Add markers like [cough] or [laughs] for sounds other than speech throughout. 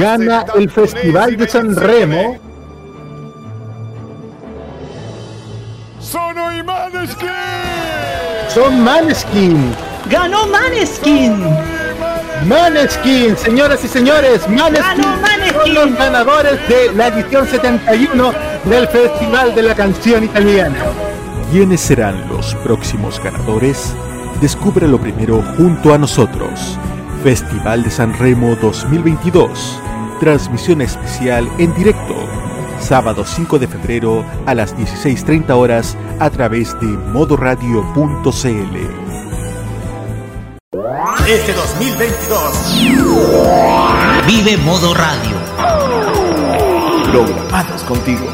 Gana el Festival de San Remo. Sono Maneskin. Son Maneskin. Ganó Maneskin. Maneskin, señoras y señores, Maneskin, son los ganadores de la edición 71 del Festival de la Canción Italiana. ¿Quiénes serán los próximos ganadores? Descúbrelo primero junto a nosotros. Festival de San Remo 2022. Transmisión especial en directo. Sábado 5 de febrero a las 16.30 horas a través de modoradio.cl. Este 2022 Vive Modo Radio. programados contigo.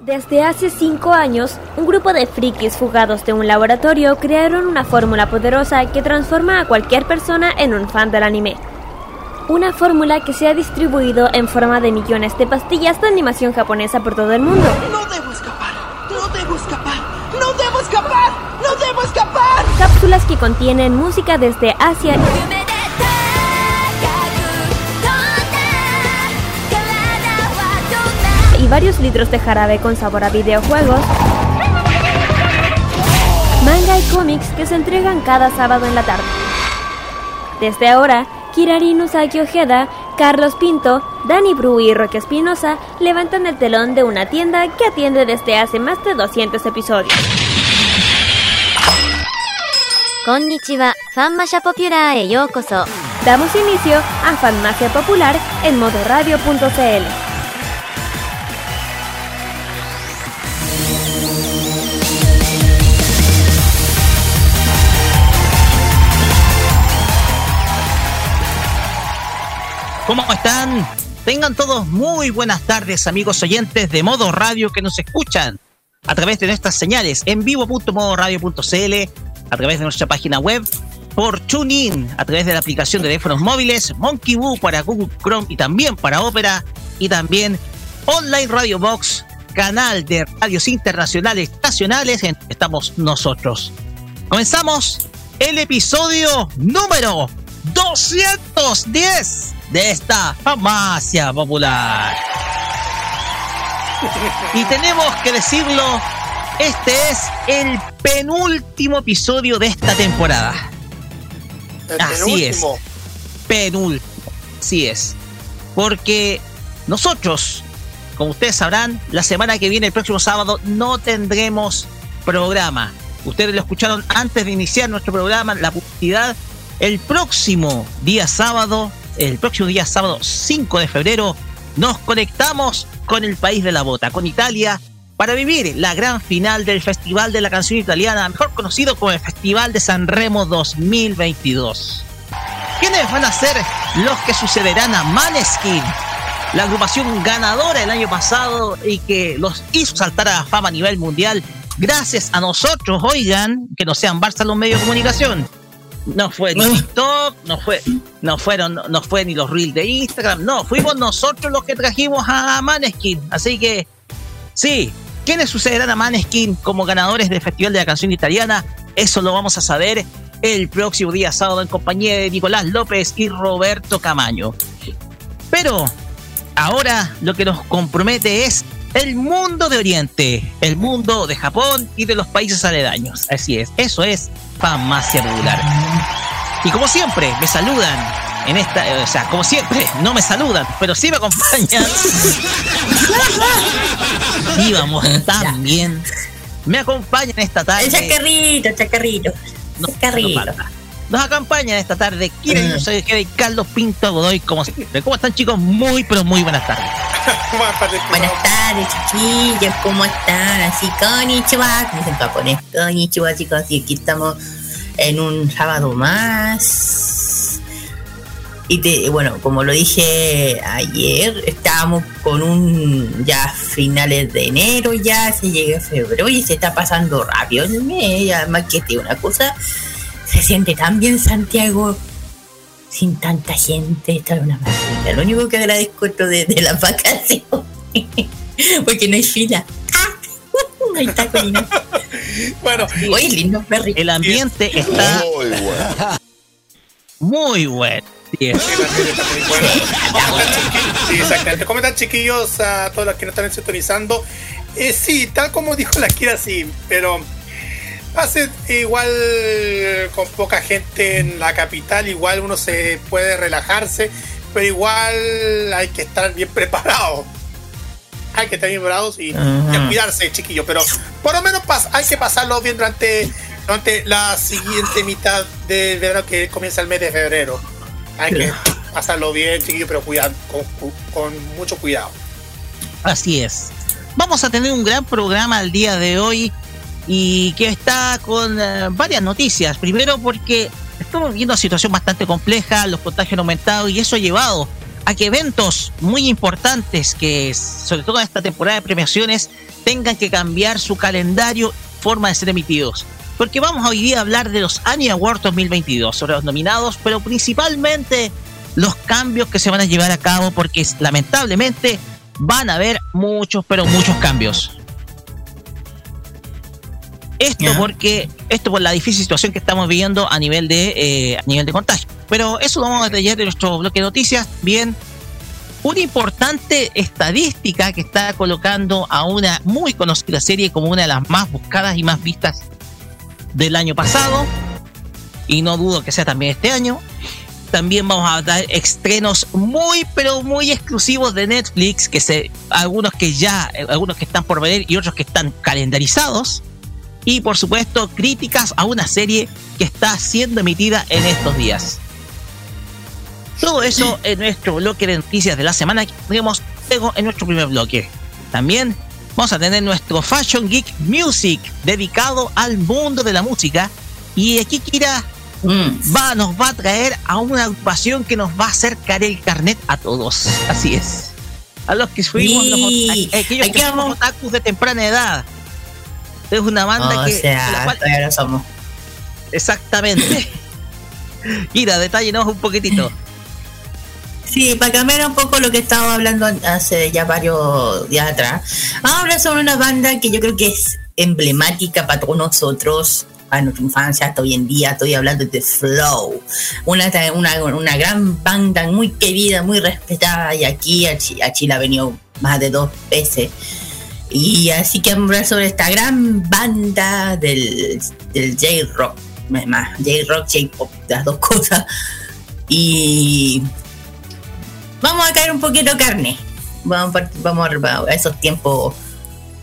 Desde hace cinco años, un grupo de frikis fugados de un laboratorio crearon una fórmula poderosa que transforma a cualquier persona en un fan del anime. Una fórmula que se ha distribuido en forma de millones de pastillas de animación japonesa por todo el mundo. No debo escapar, no debo escapar, no debo escapar, no debo escapar. Cápsulas que contienen música desde Asia y varios litros de jarabe con sabor a videojuegos. Manga y cómics que se entregan cada sábado en la tarde. Desde ahora, Kirari Usagi Ojeda, Carlos Pinto, Dani Bru y Roque Espinosa levantan el telón de una tienda que atiende desde hace más de 200 episodios. Konnichiwa, Fanmasha Popular e yokoso. Damos inicio a Fanmacia Popular en modoradio.cl. ¿Cómo están? Tengan todos muy buenas tardes, amigos oyentes de Modo Radio que nos escuchan a través de nuestras señales en vivo.modoradio.cl, a través de nuestra página web, por TuneIn, a través de la aplicación de teléfonos móviles, Monkey Boo para Google Chrome y también para Opera, y también Online Radio Box, canal de radios internacionales nacionales, estamos nosotros. Comenzamos el episodio número 210 de esta farmacia popular. Y tenemos que decirlo, este es el penúltimo episodio de esta temporada. El Así es. penúltimo. Penúltimo. Así es. Porque nosotros, como ustedes sabrán, la semana que viene, el próximo sábado, no tendremos programa. Ustedes lo escucharon antes de iniciar nuestro programa, la publicidad. El próximo día sábado, el próximo día sábado 5 de febrero, nos conectamos con el país de la bota, con Italia, para vivir la gran final del Festival de la Canción Italiana, mejor conocido como el Festival de San Remo 2022. ¿Quiénes van a ser los que sucederán a Maneskin? La agrupación ganadora el año pasado y que los hizo saltar a fama a nivel mundial gracias a nosotros, oigan, que no sean Barça los medios de comunicación. No fue ni TikTok, no fue, no fueron, no fue ni los reels de Instagram, no, fuimos nosotros los que trajimos a Maneskin. Así que, sí, ¿quiénes sucederán a Maneskin como ganadores del Festival de la Canción Italiana? Eso lo vamos a saber el próximo día sábado en compañía de Nicolás López y Roberto Camaño. Pero ahora lo que nos compromete es el mundo de Oriente, el mundo de Japón y de los países aledaños. Así es, eso es Farmacia Popular. Y como siempre, me saludan en esta, o sea, como siempre, [laughs] no me saludan, pero sí me acompañan. [laughs] Íbamos tan bien. Me acompañan esta tarde. El chacarrito, chacarrito. No, Chacarrito. no. Nos acompañan esta tarde Kira. Yusei Ojeda y Carlos Pinto Godoy, como siempre. ¿Cómo están, chicos? Muy, pero muy buenas tardes. [laughs] Buenas tardes, chiquillos, ¿cómo están? Así, konnichiwa, dicen en japonés, konnichiwa, chicos, y aquí estamos en un sábado más. Y te- bueno, como lo dije ayer, estábamos con un ya finales de enero, ya se llega febrero y se está pasando rápido el mes, además que digo una cosa, se siente tan bien Santiago sin tanta gente, esta es una maravilla. Lo único que agradezco es lo de, de las vacaciones, [laughs] porque no hay fila. ¡Ah! [laughs] No hay taco ni nada. [laughs] Bueno, Oye, lindo perrito. El ambiente está Muy bueno. muy bueno. Sí, exactamente. ¿Cómo están chiquillos a todos los que nos están sintonizando? Eh, sí, tal como dijo la Kira, sí, pero hace igual con poca gente en la capital, igual uno se puede relajarse, pero igual hay que estar bien preparado. Hay que estar bien preparados y, cuidarse, chiquillos, pero por lo menos hay que pasarlo bien durante, durante la siguiente mitad del verano que comienza el mes de febrero. Hay que pasarlo bien, chiquillos, pero cuidado, con, con mucho cuidado. Así es. Vamos a tener un gran programa el día de hoy y que está con eh, varias noticias. Primero porque estamos viviendo una situación bastante compleja, los contagios han aumentado y eso ha llevado a que eventos muy importantes que sobre todo en esta temporada de premiaciones tengan que cambiar su calendario, forma de ser emitidos. Porque vamos hoy día a hablar de los Annie Awards 2022, sobre los nominados, pero principalmente los cambios que se van a llevar a cabo porque lamentablemente van a haber muchos, pero muchos cambios. Esto porque esto por la difícil situación que estamos viviendo a nivel de eh, a nivel de contagio. Pero eso lo vamos a detallar en nuestro bloque de noticias. Bien, una importante estadística que está colocando a una muy conocida serie como una de las más buscadas y más vistas del año pasado. Y no dudo que sea también este año. También vamos a dar estrenos muy pero muy exclusivos de Netflix, que se algunos que ya, eh, algunos que están por venir y otros que están calendarizados. Y por supuesto, críticas a una serie que está siendo emitida en estos días. Todo eso en nuestro bloque de noticias de la semana que tendremos luego en nuestro primer bloque. También vamos a tener nuestro Fashion Geek Music dedicado al mundo de la música. Y aquí Kira Mm. va, nos va a traer a una agrupación que nos va a acercar el carnet a todos. Así es. A los que fuimos los, Sí. a- aquellos Aquí que somos vamos. otakus de temprana edad. Es una banda O que. sea, cual- todavía somos. exactamente. [laughs] Mira, detállenos un poquitito. Sí, para cambiar un poco lo que estaba hablando hace ya varios días atrás. Vamos a hablar sobre una banda que yo creo que es emblemática para todos nosotros, para nuestra infancia, hasta hoy en día. Estoy hablando de Flow, una, una, una gran banda muy querida, muy respetada, y aquí a Chile ha venido más de dos veces. Y así que vamos a hablar sobre esta gran banda del, del J-Rock, más J-Rock, J-Pop, las dos cosas. Y vamos a caer un poquito carne. Vamos, vamos a, a esos tiempos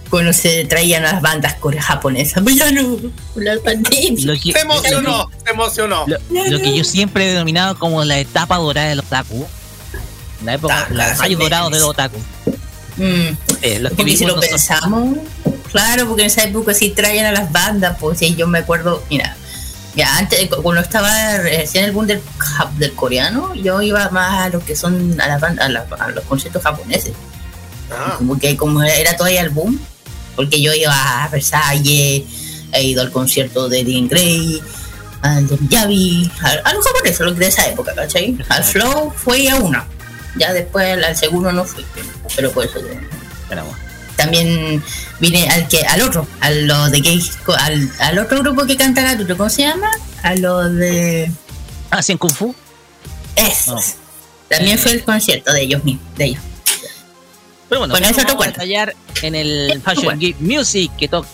cuando se traían las bandas japonesas. Pero [laughs] ya no, por la pandemia. Lo que, Se emocionó, se emocionó. lo, lo que yo siempre he denominado como la etapa dorada del otaku. La época, Ah, los rayos dorados del otaco. Mm, Eh, los porque si lo pensamos, claro, porque en esa época sí traían a las bandas, pues sí, yo me acuerdo, mira, ya antes, cu- cuando estaba recién el boom del, del coreano, yo iba más a lo que son a, las ban- a, la- a los conciertos japoneses. Ah, como que como era todavía el boom, porque yo iba a Versalles, he ido al concierto de Dean Gray, al de a, a los japoneses, los de esa época, ¿cachai? Al Flow fui a uno, ya después al, al segundo no fui, pero por eso también vine al que al otro, a lo de gay, al, al otro grupo que canta Gatuto, ¿cómo se llama? A lo de Ah, sí, en Kung Fu. No. También fue el concierto de ellos mismos, de ellos. Pero bueno, Bueno, eso te a cuento. detallar en el Fashion. Geek Music que toca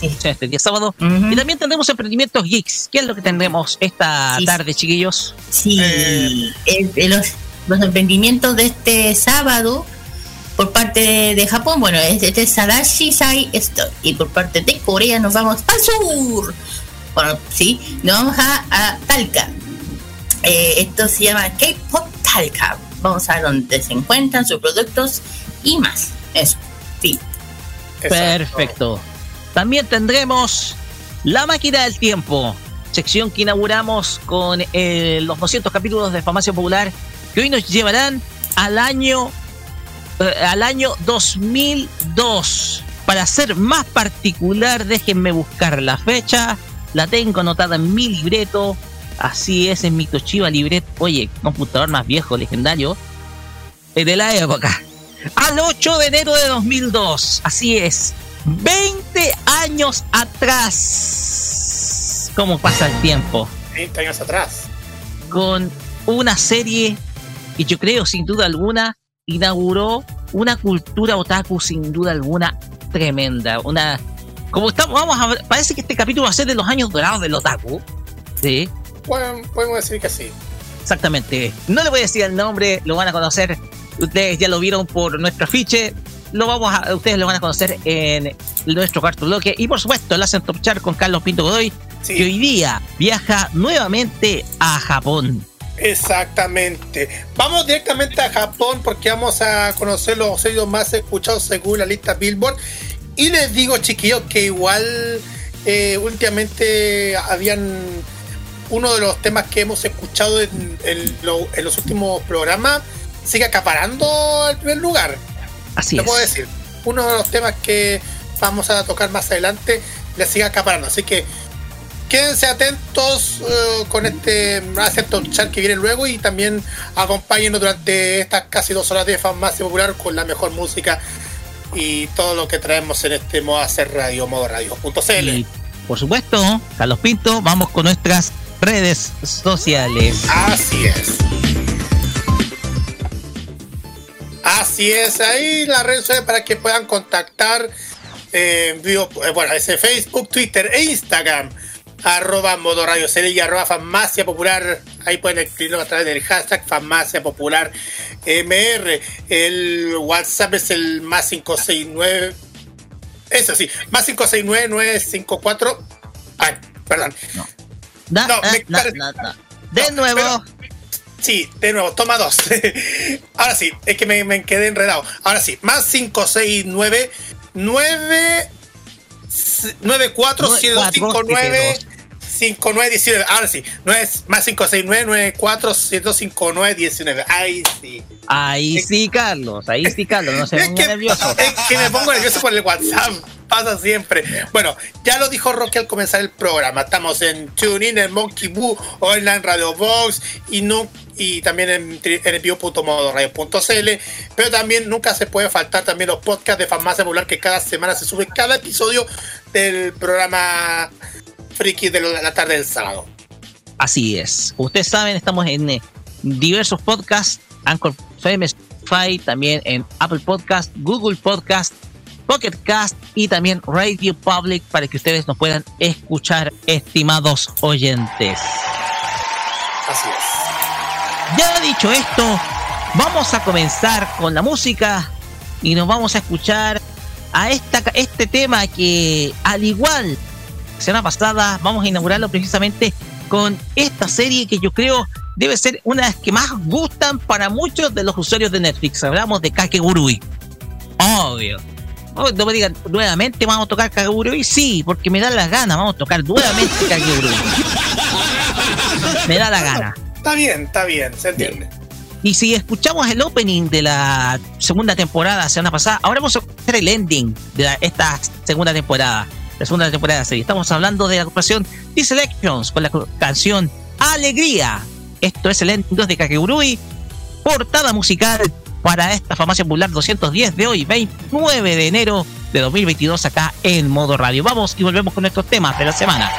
Sí. este día sábado. Y también tendremos emprendimientos geeks. ¿Qué es lo que tendremos esta Sí. tarde, chiquillos? Sí, Eh. el- el- los, los emprendimientos de este sábado por parte de Japón, bueno, es de Sadashi Sai Store. Y por parte de Corea nos vamos al sur. Bueno, sí, nos vamos a, Talca. Eh, esto se llama K-Pop Talca. Vamos a ver dónde se encuentran sus productos y más. Eso, sí. Perfecto. También tendremos La Máquina del Tiempo, sección que inauguramos con eh, los 200 capítulos de Farmacia Popular, que hoy nos llevarán al año, al año 2002. Para ser más particular, déjenme buscar la fecha. La tengo anotada en mi libreto. Así es, en mi Toshiba Libret. Oye, computador más viejo, legendario. eh, De la época. Al 8 de enero de 2002. Así es. 20 años atrás. ¿Cómo pasa el tiempo? 20 años atrás. Con una serie que yo creo sin duda alguna inauguró una cultura otaku sin duda alguna tremenda. Una como estamos, vamos a ver, parece que este capítulo va a ser de los años dorados del otaku. Sí. Bueno, podemos decir que sí. Exactamente. No le voy a decir el nombre, lo van a conocer. Ustedes ya lo vieron por nuestro afiche. Lo vamos a, ustedes lo van a conocer en nuestro cuarto bloque. Y por supuesto, el Hacen Top Chart con Carlos Pinto Godoy, que hoy día viaja nuevamente a Japón. Exactamente. Vamos directamente a Japón porque vamos a conocer los sellos más escuchados según la lista Billboard. Y les digo, chiquillos, que igual eh, últimamente habían uno de los temas que hemos escuchado en, los últimos programas sigue acaparando el primer lugar. Así Lo es. puedo decir. Uno de los temas que vamos a tocar más adelante le sigue acaparando. Así que quédense atentos eh, con este acepto chat que viene luego y también acompáñenos durante estas casi dos horas de farmacia popular con la mejor música y todo lo que traemos en este modo hacer radio, modo radio.cl. Y por supuesto, Carlos Pinto, vamos con nuestras redes sociales. Así es. Así es, ahí las redes sociales para que puedan contactar eh, en vivo, eh, bueno, ese Facebook, Twitter e Instagram, arroba modo radio y arroba farmacia popular, ahí pueden escribirlo a través del hashtag farmacia popular MR, el WhatsApp es el más 569, eso sí, más 569 954, ay, perdón. No. Da, me. De No, nuevo. pero- Sí, de nuevo, toma dos. [laughs] Ahora sí, es que me, me quedé enredado. Ahora sí, más 569 9 94 759 5919. Ahora sí, no es más 569 94 759 19. Ahí sí. Ahí sí, Carlos. Ahí sí, Carlos. No [laughs] se Es que, nervioso. es que me pongo nervioso por el WhatsApp. Pasa siempre. Bueno, ya lo dijo Rocky al comenzar el programa. Estamos en TuneIn, en Monkey Boo, Online Radio Box y, no, y también en, en envío.modoradio.cl. Pero también nunca se puede faltar también los podcasts de Farmacia Popular que cada semana se sube cada episodio del programa Friki de la tarde del sábado. Así es. Ustedes saben, estamos en eh, diversos podcasts, Anchor FM, Spotify, también en Apple Podcast, Google Podcast, Pocket Cast y también Radio Public para que ustedes nos puedan escuchar, estimados oyentes. Así es. Ya dicho esto, vamos a comenzar con la música y nos vamos a escuchar a esta, este tema que, al igual semana pasada, vamos a inaugurarlo precisamente con esta serie que yo creo debe ser una de las que más gustan para muchos de los usuarios de Netflix. Hablamos de Kakegurui. Obvio. Oh, no me digan nuevamente vamos a tocar Kakegurui. Sí, porque me da la gana. Vamos a tocar nuevamente Kakegurui. Me da la gana. Está bien, está bien, se entiende. Y si escuchamos el opening de la segunda temporada, semana pasada, ahora vamos a escuchar el ending de la- esta segunda temporada, la segunda temporada de la serie. Estamos hablando de la agrupación D-Selections con la canción Alegría. Esto es el ending 2 de Kakegurui, portada musical para esta farmacia popular 210 de hoy, 29 de enero de 2022, acá en modo radio. Vamos y volvemos con nuestros temas de la semana.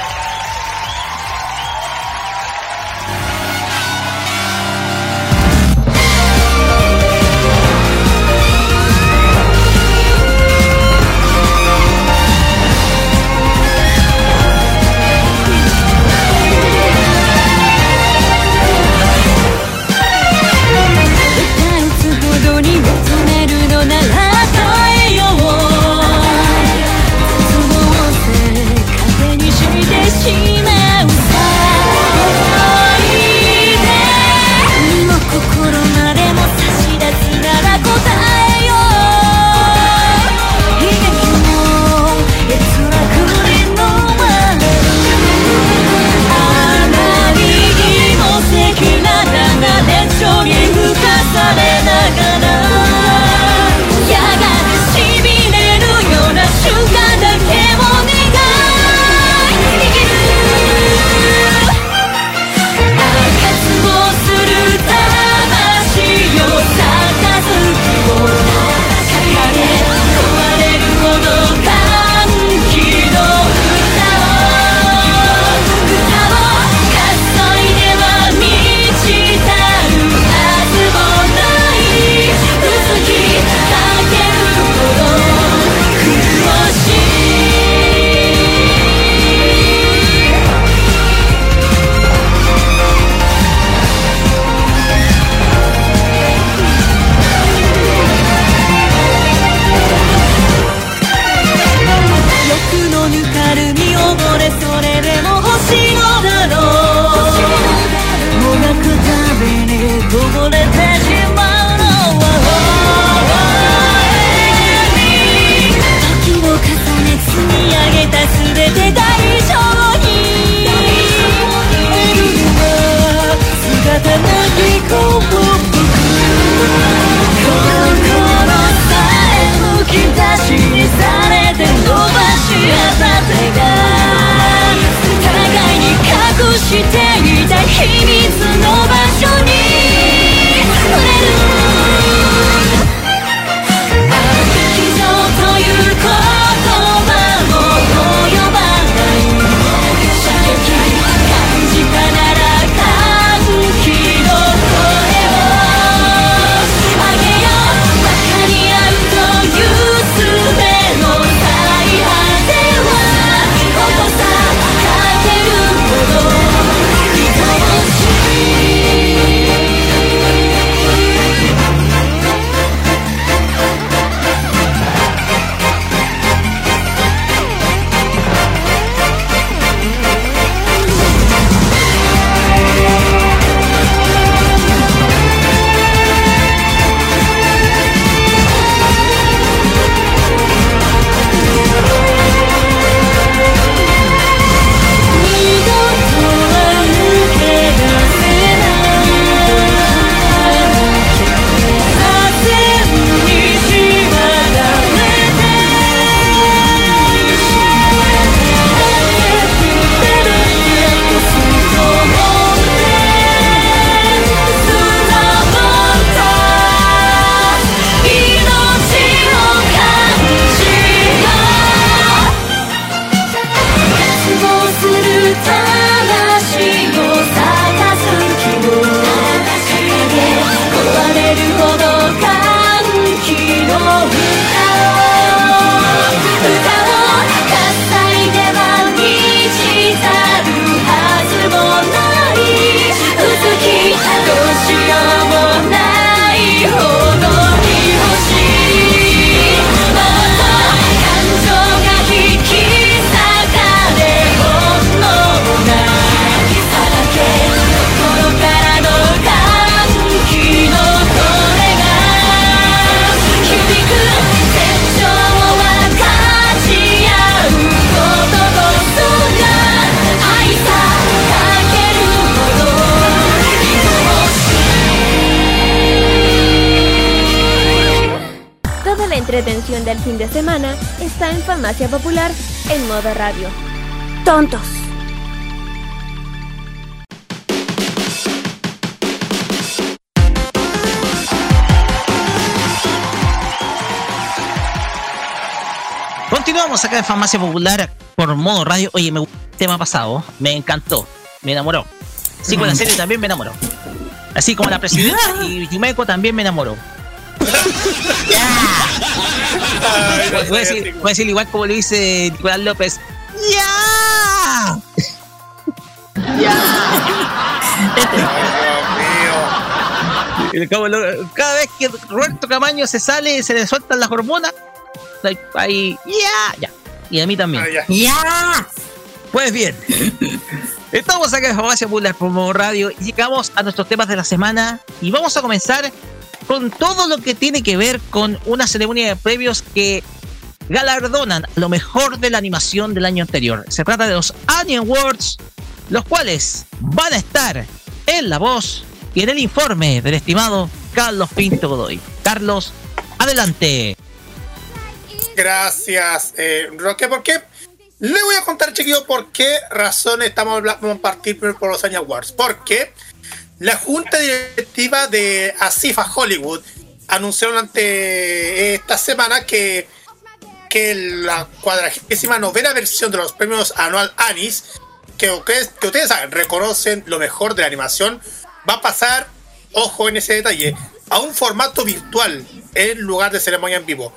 Del fin de semana está en Farmacia Popular en modo radio. Tontos. Continuamos acá en Farmacia Popular por modo radio. Oye, me gustó el tema pasado, me encantó, me enamoró. Sí, con la serie también me enamoró. Así como la presidenta [laughs] y Yumeco también me enamoró. [laughs] voy, a decir, voy, a decir, igual como lo dice Nicolás López. ¡Ya! Cada vez que Roberto Camaño se sale, se le sueltan las hormonas. Ahí, ya, ya. Y a mí también. Ah, ya. Pues bien. Estamos acá en Farmacia Popular como radio y llegamos a nuestros temas de la semana y vamos a comenzar con todo lo que tiene que ver con una ceremonia de premios que galardonan lo mejor de la animación del año anterior. Se trata de los Annie Awards, los cuales van a estar en la voz y en el informe del estimado Carlos Pinto Godoy. Carlos, adelante. Gracias, eh, Roque. ¿Por qué? Le voy a contar, chiquillo, por qué razón estamos hablando, a partir por los Annie Awards. Porque la junta directiva de Asifa Hollywood anunció durante esta semana que, que la cuadragésima novena versión de los premios anual Anis, que ustedes, que ustedes saben, reconocen lo mejor de la animación, va a pasar, ojo en ese detalle, a un formato virtual en lugar de ceremonia en vivo.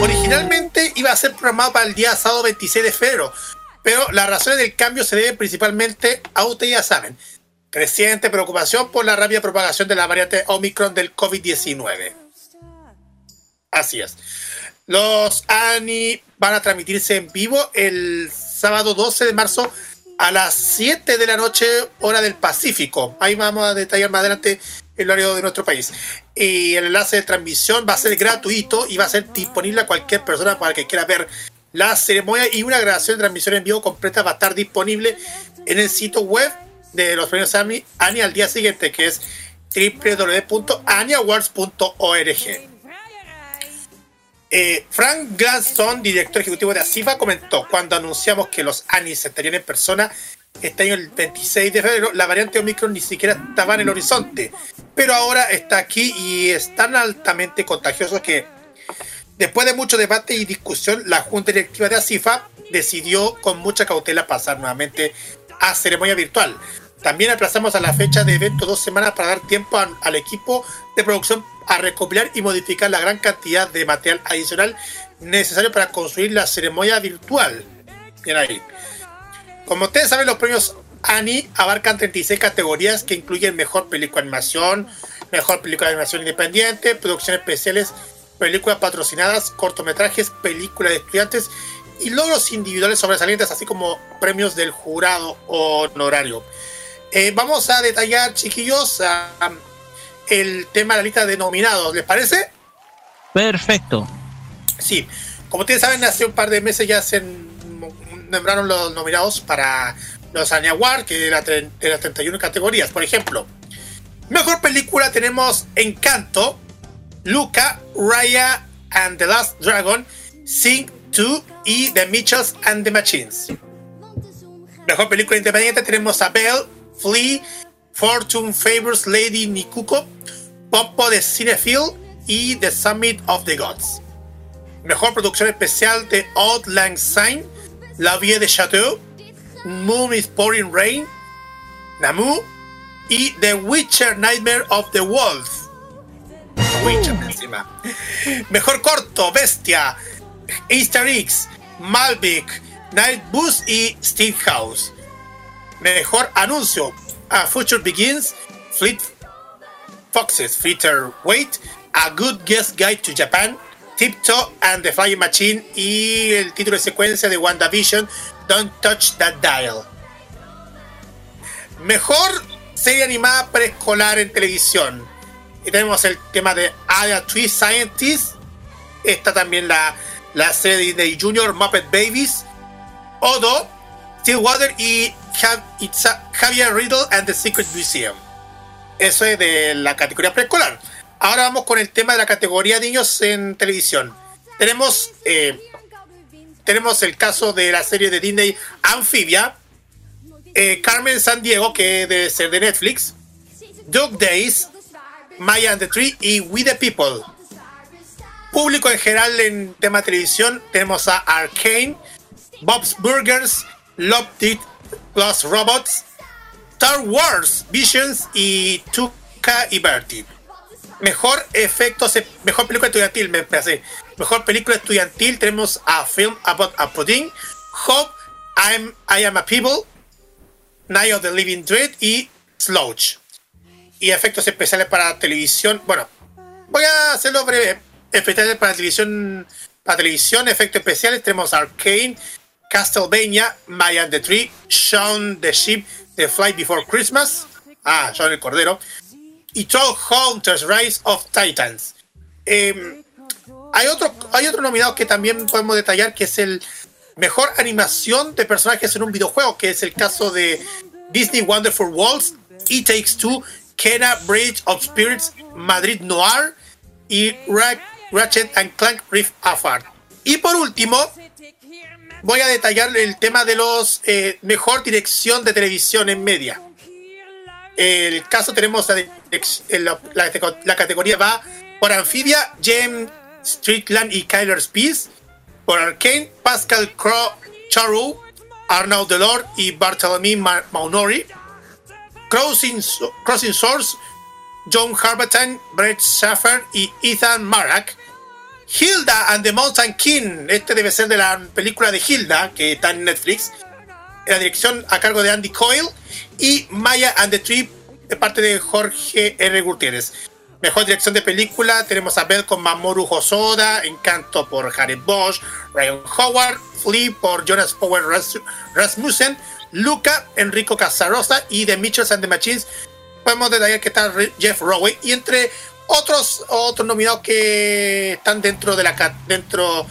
Originalmente iba a ser programado para el día sábado 26 de febrero, pero las razones del cambio se deben principalmente a ustedes ya saben Creciente preocupación por la rápida propagación de la variante Omicron del COVID-19. Así es. Los ANI van a transmitirse en vivo el sábado 12 de marzo a las 7 de la noche, hora del Pacífico. Ahí vamos a detallar más adelante el horario de nuestro país. Y el enlace de transmisión va a ser gratuito y va a ser disponible a cualquier persona para que quiera ver la ceremonia y una grabación de transmisión en vivo completa va a estar disponible en el sitio web de los premios Annie, al día siguiente, que es www.aniawards.org. Eh, Frank Gladstone, director ejecutivo de ASIFA, comentó cuando anunciamos que los ANIS estarían en persona este año, el 26 de febrero, la variante Omicron ni siquiera estaba en el horizonte, pero ahora está aquí y es tan altamente contagioso que después de mucho debate y discusión, la Junta Directiva de ASIFA decidió con mucha cautela pasar nuevamente a ceremonia virtual. También aplazamos a la fecha de evento dos semanas para dar tiempo al equipo de producción a recopilar y modificar la gran cantidad de material adicional necesario para construir la ceremonia virtual. Bien ahí. Como ustedes saben, los premios Annie abarcan 36 categorías que incluyen mejor película de animación, mejor película de animación independiente, producciones especiales, películas patrocinadas, cortometrajes, películas de estudiantes y logros individuales sobresalientes, así como premios del jurado honorario. Eh, vamos a detallar, chiquillos, el tema de la lista de nominados, ¿les parece? Perfecto. Sí, como ustedes saben, hace un par de meses ya se nombraron los nominados para los Annie Awards, que de, las 31 categorías. Por ejemplo, mejor película tenemos Encanto, Luca, Raya and the Last Dragon, Sing 2 y The Mitchells and the Machines. Mejor película independiente tenemos a Belle, Flea, Fortune Favors Lady Nikuko, Popo de Cinefield y The Summit of the Gods. Mejor producción especial de Old Lang Syne, La Vie de Chateau, Moon is Pouring Rain, Namu y The Witcher Nightmare of the Wolf. Witcher encima. Mejor corto, Bestia, Easter Eggs, Malvik, Night Bus y Steve House. Mejor anuncio, A Future Begins, Fleet Foxes, Flitter Wait, A Good Guest Guide to Japan, Tiptoe and the Flying Machine y el título de secuencia de WandaVision, Don't Touch That Dial. Mejor serie animada preescolar en televisión. Y tenemos el tema de Aya Tree Scientist. Está también la, la serie de Junior Muppet Babies. Odo, Stillwater y Javier Riddle and the Secret Museum. Eso es de la categoría preescolar. Ahora vamos con el tema de la categoría niños en televisión. Tenemos, eh, tenemos el caso de la serie de Disney Amphibia, eh, Carmen San Diego, que debe ser de Netflix, Dog Days, Maya and the Tree y We the People. Público en general en tema de televisión, tenemos a Arcane, Bob's Burgers, Love Dead Plus Robots, Star Wars Visions y Tuca y Bertie. Mejor efectos, mejor película estudiantil, me parece. Mejor película estudiantil tenemos a Film About a Pudding, Hope, I'm, I Am a People, Night of the Living Dread y Slouch. Y efectos especiales para televisión. Bueno, voy a hacerlo breve. Especiales para televisión, para televisión, efectos especiales tenemos Arcane, Castlevania, Maya and the Tree, Shaun the Sheep, The Flight Before Christmas, ah, Shaun el Cordero, y Troll Hunters Rise of Titans. Em, hay, otro, hay otro nominado que también podemos detallar, que es el mejor animación de personajes en un videojuego, que es el caso de Disney Wonderful Worlds, It Takes Two, Kena Bridge of Spirits, Madrid Noir y Ratchet and Clank Rift Apart. Y por último, voy a detallar el tema de los eh, mejor dirección de televisión en media. El caso tenemos la, categoría va por Amphibia, James Strickland y Kyler Spies. Por Arcane, Pascal Crow Charu, Arnaud Delors y Bartholomew Maunori. Crossing, Crossing Source, John Harbaton, Brett Schaffer y Ethan Marak. Hilda and the Mountain King, este debe ser de la película de Hilda, que está en Netflix. La dirección a cargo de Andy Coyle. Y Maya and the Tree, de parte de Jorge R. Gutiérrez. Mejor dirección de película, tenemos a Bell con Mamoru Hosoda, Encanto por Jared Bosch, Ryan Howard, Flea por Jonas Power Rasmussen, Luca, Enrico Casarosa y The Mitchells and the Machines. Podemos detallar que está Jeff Rowe y entre otros otros nominados que están dentro de la dentro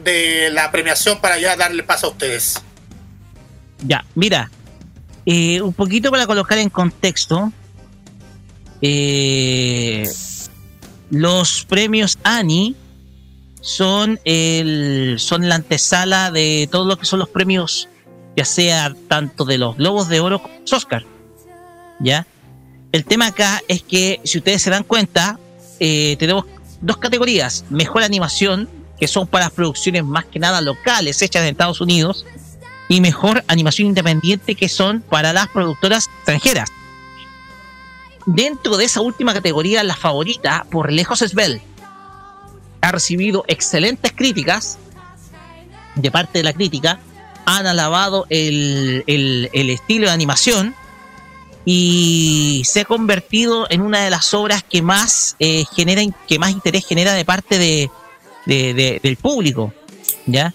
de la premiación para ya darle paso a ustedes. Ya, mira, eh, un poquito para colocar en contexto, eh, los premios Annie son, el, son la antesala de todo lo que son los premios, ya sea tanto de los Globos de Oro como los Oscar. ¿Ya? El tema acá es que, si ustedes se dan cuenta, eh, tenemos dos categorías. Mejor animación, que son para producciones más que nada locales hechas en Estados Unidos, y mejor animación independiente, que son para las productoras extranjeras. Dentro de esa última categoría, la favorita por lejos es Bell. Ha recibido excelentes críticas de parte de la crítica. Han alabado el, el, el estilo de animación y se ha convertido en una de las obras que más eh, genera, que más interés genera de parte de, de- de- del público. ¿ya?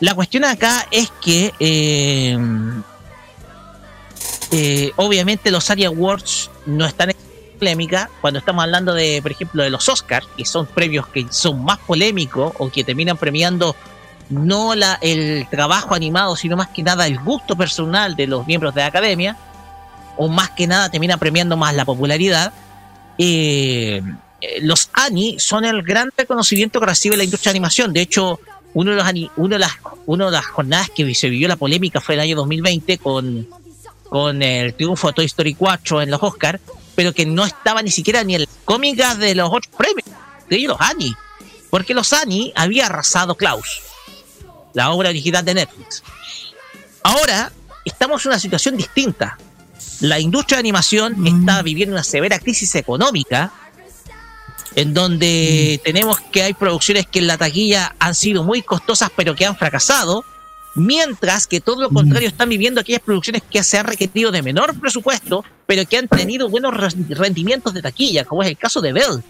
La cuestión acá es que eh, eh, obviamente los ARIA Awards no están en polémica cuando estamos hablando de, por ejemplo, de los Oscars, que son premios que son más polémicos o que terminan premiando no el trabajo animado, sino más que nada el gusto personal de los miembros de la academia, o más que nada termina premiando más la popularidad. Eh, los ANI son el gran reconocimiento que recibe la industria de animación. De hecho, uno de, los ani- uno de, las, uno de las jornadas que se vivió la polémica fue el año 2020 con, con el triunfo de Toy Story 4 en los Oscars, pero que no estaba ni siquiera ni en las cómicas de los otros premios, de ellos los ANI. Porque los ANI había arrasado Klaus, la obra original de Netflix. Ahora estamos en una situación distinta. La industria de animación está viviendo una severa crisis económica en donde tenemos que hay producciones que en la taquilla han sido muy costosas pero que han fracasado, mientras que todo lo contrario están viviendo aquellas producciones que se han requerido de menor presupuesto pero que han tenido buenos re- rendimientos de taquilla, como es el caso de Bell.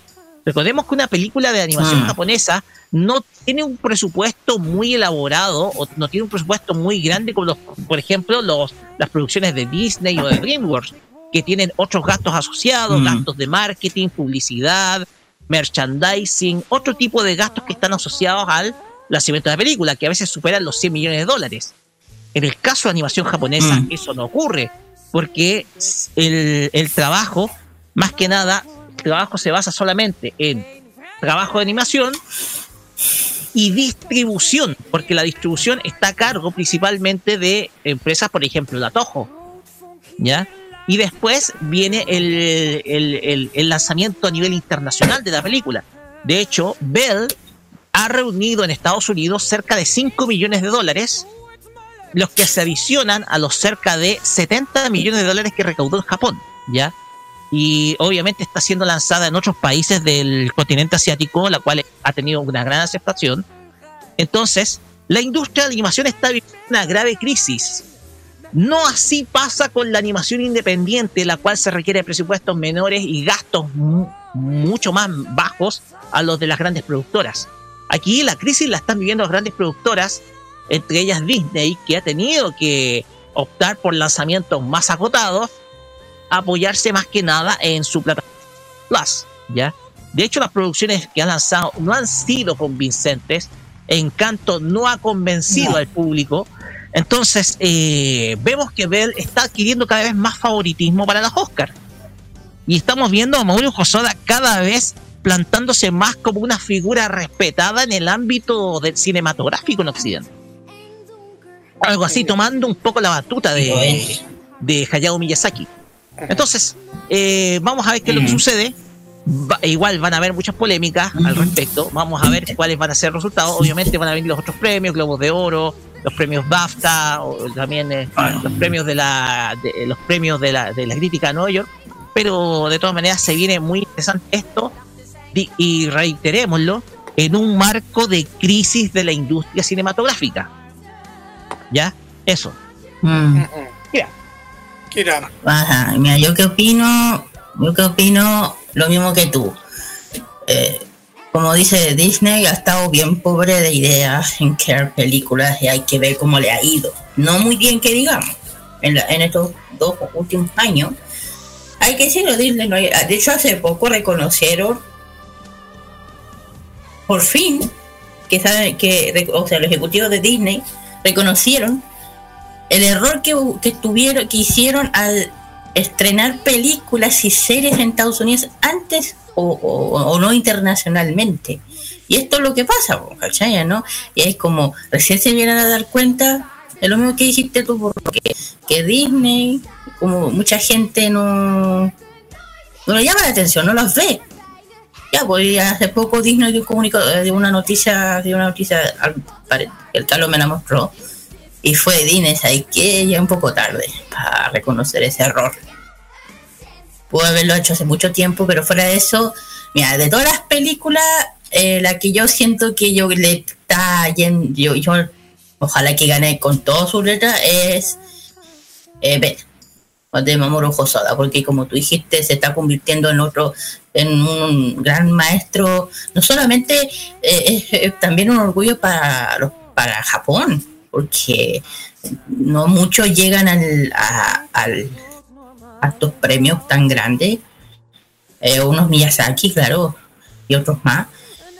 Recordemos que una película de animación Ah. japonesa no tiene un presupuesto muy elaborado o no tiene un presupuesto muy grande como los, por ejemplo, los, las producciones de Disney o de [laughs] DreamWorks, que tienen otros gastos asociados, Mm. gastos de marketing, publicidad, merchandising, otro tipo de gastos que están asociados al nacimiento de la película, que a veces superan los 100 millones de dólares. En el caso de animación japonesa, Mm. eso no ocurre, porque el, el trabajo, más que nada, trabajo se basa solamente en trabajo de animación y distribución, porque la distribución está a cargo principalmente de empresas, por ejemplo, la Toho, ¿ya? Y después viene el, el- lanzamiento a nivel internacional de la película. De hecho, Bell ha reunido en Estados Unidos cerca de 5 millones de dólares, los que se adicionan a los cerca de 70 millones de dólares que recaudó en Japón, ¿ya? Y obviamente está siendo lanzada en otros países del continente asiático, la cual ha tenido una gran aceptación. Entonces, la industria de animación está viviendo una grave crisis. No así pasa con la animación independiente, la cual se requiere presupuestos menores y gastos mu- mucho más bajos a los de las grandes productoras. Aquí la crisis la están viviendo las grandes productoras, entre ellas Disney, que ha tenido que optar por lanzamientos más acotados, apoyarse más que nada en su plataforma Plus, ¿ya? De hecho, las producciones que han lanzado no han sido convincentes. Encanto no ha convencido al público. Entonces, eh, vemos que Bell está adquiriendo cada vez más favoritismo para los Oscars. Y estamos viendo a Mauro Hosoda cada vez plantándose más como una figura respetada en el ámbito del cinematográfico en Occidente. Algo así, tomando un poco la batuta de, de Hayao Miyazaki. Entonces, eh, vamos a ver qué es lo que sucede. Va- igual van a haber muchas polémicas al respecto. Vamos a ver cuáles van a ser los resultados. Obviamente van a venir los otros premios, Globos de Oro, los premios BAFTA, o también eh, los premios de la de- los premios de la, de la crítica de Nueva York. Pero de todas maneras se viene muy interesante esto Di- y reiterémoslo en un marco de crisis de la industria cinematográfica. ¿Ya? Eso. Mm. Ajá, mira, yo que opino, yo que opino lo mismo que tú. Eh, como dice Disney, ha estado bien pobre de ideas en crear películas y hay que ver cómo le ha ido. No muy bien que digamos, en, la- en estos dos últimos años. Hay que decirlo, Disney, de hecho hace poco reconocieron, por fin, que saben que, o sea, los ejecutivos de Disney reconocieron el error que, que tuvieron, que hicieron al estrenar películas y series en Estados Unidos antes o, o- no internacionalmente. Y esto es lo que pasa. ¿no? Y es como, recién se vienen a dar cuenta, es lo mismo que dijiste tú, porque que Disney, como mucha gente no, no le llama la atención, no los ve. Ya, pues hace poco Disney dio, comunicó, eh, dio una noticia, dio una noticia, el Carlos me la mostró, y fue Disney, ahí que ya un poco tarde para reconocer ese error. Pudo haberlo hecho hace mucho tiempo, pero fuera de eso, mira, de todas las películas, eh, la que yo siento que yo le está yendo, yo, ojalá que gane con todo su letra, es eh, Ben, de Mamoru Hosoda, porque como tú dijiste, se está convirtiendo en otro, en un gran maestro, no solamente eh, es, también un orgullo para, para Japón, porque no muchos llegan al, a, estos premios tan grandes, eh, unos Miyazaki, claro, y otros más,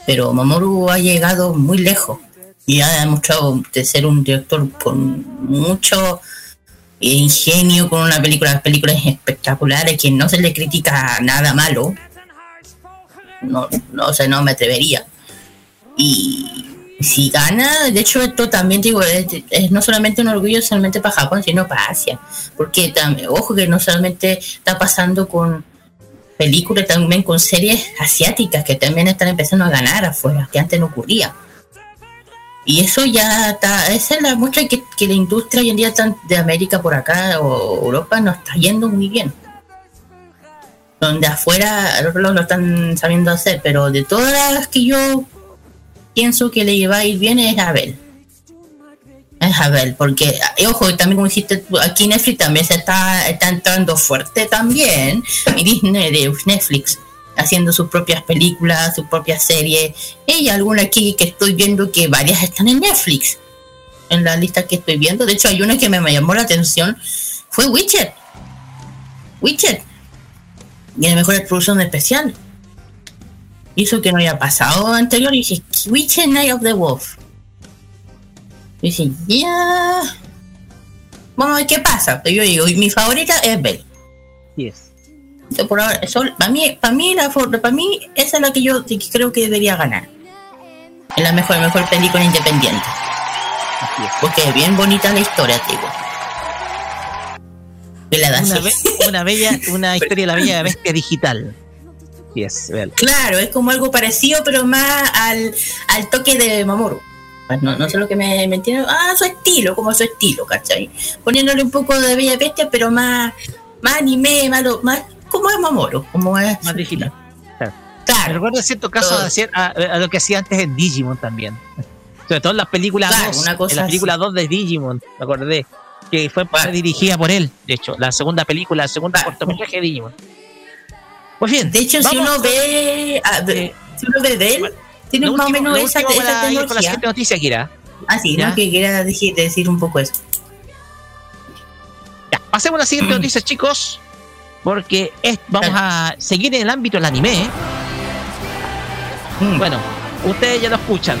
pero Mamoru ha llegado muy lejos y ha demostrado de ser un director con mucho ingenio, con una película, las películas espectaculares, que no se le critica nada malo. No, no, o no me atrevería. Y si gana, de hecho esto también digo, es, no solamente un orgullo solamente para Japón, sino para Asia. Porque también, ojo que no solamente está pasando con películas, también con series asiáticas que también están empezando a ganar afuera, que antes no ocurría. Y eso ya está, esa es la muestra que, que la industria hoy en día de América por acá o Europa nos está yendo muy bien. Donde afuera lo, lo están sabiendo hacer, pero de todas las que yo pienso que le va a ir bien es Abel. Es Abel, porque, ojo, también como dijiste, aquí Netflix también se está, está entrando fuerte también, y Disney de Netflix haciendo sus propias películas, sus propias series. Y alguna aquí que estoy viendo que varias están en Netflix. En la lista que estoy viendo. De hecho, hay una que me, llamó la atención. Fue Witcher. Witcher. Y la mejor producción especial. Hizo que no haya pasado anterior. Y dije, Witcher Night of the Wolf. Y dije, ya. Vamos a ver qué pasa. Yo digo, mi favorita es Belle. Yes por ahora, para mí, para mí, la, para mí, esa es la que yo creo que debería ganar. Es la mejor, mejor película independiente. Porque es bien bonita la historia, digo. Una, una, bella, una [laughs] historia de la bella bestia digital. Yes, claro, es como algo parecido, pero más al, al toque de Mamoru. No, no sé lo que me, me entiende. Ah, su estilo, como su estilo, ¿cachai? Poniéndole un poco de bella bestia, pero más, más anime, más, más como es Mamoru, como es. Más digital. Claro. Me recuerdo cierto caso a, lo que hacía antes en Digimon también. Sobre todo en las películas 2. en la película 2 de Digimon, me acordé. Que fue dirigida por él, de hecho. La segunda película, el segundo cortometraje de Digimon. Pues bien. De hecho, si uno ve. Ah, si uno ve de él, tiene más o menos esa, esa tecnología. Con la siguiente noticia, Kira. Ah, sí, ¿no? que quiera decir, decir un poco eso. Ya, pasemos a la siguiente [clears throat] noticia, chicos porque vamos a seguir en el ámbito del anime. Mm. Bueno, ustedes ya lo escuchan.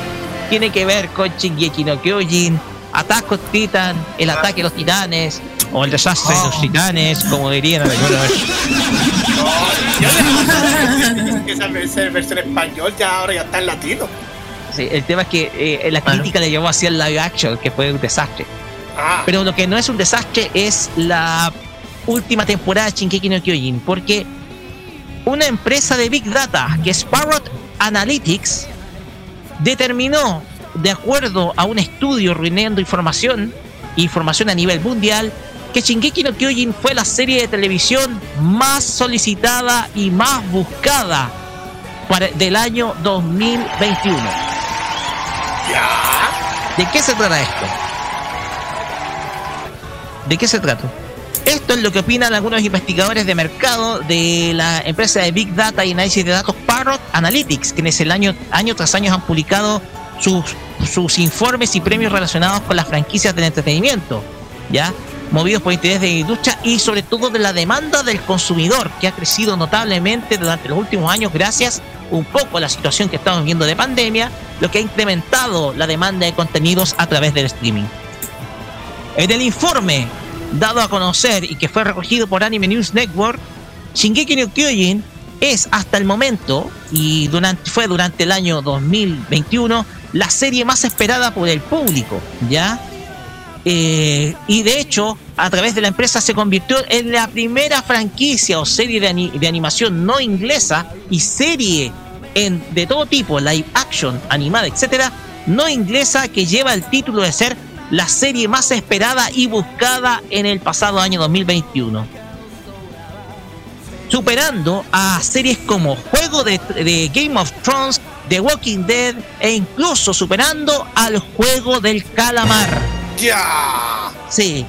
Tiene que ver con Shingeki no Kyojin, Attack Titan, el ataque de los titanes, o el desastre de los oh. titanes, como dirían [laughs] alguna vez. [laughs] esa versión español ya ahora ya está en latino. Sí, el tema es que eh, la crítica le llevó hacia el live action, que fue un desastre. Ah. Pero lo que no es un desastre es la última temporada de Shinkeki no Kyojin, porque una empresa de Big Data, que es Parrot Analytics, determinó, de acuerdo a un estudio reuniendo información, información a nivel mundial, que Shinkeki no Kyojin fue la serie de televisión más solicitada y más buscada para, del año 2021. ¿De qué se trata esto? ¿De qué se trata? Esto es lo que opinan algunos investigadores de mercado de la empresa de Big Data y análisis de datos Parrot Analytics, quienes el año, año tras año han publicado sus, sus informes y premios relacionados con las franquicias del entretenimiento, ¿ya? Movidos por interés de industria y sobre todo de la demanda del consumidor, que ha crecido notablemente durante los últimos años gracias un poco a la situación que estamos viendo de pandemia, lo que ha incrementado la demanda de contenidos a través del streaming. En el informe dado a conocer y que fue recogido por Anime News Network, Shingeki no Kyojin es hasta el momento, y durante, fue durante el año 2021, la serie más esperada por el público, ¿ya? Eh, y de hecho, a través de la empresa se convirtió en la primera franquicia o serie de, animación no inglesa y serie de todo tipo, live action, animada, etcétera, no inglesa que lleva el título de ser la serie más esperada y buscada en el pasado año 2021. Superando a series como Juego de Game of Thrones, The Walking Dead e incluso superando al Juego del Calamar. Sí.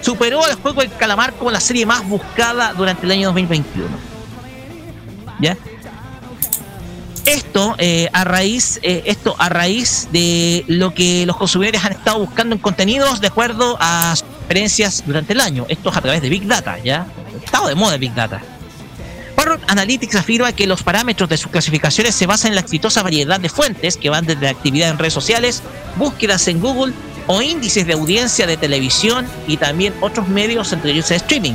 Superó al Juego del Calamar como la serie más buscada durante el año 2021. ¿Ya? Esto eh, a raíz, eh, esto a raíz de lo que los consumidores han estado buscando en contenidos de acuerdo a sus experiencias durante el año. Esto es a través de Big Data, ¿ya? Estado de moda Big Data. Parrot Analytics afirma que los parámetros de sus clasificaciones se basan en la exitosa variedad de fuentes que van desde la actividad en redes sociales, búsquedas en Google o índices de audiencia de televisión y también otros medios, entre ellos de streaming.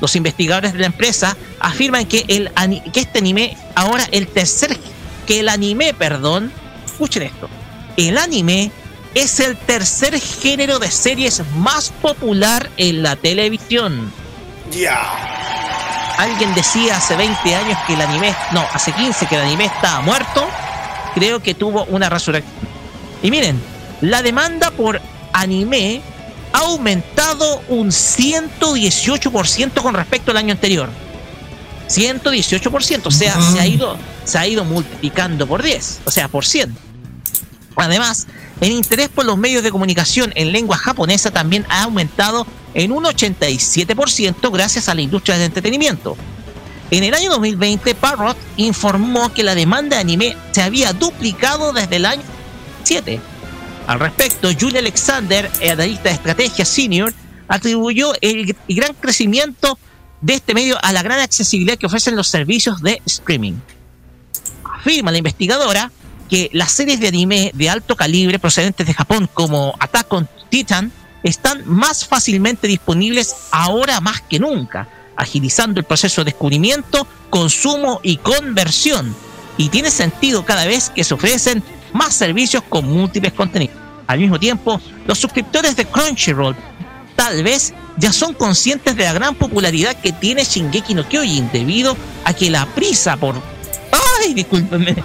Los investigadores de la empresa afirman que, el, que este anime, ahora el tercer, que el anime, perdón, escuchen esto, el anime es el tercer género de series más popular en la televisión. Ya. Alguien decía hace 20 años que el anime, no, hace 15 que el anime estaba muerto, creo que tuvo una resurrección. Y miren, la demanda por anime ha aumentado un 118% con respecto al año anterior. 118%, o sea, se ha ido se ha ido multiplicando por 10, o sea, por 100. Además, el interés por los medios de comunicación en lengua japonesa también ha aumentado en un 87% gracias a la industria del entretenimiento. En el año 2020, Parrot informó que la demanda de anime se había duplicado desde el año 7 al respecto, Julie Alexander, analista de estrategia senior, atribuyó el, gran crecimiento de este medio a la gran accesibilidad que ofrecen los servicios de streaming. Afirma la investigadora que las series de anime de alto calibre procedentes de Japón como Attack on Titan están más fácilmente disponibles ahora más que nunca, agilizando el proceso de descubrimiento, consumo y conversión. Y tiene sentido cada vez que se ofrecen más servicios con múltiples contenidos. Al mismo tiempo, los suscriptores de Crunchyroll tal vez ya son conscientes de la gran popularidad que tiene Shingeki no Kyojin debido a que la prisa por... ¡Ay, discúlpenme! [laughs]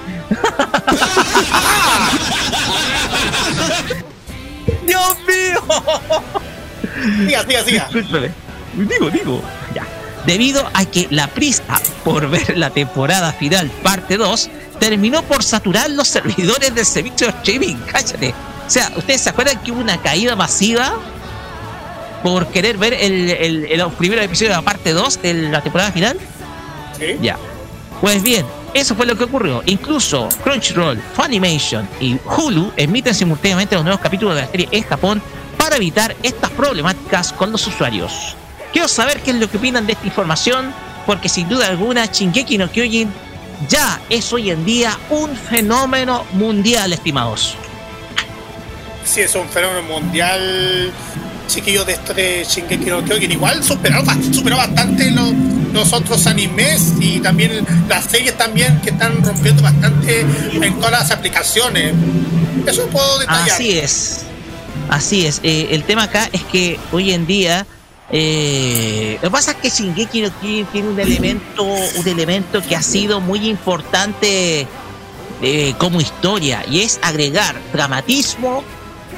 ¡Dios mío! Siga, siga, siga. Discúlpeme. Digo, digo. Debido a que la prisa por ver la temporada final, parte 2, terminó por saturar los servidores del servicio de streaming. Cállate. O sea, ¿ustedes se acuerdan que hubo una caída masiva por querer ver el, el, el primer episodio de la parte 2 de la temporada final? Sí. Ya. Pues bien, eso fue lo que ocurrió. Incluso Crunchyroll, Funimation y Hulu emiten simultáneamente los nuevos capítulos de la serie en Japón para evitar estas problemáticas con los usuarios. Quiero saber qué es lo que opinan de esta información, porque sin duda alguna Shingeki no Kyojin ya es hoy en día un fenómeno mundial, estimados. Sí, es un fenómeno mundial, chiquillos de esto de Shingeki no Kyojin. Igual superó, superó bastante los, los otros animes y también las series también que están rompiendo bastante en todas las aplicaciones. Eso puedo detallar. Así es. Así es. Eh, el tema acá es que hoy en día eh, lo que pasa es que Shingeki no Kyojin tiene un elemento, un elemento que ha sido muy importante eh, como historia y es agregar dramatismo,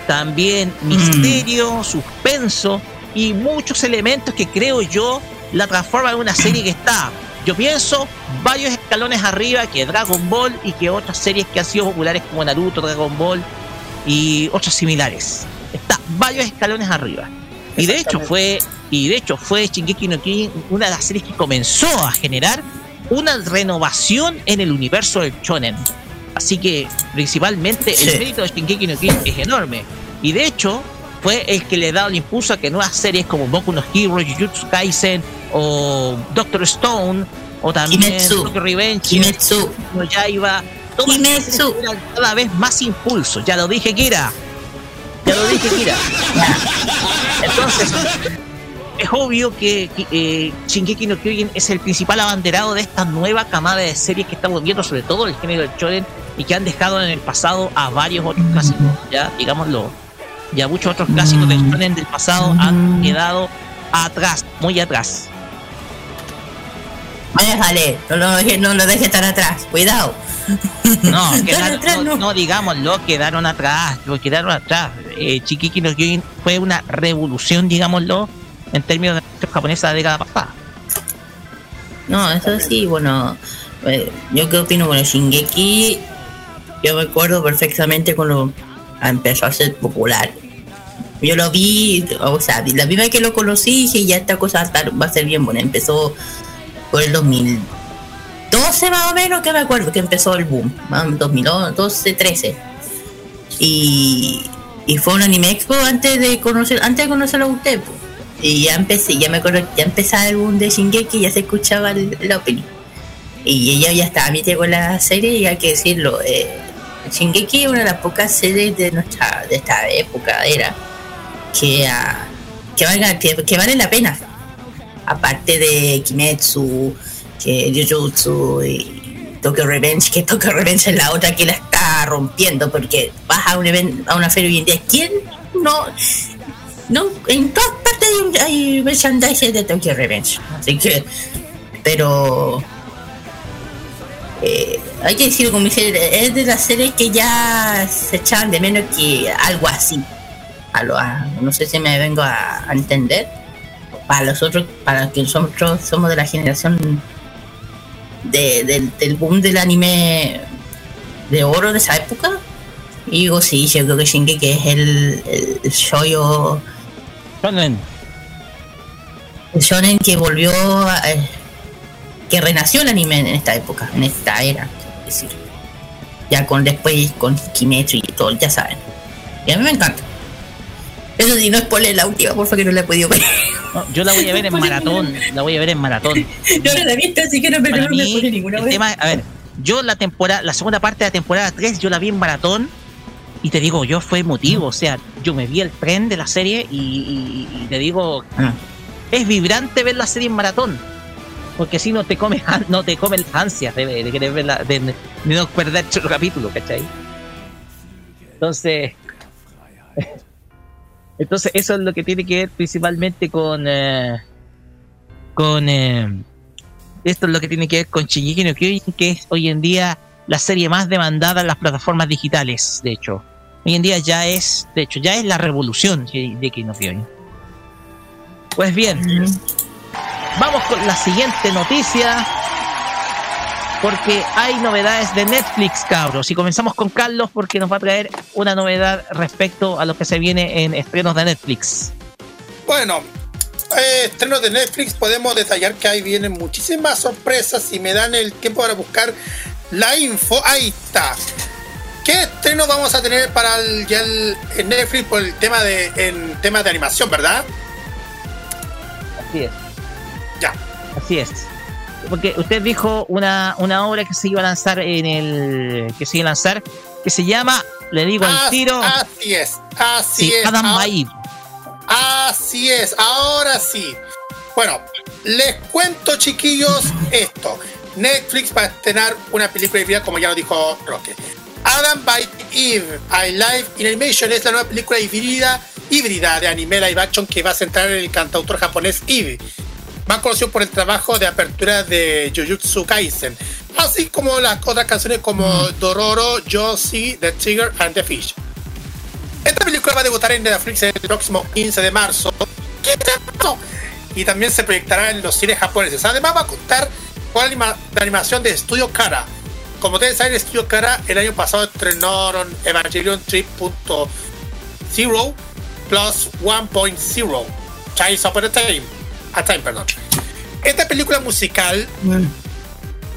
también misterio, suspenso y muchos elementos que creo yo la transforman en una serie que está, yo pienso, varios escalones arriba que Dragon Ball y que otras series que han sido populares como Naruto, Dragon Ball y otras similares. Está varios escalones arriba. Y de hecho fue y de hecho fue Shingeki no Kyojin una de las series que comenzó a generar una renovación en el universo del shonen. Así que principalmente Sí. el mérito de Shingeki no Kyojin es enorme. Y de hecho fue el que le ha dado el impulso a que nuevas series como Boku no Hero, Jujutsu Kaisen o Doctor Stone o también Kimetsu. Revenge, Kimetsu. no Yaiba, todas esas Kimetsu. cada vez más impulso. Ya lo dije, Kira. Ya lo dije, Kira. Entonces, es obvio que, eh, Shingeki no Kyojin es el principal abanderado de esta nueva camada de series que estamos viendo, sobre todo el género del shonen, y que han dejado en el pasado a varios otros clásicos, ya, digámoslo. Ya muchos otros clásicos del shonen del pasado han quedado atrás, muy atrás. Vaya, jale, no lo deje, no lo deje estar atrás, cuidado. No, [laughs] quedaron- atrás, no, no. digámoslo, quedaron atrás, lo quedaron atrás. Eh, Shingeki no Kyojin fue una revolución, digámoslo, en términos de la japonesa de la década pasada. No, eso sí, bueno, eh, yo qué opino, bueno, Shingeki, yo me acuerdo perfectamente cuando empezó a ser popular. Yo lo vi, o sea, la primera vez que lo conocí dije, ya esta cosa va a, estar- va a ser bien buena. Empezó por el 2012 más o menos, que me acuerdo que empezó el boom, más o menos 2012, 13. Y, y fue un anime expo antes de conocer, antes de conocerlo a usted. pues. Y ya empecé, ya me acuerdo, ya empezaba el boom de Shingeki, ya se escuchaba el, el opening. Y ella ya estaba metida con la serie y hay que decirlo, eh, Shingeki es una de las pocas series de nuestra, de esta época, era, que, ah, que, valga, que, que vale la pena. Aparte de Kimetsu, que Jujutsu y Tokyo Revenge, que Tokyo Revenge es la otra que la está rompiendo, porque vas a un evento, a una feria hoy en día, ¿quién no? No, en todas partes hay, hay de Tokyo Revenge. Así que, pero eh, hay que decirlo como dice, es de las series que ya se echaban de menos que algo así. A lo, a- no sé si me vengo a entender. Para los otros, para que nosotros somos de la generación de- del, del boom del anime de oro de esa época. Y digo, sí, yo creo que Shingeki es el, el, el shoyo Shonen. el shonen que volvió a- eh, que renació el anime en esta época en esta era quiero decir ya con después con Kimetsu y todo ya saben y a mí me encanta eso sí no es por la última por favor que no la he podido ver No, yo la voy a ver en [laughs] maratón, la voy a ver en maratón. [laughs] yo no la he visto así que no me, no me mí, pone ninguna el vez tema, a ver, yo la temporada, la segunda parte de la temporada 3, yo la vi en maratón y te digo, yo fue emotivo, o sea, yo me vi el tren de la serie y, y- y te digo, Ah. es vibrante ver la serie en maratón. Porque si no te comes, no te comen las ansias de, de querer verla, de, de no perder otro capítulo, ¿cachai? Entonces, entonces eso es lo que tiene que ver principalmente con, eh, con, eh, esto es lo que tiene que ver con Shingeki no Kyojin, que es hoy en día la serie más demandada en las plataformas digitales, de hecho. Hoy en día ya es, de hecho, ya es la revolución de Shingeki no Kyojin. Pues bien, vamos con la siguiente noticia. Porque hay novedades de Netflix, cabros. Y comenzamos con Carlos porque nos va a traer una novedad respecto a lo que se viene en estrenos de Netflix. Bueno, eh, estrenos de Netflix podemos detallar que ahí vienen muchísimas sorpresas. Si me dan el tiempo para buscar la info, ahí está. ¿Qué estreno vamos a tener para el, ya el- Netflix por el tema de en temas de animación, verdad? Así es. Ya. Así es. Porque usted dijo una, una obra que se iba a lanzar en el. que se iba a lanzar, que se llama, le digo al As- tiro. Así es, así sí, es. Adam Ah, Maid. Así es, ahora sí. Bueno, les cuento, chiquillos, esto. Netflix va a estrenar una película híbrida, como ya lo dijo Roque. Adam by Eve, I Live in Animation, es la nueva película híbrida, híbrida de anime live action que va a centrar en el cantautor japonés Eve. Más conocido por el trabajo de apertura de Jujutsu Kaisen, así como las otras canciones como Dororo, Josie, The Tiger and the Fish. Esta película va a debutar en Netflix el próximo 15 de marzo. Y también se proyectará en los cines japoneses. Además va a contar con la anima- la animación de Studio Kara. Como ustedes saben, Studio Kara el año pasado estrenaron Evangelion 3.0 plus 1.0 Chase of a Time. A Time, perdón. Esta película musical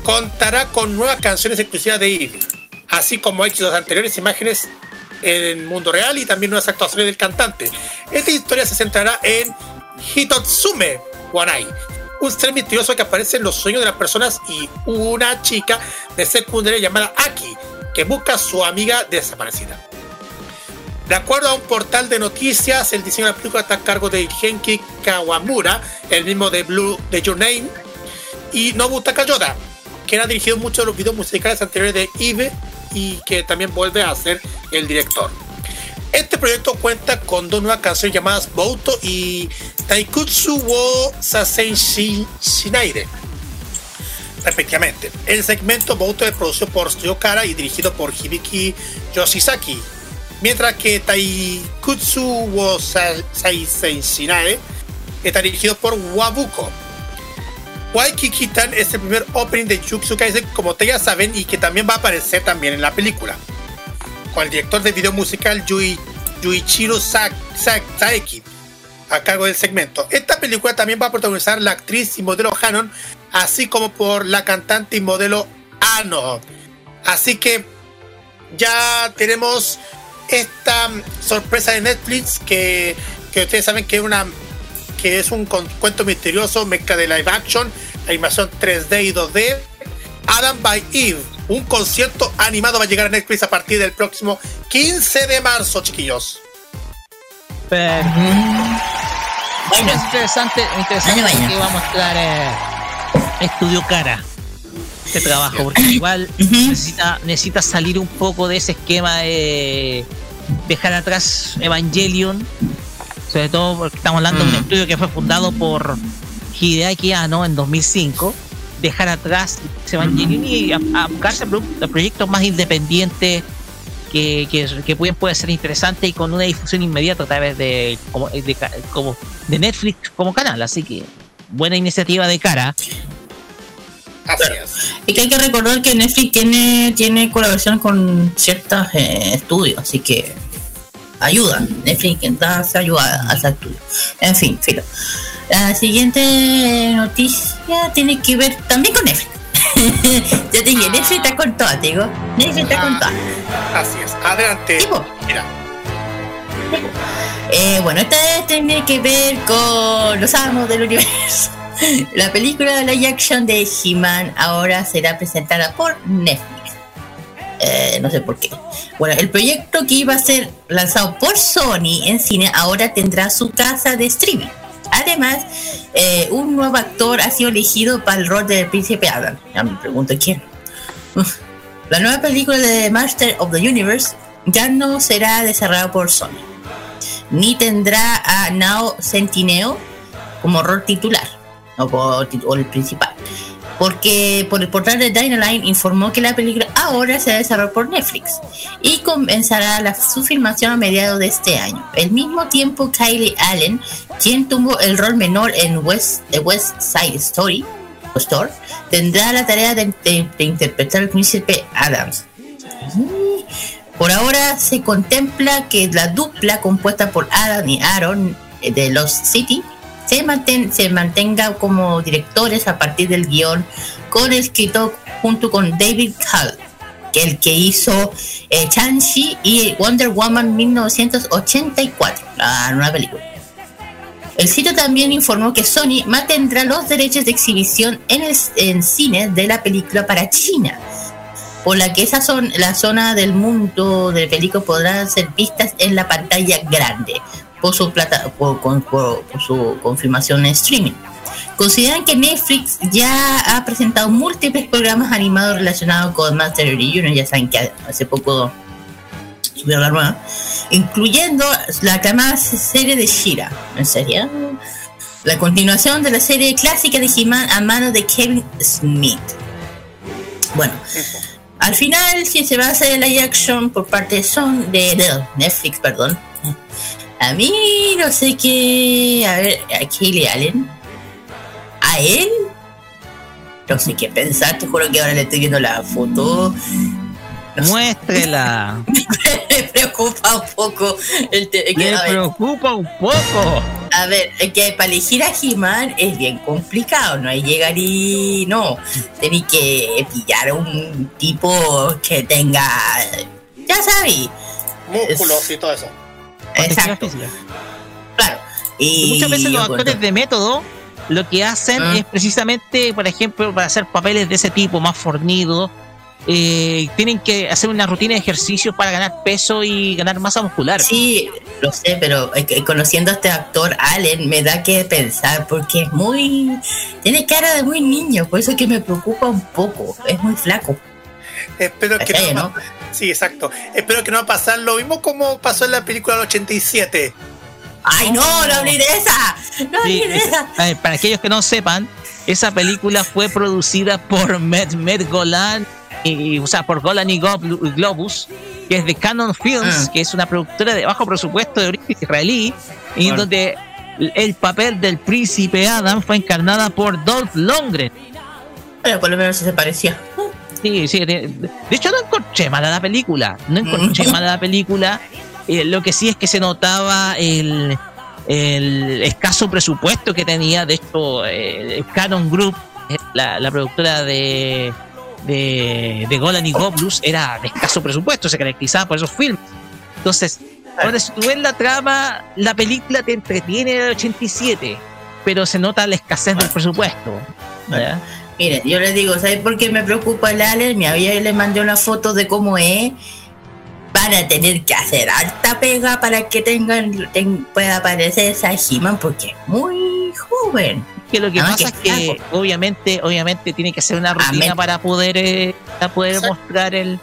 contará con nuevas canciones exclusivas de Eve, así como éxitos anteriores, imágenes en el mundo real y también nuevas actuaciones del cantante. Esta historia se centrará en Hitotsume Wanai, un ser misterioso que aparece en los sueños de las personas y una chica de secundaria llamada Aki, que busca a su amiga desaparecida. De acuerdo a un portal de noticias, el diseño de la película está a cargo de Genki Kawamura, el mismo de Blue de Your Name, y Nobu Takayoda, que ha dirigido muchos de los videos musicales anteriores de Eve y que también vuelve a ser el director. Este proyecto cuenta con dos nuevas canciones llamadas Bouto y Taikutsu wo Sasen Shinaire respectivamente. El segmento Bouto es producido por Studio Kara y dirigido por Hibiki Yoshizaki, mientras que Taikutsu wo Saisen Shinae está dirigido por Wabuko. Waikikitan es el primer opening de Jutsu Kaisen, como ustedes ya saben, y que también va a aparecer también en la película. Con el director de video musical Yui, Yuichiro Saeki a cargo del segmento. Esta película también va a protagonizar la actriz y modelo Hanon, así como por la cantante y modelo Ano. Así que ya tenemos esta sorpresa de Netflix que, que ustedes saben que es una que es un cuento misterioso mezcla de live action, animación 3D y 2D. Adam by Eve, un concierto animado va a llegar a Netflix a partir del próximo 15 de marzo, chiquillos. Bueno, es interesante, interesante que va a mostrar eh, Estudio Cara este trabajo, porque igual necesita, necesita salir un poco de ese esquema de dejar atrás Evangelion, sobre todo porque estamos hablando de un estudio que fue fundado por Hideaki Anno en 2005, dejar atrás Evangelion y a, buscarse a proyectos más independientes que, que, pueden, puede ser interesante y con una difusión inmediata a través de, como, de, como, de Netflix como canal. Así que buena iniciativa de cara. Y que hay que recordar que Netflix tiene, tiene colaboración con ciertos eh, estudios, así que ayuda. Netflix da ayuda a ese estudio. En fin, filo. La siguiente noticia tiene que ver también con Netflix. [laughs] ya te dije, Netflix está con todo, digo. Netflix está con todo. Así es. Adelante. Mira. Eh, bueno, esta vez tiene que ver con los amos del universo. La película de la action de He-Man ahora será presentada por Netflix. Eh, no sé por qué. Bueno, el proyecto que iba a ser lanzado por Sony en cine ahora tendrá su casa de streaming. Además, eh, un nuevo actor ha sido elegido para el rol del príncipe Adam. Ya me pregunto quién. La nueva película de Master of the Universe ya no será desarrollada por Sony, ni tendrá a Nao Centineo como rol titular o, el principal. Porque por el portal de Dynaline informó que la película ahora se desarrolla por Netflix y comenzará la, su filmación a mediados de este año. Al mismo tiempo, Kylie Allen, quien tuvo el rol menor en West, The West Side Story, Store, tendrá la tarea de, interpretar al príncipe Adams. Por ahora se contempla que la dupla compuesta por Adam y Aaron eh, de los City se, mantenga como directores a partir del guion con escrito junto con David Hall, que el que hizo eh, Chang-Chi y Wonder Woman 1984, la nueva película. El sitio también informó que Sony mantendrá los derechos de exhibición en, el, en cine de la película para China, por la que esa son zona del mundo de película podrán ser vistas en la pantalla grande, por su, plata, por, su confirmación en streaming. Consideran que Netflix ya ha presentado múltiples programas animados relacionados con Master Universe, ya saben que hace poco subió la nueva, incluyendo la aclamada serie de Shira, ¿en serio? La continuación de la serie clásica de He-Man a mano de Kevin Smith. Bueno, al final, si se va a hacer la action por parte de, Son, de Netflix, perdón, a mí no sé qué. A ver, a Kelly Allen. ¿A él? No sé qué pensar, te juro que ahora le estoy viendo la foto. Muéstrela. [laughs] me preocupa un poco el te Me preocupa un poco. A ver, es que para elegir a he es bien complicado, no hay llegar y no. Tenéis que pillar a un tipo que tenga. Ya sabes. Músculos y todo eso. Exacto. Claro. Y muchas veces los actores de método lo que hacen ah. es precisamente, por ejemplo, para hacer papeles de ese tipo más fornidos, eh, tienen que hacer una rutina de ejercicio para ganar peso y ganar masa muscular. Sí, lo sé, pero conociendo a este actor Allen me da que pensar porque es muy... Tiene cara de muy niño, por eso es que me preocupa un poco, es muy flaco. Espero que no, Sí, exacto. Espero que no va a pasar lo mismo como pasó en la película del 87. ¡Ay, no! ¡No hablé de esa! ¡No hablé de esa! Para aquellos que no sepan, esa película fue producida por Med, Med Golan, y, o sea, por Golan y Globus, que es de Canon Films, ah. que es una productora de bajo presupuesto de origen israelí, y donde el papel del príncipe Adam fue encarnada por Dolph Lundgren. Pero por lo menos se parecía. Sí, sí. De, hecho, no encontré mala la película. No encontré mala la película. Eh, lo que sí es que se notaba el, escaso presupuesto que tenía. De hecho, eh, Canon Group, eh, la, productora de, de, de Golan y Goblus, era de escaso presupuesto. Se caracterizaba por esos filmes. Entonces, ahora si tú ves la trama, la película te entretiene de 87, pero se nota la escasez del presupuesto. Mire, yo les digo, ¿sabes por qué me preocupa el Ale? Mi abuela le mandé una foto de cómo es. Para tener que hacer alta pega para que tengan pueda aparecer esa he porque es muy joven. Que lo que pasa es que obviamente, obviamente tiene que ser una rutina para poder, eh, para poder mostrar el,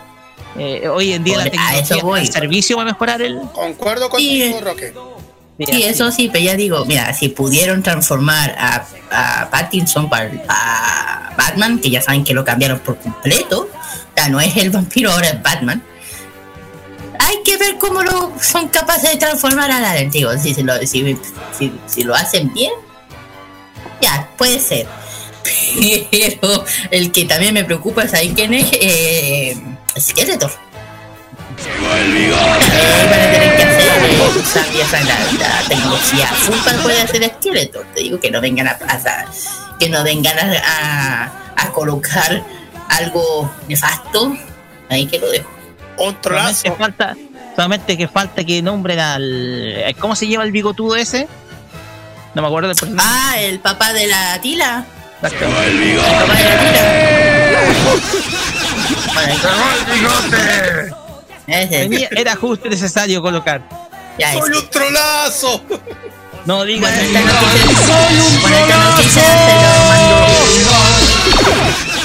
eh, hoy en día la tecnología el servicio va a mejorar el concuerdo contigo Roque Sí, eso sí, pero ya digo, mira, si pudieron transformar a, a Pattinson para, Batman, que ya saben que lo cambiaron por completo, ya no es el vampiro, ahora es Batman. Hay que ver cómo lo son capaces de transformar a la digo, si, si, lo, si, si, lo hacen bien, ya, puede ser. [laughs] Pero el que también me preocupa es ahí quién es eh, Skeletor. El bigote. Van a tener que hacer la, la, tecnología para puede hacer esqueleto. Te digo que no vengan a pasar, que no vengan a, a, colocar algo nefasto. Ahí que lo dejo. Otro solamente falta, solamente que falta que nombren al. ¿Cómo se llama el bigotudo ese? No me acuerdo del personaje. Ah, el papá de la tila. El bigote. El papá de la tila. [laughs] el bigote era justo necesario colocar. ¡Soy un trolazo! No digas ¡Soy un trolazo!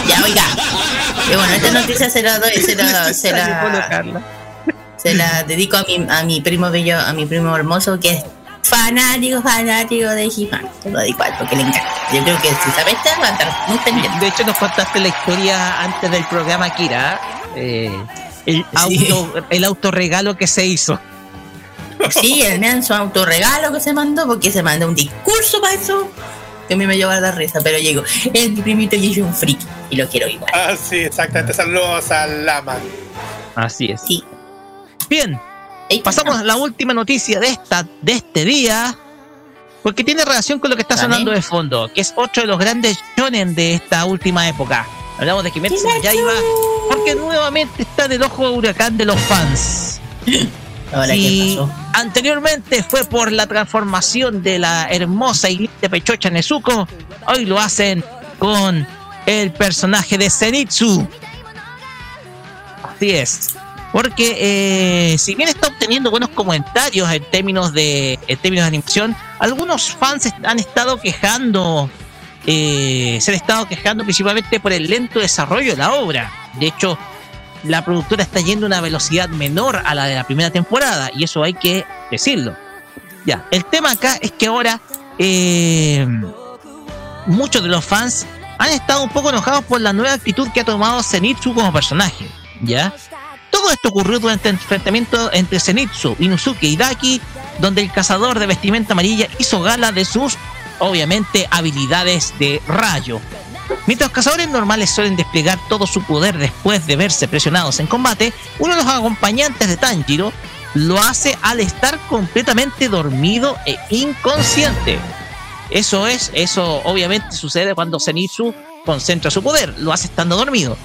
Ya, oiga. Y bueno, esta noticia se la doy, se la, [laughs] se la, se la dedico a mi, a mi primo bello, a mi primo hermoso que es fanático, fanático de He-Man. Lo dedico a porque le encanta. Yo creo que si sabes va a estar muy pendiente. De hecho, nos contaste la historia antes del programa Kira. Eh, el, [laughs] auto, el autorregalo que se hizo. Sí, el menso autorregalo que se mandó, porque se mandó un discurso para eso. Que a mí me lleva a dar risa, pero llego. Es mi primito y yo un friki. Y lo quiero igual. Ah, sí, exactamente. Saludos al Lama. Así es. Sí. Bien. Pasamos a la última noticia de esta, de este día. Porque tiene relación con lo que está sonando de fondo, que es otro de los grandes shonen de esta última época. Hablamos de Kimetsu ya iba porque nuevamente está en el ojo de huracán de los fans. y anteriormente fue por la transformación de la hermosa y linda pechocha Nezuko, hoy lo hacen con el personaje de Zenitsu. Así es. Porque eh, si bien está obteniendo buenos comentarios en términos de en términos de animación, algunos fans han estado quejando eh, se han estado quejando principalmente por el lento desarrollo de la obra. De hecho, la productora está yendo a una velocidad menor a la de la primera temporada, y eso hay que decirlo. Ya, el tema acá es que ahora eh, muchos de los fans han estado un poco enojados por la nueva actitud que ha tomado Zenitsu como personaje. ¿Ya? Todo esto ocurrió durante el enfrentamiento entre Zenitsu, Inusuke y Daki, donde el cazador de vestimenta amarilla hizo gala de sus obviamente habilidades de rayo. Mientras los cazadores normales suelen desplegar todo su poder después de verse presionados en combate, uno de los acompañantes de Tanjiro lo hace al estar completamente dormido e inconsciente. Eso es, eso obviamente sucede cuando Zenitsu concentra su poder, lo hace estando dormido.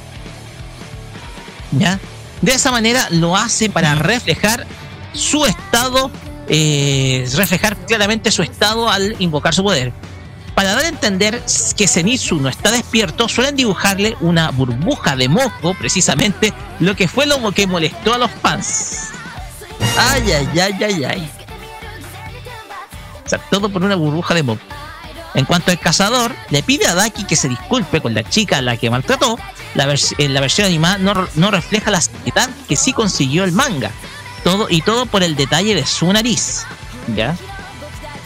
¿Ya? De esa manera lo hace para reflejar su estado eh, reflejar claramente su estado al invocar su poder. para dar a entender que Zenitsu no está despierto, suelen dibujarle una burbuja de moco, precisamente, lo que fue lo que molestó a los fans. Ay, ay, ay, ay, ay. O sea, todo por una burbuja de moco. En cuanto al cazador, le pide a Daki que se disculpe con la chica a la que maltrató. La, en la versión animada no, no refleja la seriedad que sí consiguió el manga. Todo, y todo por el detalle de su nariz. ¿Ya?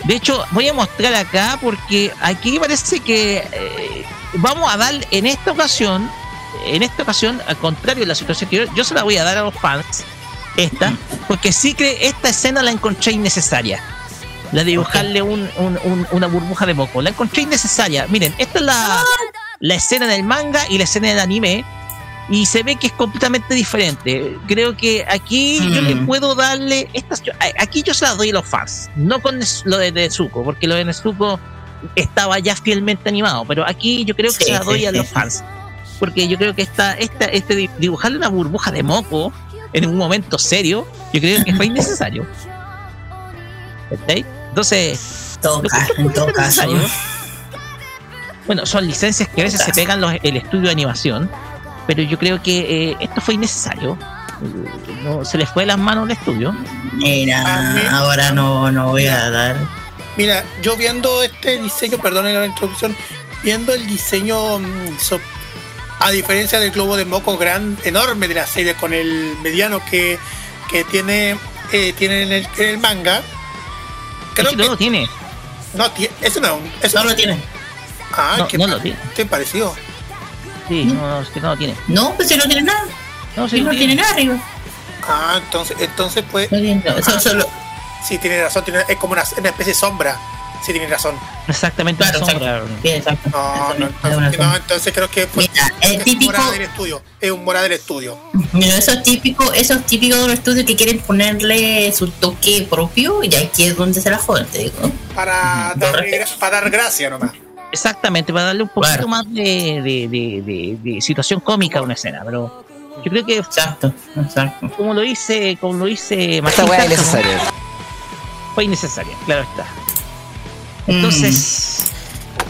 De hecho, voy a mostrar acá porque aquí parece que eh, vamos a dar en esta ocasión, en esta ocasión, al contrario de la situación que yo, yo se la voy a dar a los fans, esta, porque sí que esta escena la encontré innecesaria. La de dibujarle un, un, una burbuja de moco. La encontré innecesaria. Miren, esta es la, la escena del manga y la escena del anime y se ve que es completamente diferente. Creo que aquí yo le puedo darle estas aquí yo se las doy a los fans, no con lo de Nezuko, porque lo de Nezuko estaba ya fielmente animado, pero aquí yo creo que se las doy a los fans. Porque yo creo que esta, esta, este dibujarle una burbuja de moco en un momento serio, yo creo que fue innecesario. Entonces, en todo caso. Bueno, son licencias que a veces se pegan los, el estudio de animación pero yo creo que eh, esto fue innecesario. No, se les fue de las manos al estudio. Mira, ahora no, no voy a dar. Mira, yo viendo este diseño, perdón la introducción, viendo el diseño, mm, a diferencia del globo de moco gran, enorme de la serie, con el mediano que, que tiene, eh, tiene en el, manga. Creo no lo tiene. No, eso no, eso no lo tiene. Ah, no, no lo tiene. Qué parecido. Sí, no, es que no lo tiene. No, pues si no tiene nada. No, si no, tiene. nada arriba. Ah, entonces, entonces pues. No, solo. Sí, tiene razón, tiene, es como una, una especie de sombra. Sí, tiene razón. Exactamente, claro, sombra. exacto. No, no, no, entonces creo que fue, Mira, es típico. Un del estudio. Es un mora del estudio. Mira, eso es típico, eso es típico de los estudios que quieren ponerle su toque propio y aquí es donde se la joden, te digo. Para, dar, para dar gracia nomás. Exactamente, para darle un poquito más de, de, de, situación cómica a una escena, pero yo creo que exacto, exacto. como lo hice, como lo hice Esta weá es necesaria. Fue innecesaria, claro está. Entonces,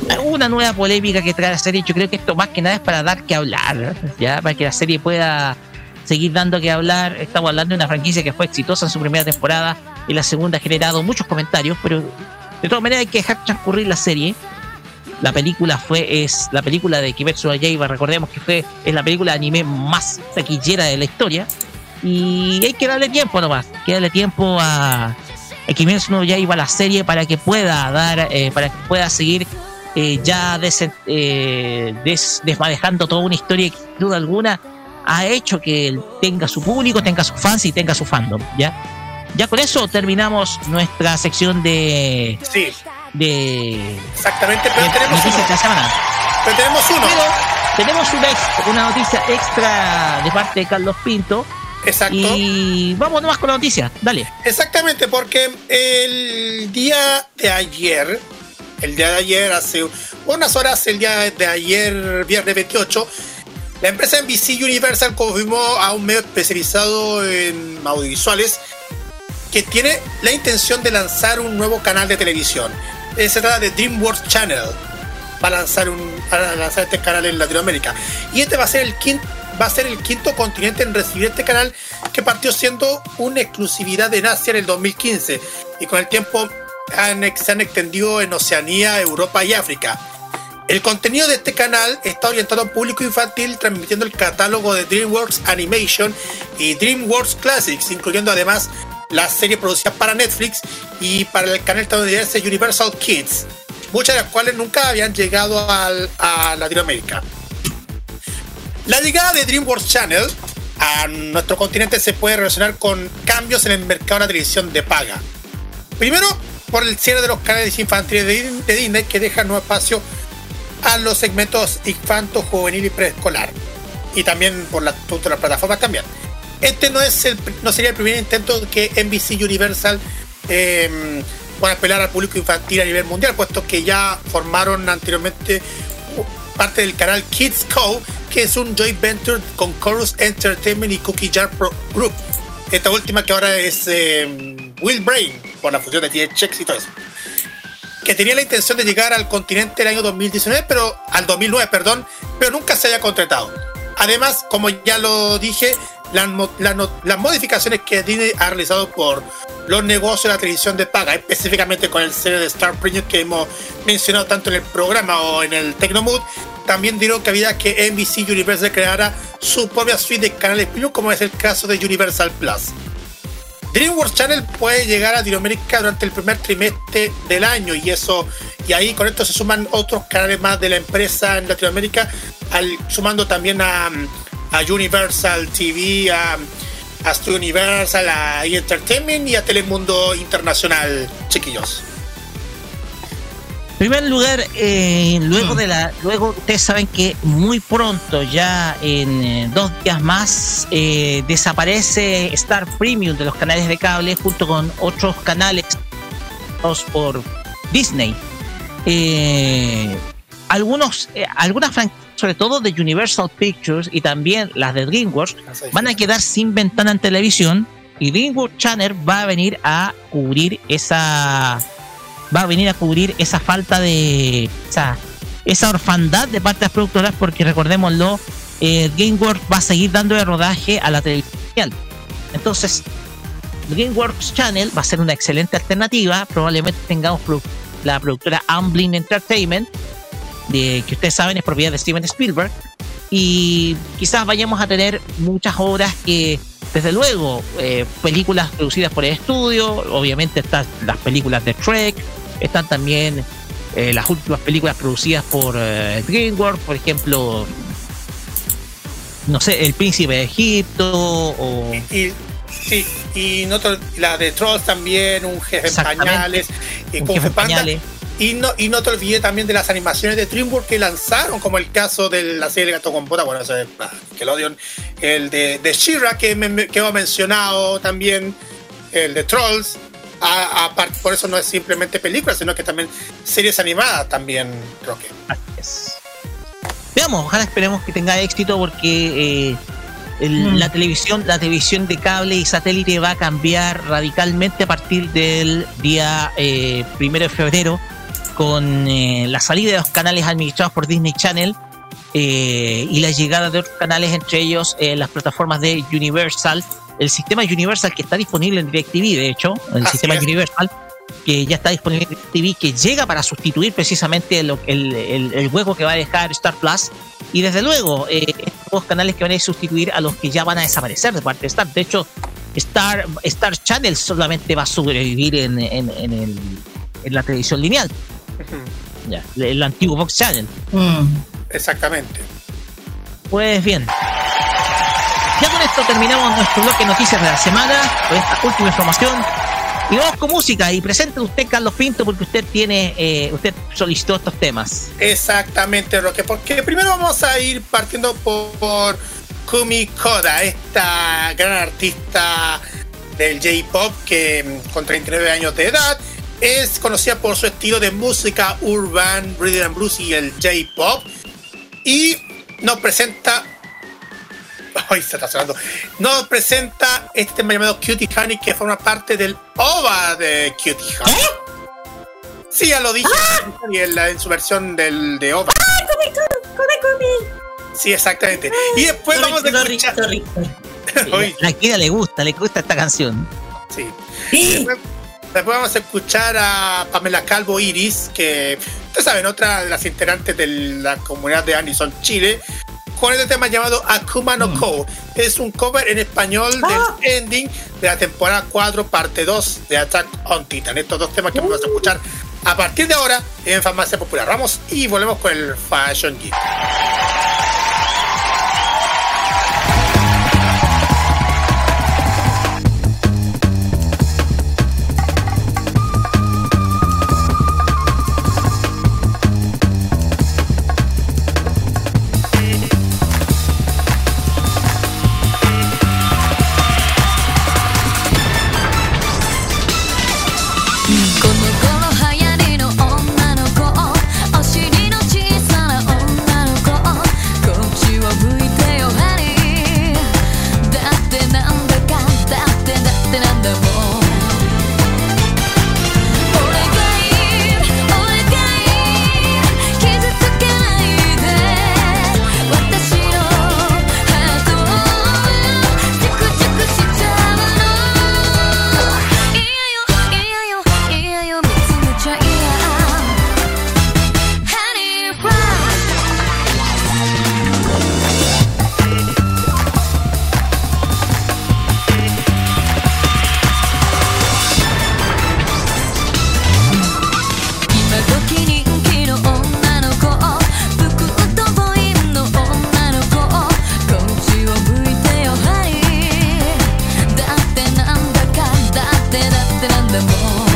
mm. una nueva polémica que trae la serie, yo creo que esto más que nada es para dar que hablar, ya, para que la serie pueda seguir dando que hablar. Estamos hablando de una franquicia que fue exitosa en su primera temporada y la segunda ha generado muchos comentarios, pero de todas maneras hay que dejar transcurrir la serie la película fue, es la película de Kimetsu no Yaiba, recordemos que fue, es la película de anime más taquillera de la historia. Y hay que darle tiempo nomás, hay que darle tiempo a, a Kimetsu no Yaiba la serie para que pueda dar, eh, para que pueda seguir eh, ya des, eh, desmadejando toda una historia que sin duda alguna ha hecho que tenga su público, tenga sus fans y tenga su fandom, ¿ya? Ya con eso terminamos nuestra sección de sí de. Exactamente, pero tenemos uno. Pero tenemos uno. tenemos una noticia extra de parte de Carlos Pinto. Exacto. Y vamos nomás con la noticia, dale. Exactamente, porque el día de ayer, el día de ayer, hace unas horas, el día de ayer, viernes 28, la empresa NBC Universal confirmó a un medio especializado en audiovisuales que tiene la intención de lanzar un nuevo canal de televisión. Eh, se trata de DreamWorks Channel. Va a lanzar, un, lanzar este canal en Latinoamérica. Y este va a ser el quinto va a ser el quinto continente en recibir este canal que partió siendo una exclusividad de Asia en el 2015 y con el tiempo se han extendido en Oceanía, Europa y África. El contenido de este canal está orientado a público infantil transmitiendo el catálogo de DreamWorks Animation y DreamWorks Classics, incluyendo además la serie producida para Netflix y para el canal estadounidense Universal Kids, muchas de las cuales nunca habían llegado a Latinoamérica. La llegada de DreamWorks Channel a nuestro continente se puede relacionar con cambios en el mercado de la televisión de paga. Primero, por el cierre de los canales infantiles de Disney que dejan nuevo espacio a los segmentos infanto, juvenil y preescolar. Y también por las, las plataformas también este no es el, no sería el primer intento que NBC Universal eh, pueda apelar al público infantil a nivel mundial, puesto que ya formaron anteriormente parte del canal Kids Co, que es un joint venture con Chorus Entertainment y Cookie Jar Group. Esta última que ahora es eh, Will Brain, por la fusión de THX y todo eso. que tenía la intención de llegar al continente el año 2019, pero al 2009, perdón, pero nunca se haya contratado. Además, como ya lo dije, las, modificaciones que Disney ha realizado por los negocios de la televisión de paga, específicamente con el serie de Star Premium que hemos mencionado tanto en el programa o en el Tecnomood, también dieron cabida que NBC Universal creara su propia suite de canales premium, como es el caso de Universal Plus. DreamWorks Channel puede llegar a Latinoamérica durante el primer trimestre del año y eso y ahí con esto se suman otros canales más de la empresa en Latinoamérica, sumando también a, a Universal TV, a, a Studio Universal, a Entertainment y a Telemundo Internacional, chiquillos. En primer lugar, eh, luego de la, luego ustedes saben que muy pronto, ya en eh, dos días más, eh, desaparece Star Premium de los canales de cable junto con otros canales por Disney. algunos, algunas franquicias, sobre todo de Universal Pictures y también las de DreamWorks, van a quedar sin ventana en televisión y DreamWorks Channel va a venir a cubrir esa va a venir a cubrir esa falta de esa, esa orfandad de parte de las productoras porque recordémoslo eh, GameWorks va a seguir dando el rodaje a la televisión entonces GameWorks Channel va a ser una excelente alternativa. Probablemente tengamos la productora Amblin Entertainment de, que ustedes saben es propiedad de Steven Spielberg. Y quizás vayamos a tener muchas obras que desde luego, eh, películas producidas por el estudio, obviamente están las películas de Trek, están también eh, las últimas películas producidas por eh, DreamWorks, por ejemplo, no sé, El Príncipe de Egipto o... Y, sí, y no la de Trolls también, Un Jefe en Pañales, y un jefe Pañales. Y no, y no te olvides también de las animaciones de DreamWorks que lanzaron, como el caso de la serie Gato con Bota, bueno, ese que lo odian, el de, de Shira que, me, que hemos mencionado también, el de Trolls, aparte, por eso no es simplemente películas, sino que también series animadas también, Roque. Veamos, ojalá esperemos que tenga éxito porque eh, mm. la televisión, la televisión de cable y satélite va a cambiar radicalmente a partir del día eh, primero de febrero con eh, la salida de los canales administrados por Disney Channel y la llegada de otros canales, entre ellos las plataformas de Universal el sistema Universal que está disponible en DirecTV, de hecho, el sistema Universal que ya está disponible en DirecTV, que llega para sustituir precisamente el, el, hueco que va a dejar Star Plus. Y desde luego, eh, estos canales que van a sustituir a los que ya van a desaparecer de parte de Star. De hecho, Star, Star Channel solamente va a sobrevivir en, en, en, en la televisión lineal. Ya, el, antiguo Fox Channel. Mm. Exactamente. Pues bien. Ya con esto terminamos nuestro bloque de noticias de la semana, con esta última información. Y vamos con música y presente usted, Carlos Pinto, porque usted tiene, eh, usted solicitó estos temas. Exactamente, Roque, porque primero vamos a ir partiendo por, Kumi Koda, esta gran artista del J-Pop que mm, con 39 años de edad es conocida por su estilo de música urban, rhythm and blues y el J-Pop. Y nos presenta Hoy se está sonando. Nos presenta este tema llamado Cutie Honey que forma parte del OVA de Cutie Honey. ¿Eh? Sí, ya lo dije ¡Ah! en, en, su versión del, de OVA. ¡Ah, come, come, come! Sí, exactamente. Y después vamos a escuchar. [laughs] la Kira le gusta, le gusta esta canción. Sí. Después, después, vamos a escuchar a Pamela Calvo Iris, que ustedes saben, otra de las integrantes de la comunidad de Anison Chile, con este tema llamado Akuma no Ko. Es un cover en español del ah. ending de la temporada 4, parte 2 de Attack on Titan. Estos dos temas que vamos a escuchar a partir de ahora en Farmacia Popular. Vamos y volvemos con el Fashion Geek. だってだってなんだもん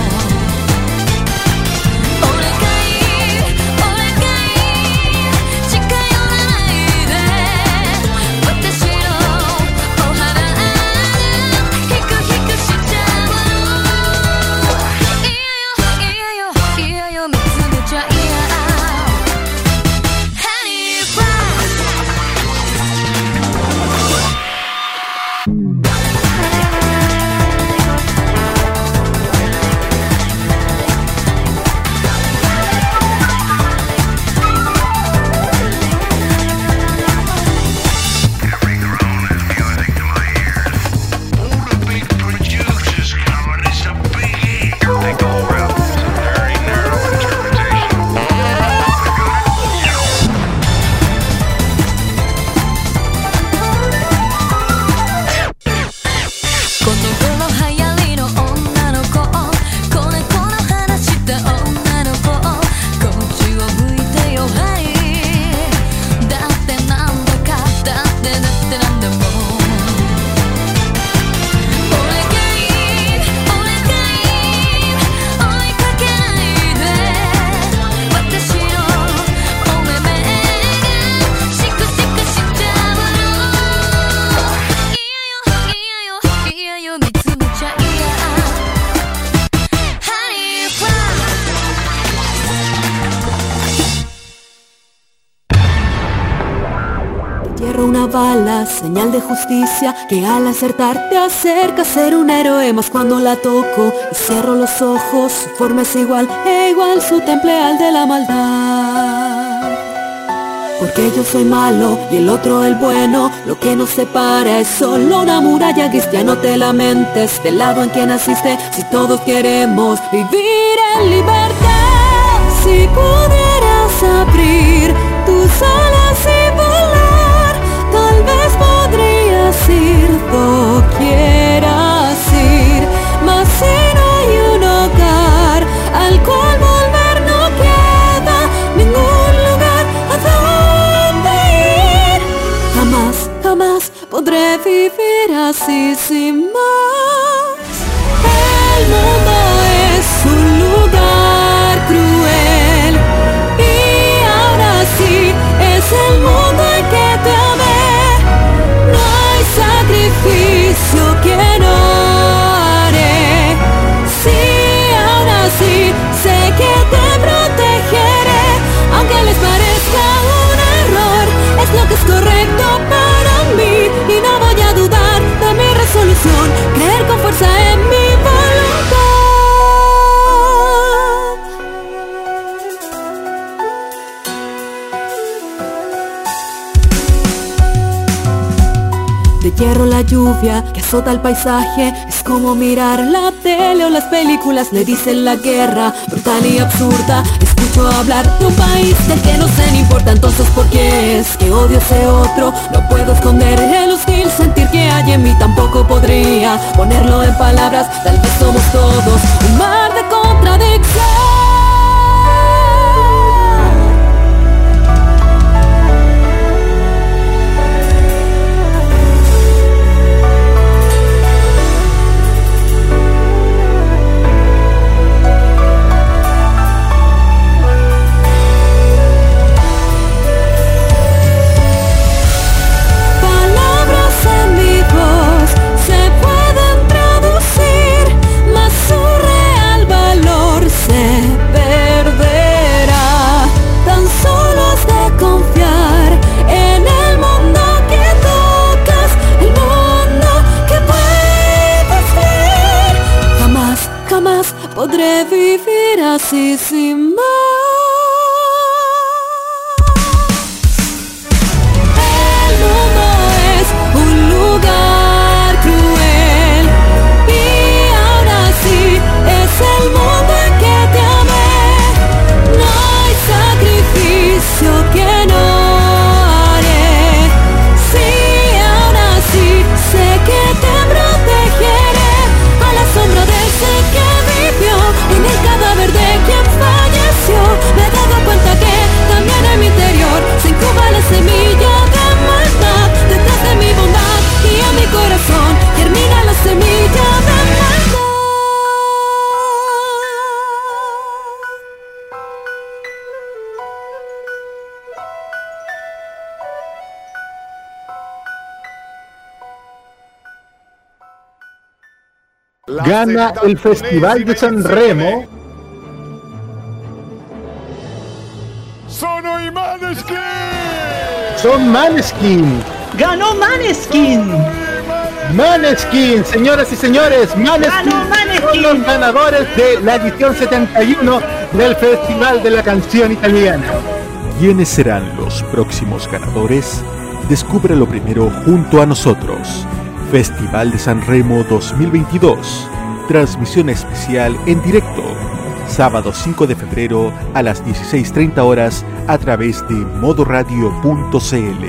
señal de justicia, que al acertar te acerca a ser un héroe, más cuando la toco y cierro los ojos, su forma es igual, e igual su temple al de la maldad. Porque yo soy malo y el otro el bueno Lo que nos separa es solo una muralla Ya no te lamentes del lado en que naciste Si todos queremos vivir en libertad Si vivir así sin más El mundo es un lugar cruel y ahora sí es el mundo en que te amé. No hay sacrificio que no haré. Sí, ahora sí sé que te protegeré, aunque les parezca un error. Es lo que es correcto la lluvia que azota el paisaje. Es como mirar la tele o las películas. Le dicen la guerra brutal y absurda. Escucho hablar de un país del que no se me importa. Entonces ¿por qué es que odio ese otro? No puedo esconder el hostil sentir que hay en mí. Tampoco podría ponerlo en palabras. Tal vez somos todos Gana el Festival de San Remo Sono i Maneskin. son Maneskin. ¡Ganó Maneskin! Maneskin, señoras y señores, Maneskin, ¡Ganó Maneskin! son los ganadores de la edición 71 del Festival de la Canción Italiana. ¿Quiénes serán los próximos ganadores? Descúbrelo primero junto a nosotros. Festival de San Remo 2022. Transmisión especial en directo. Sábado 5 de febrero a las 16.30 horas a través de modoradio.cl.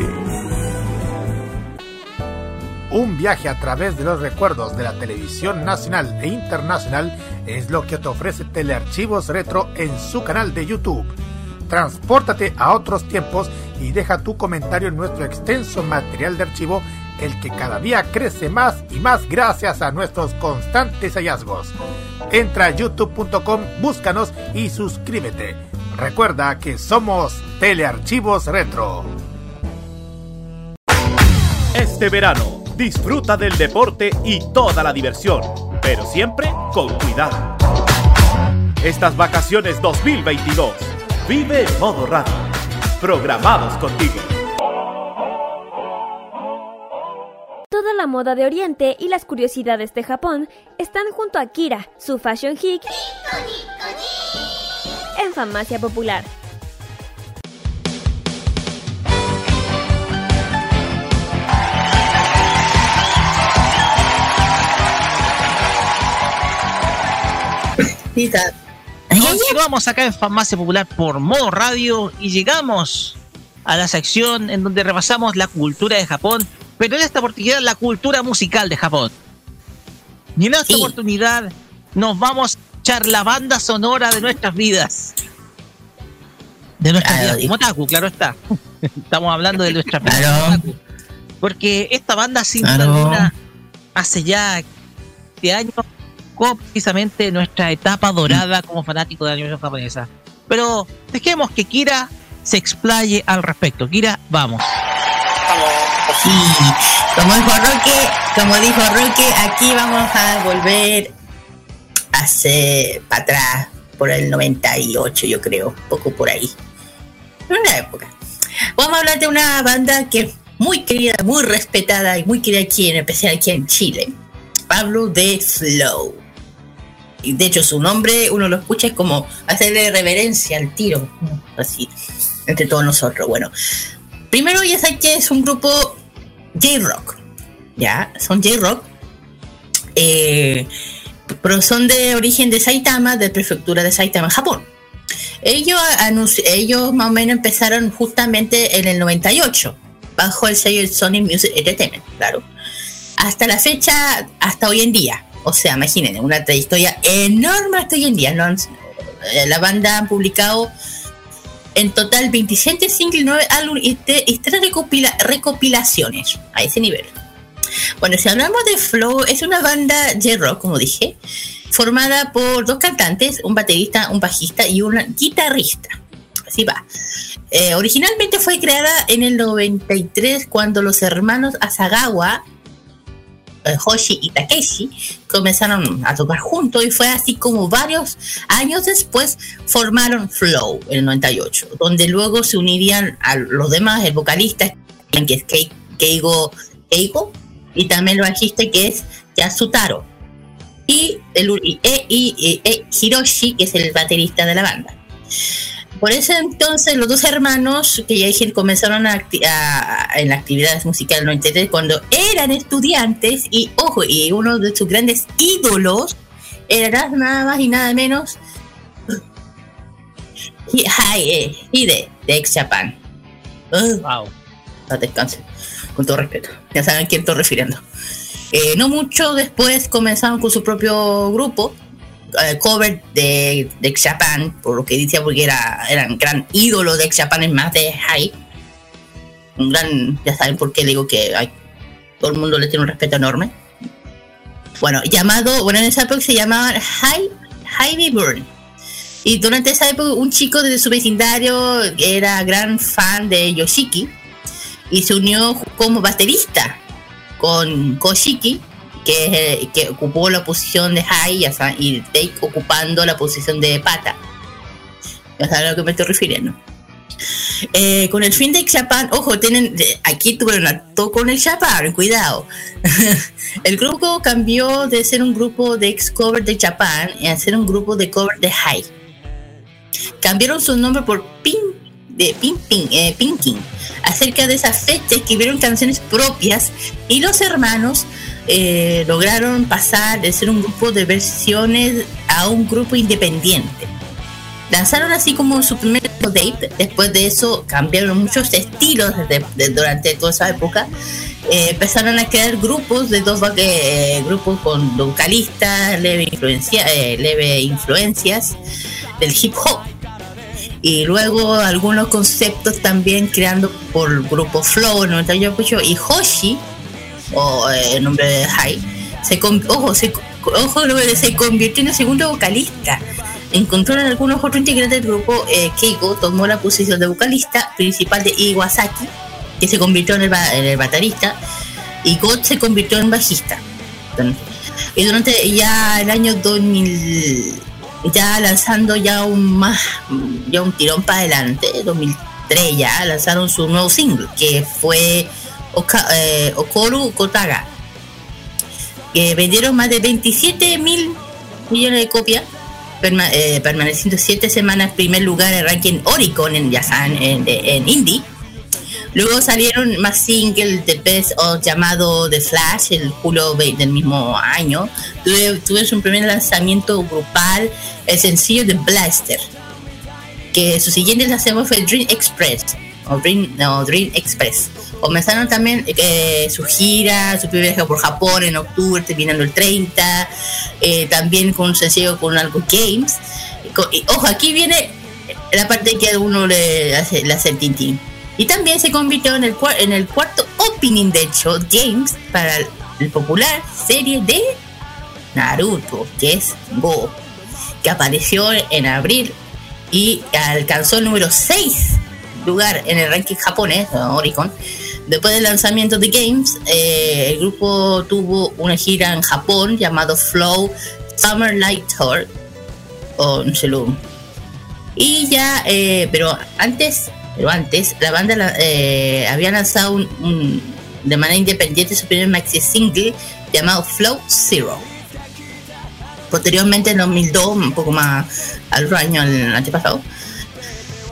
Un viaje a través de los recuerdos de la televisión nacional e internacional es lo que te ofrece Telearchivos Retro en su canal de YouTube. Transpórtate a otros tiempos y deja tu comentario en nuestro extenso material de archivo, el que cada día crece más y más gracias a nuestros constantes hallazgos. Entra a youtube.com, búscanos y suscríbete. Recuerda que somos Telearchivos Retro. Este verano, disfruta del deporte y toda la diversión, pero siempre con cuidado. Estas vacaciones 2022, vive en modo radio. Programados contigo. La moda de Oriente y las curiosidades de Japón están junto a Kira, su fashion geek, en Farmacia Popular. Continuamos acá en Farmacia Popular por modo radio y llegamos a la sección en donde repasamos la cultura de Japón, pero en esta oportunidad la cultura musical de Japón. Y en esta oportunidad nos vamos a echar la banda sonora de nuestras vidas. De nuestras vidas como claro está. [laughs] Estamos hablando de nuestras vidas. Porque esta banda sin duda alguna hace ya de años precisamente nuestra etapa dorada como fanático de la animación japonesa. Pero dejemos que Kira se explaye al respecto. Kira, vamos. Sí, como dijo Roque, como dijo Roque, aquí vamos a volver hace para atrás, por el 98 yo creo, poco por ahí. Una época. Vamos a hablar de una banda que es muy querida, muy respetada y muy querida aquí, en especial aquí en Chile. Pablo de Flow de hecho su nombre uno lo escucha es como hacerle reverencia al tiro, así, entre todos nosotros. Bueno, primero ya sé que es un grupo J-Rock, ya, son J-Rock, eh, pero son de origen de Saitama, de prefectura de Saitama, Japón. Ellos, ellos más o menos empezaron justamente en el 98, bajo el sello Sony Music Entertainment, claro. Hasta la fecha, hasta hoy en día. O sea, imaginen, una trayectoria enorme hasta hoy en día. Eh, la banda ha publicado en total 27 singles, 9 álbumes y, tres recopilaciones a ese nivel. Bueno, si hablamos de Flow, es una banda J-Rock, como dije, formada por dos cantantes, un baterista, un bajista y un guitarrista. Así va. Eh, originalmente fue creada en el 93 cuando los hermanos Asagawa Hoshi y Takeshi comenzaron a tocar juntos y fue así como varios años después formaron Flow en el 98, donde luego se unirían a los demás, el vocalista que es Keigo, Keigo y también el bajista que es Yasutaro y, el, y, y, y Hiroshi que es el baterista de la banda. Por ese entonces, los dos hermanos que ya dije comenzaron a, en la actividades musicales 93 cuando eran estudiantes y, ojo, y uno de sus grandes ídolos era nada más y nada menos Hide de Ex Japan. wow. No descansen, con todo respeto. Ya saben a quién estoy refiriendo. Eh, no mucho después comenzaron con su propio grupo, eh, cover de, de Japan, por lo que decía, porque era, eran gran ídolo de X Japan, es más de High. Un gran, ya saben por qué digo que hay, todo el mundo le tiene un respeto enorme. Bueno, llamado, bueno, en esa época se llamaba High, Burn. Y durante esa época, un chico de su vecindario era gran fan de Yoshiki y se unió como baterista con Koshiki que, que ocupó la posición de High y Take ocupando la posición de Pata. Ya saben a lo que me estoy refiriendo. Eh, con el fin de Japan, ojo, tienen, aquí tuvieron a todo con el Japan, cuidado. [laughs] el grupo cambió de ser un grupo de ex cover de Japan a ser un grupo de cover de High. Cambiaron su nombre por Pink de Pink, Pink, eh, Pinking. Acerca de esa fecha escribieron canciones propias y los hermanos eh, lograron pasar de ser un grupo de versiones a un grupo independiente. Lanzaron así como su primer date, después de eso cambiaron muchos estilos durante toda esa época. Eh, empezaron a crear grupos de dos eh, grupos con vocalistas, leve, influencia, leve influencias del hip hop y luego algunos conceptos también creando por grupo Flow, 98 y Hoshi o eh, el nombre de Hai, se, ojo, se, ojo, se convirtió en el segundo vocalista. Encontró en algunos otros integrantes del grupo, eh, Keiko tomó la posición de vocalista principal de Iwasaki, que se convirtió en el, en el baterista, y God se convirtió en bajista. Y durante ya el año 2000, ya lanzando ya un más, ya un tirón para adelante, 2003 ya lanzaron su nuevo single, que fue Oka, eh, Okoru Kotaga, que vendieron más de 27 mil millones de copias, eh, permaneciendo 7 semanas primer lugar en ranking Oricon en, en, en, indie. Luego salieron más singles de Best of llamado The Flash el julio del mismo año. Tuve, su primer lanzamiento grupal, el sencillo de Blaster. Que su siguiente lanzamiento fue Dream Express. O Dream, no, Dream Express. Comenzaron también eh, su gira, su primer viaje por Japón en octubre, terminando el 30. Eh, también con un sencillo con algo Games. ojo, aquí viene la parte que a uno le hace, le hace el tintín. Y también se convirtió en el, en el cuarto opening de hecho Games para el popular serie de Naruto, que es Go, que apareció en abril y alcanzó el número 6 lugar en el ranking japonés, Oricon, Después del lanzamiento de Games, eh, el grupo tuvo una gira en Japón llamado Flow Summer Light Tour. O lo. Y ya, eh, pero antes, pero antes, la banda eh, había lanzado un, de manera independiente su primer maxi single llamado Flow Zero. Posteriormente, en 2002, un poco más al año, el antepasado,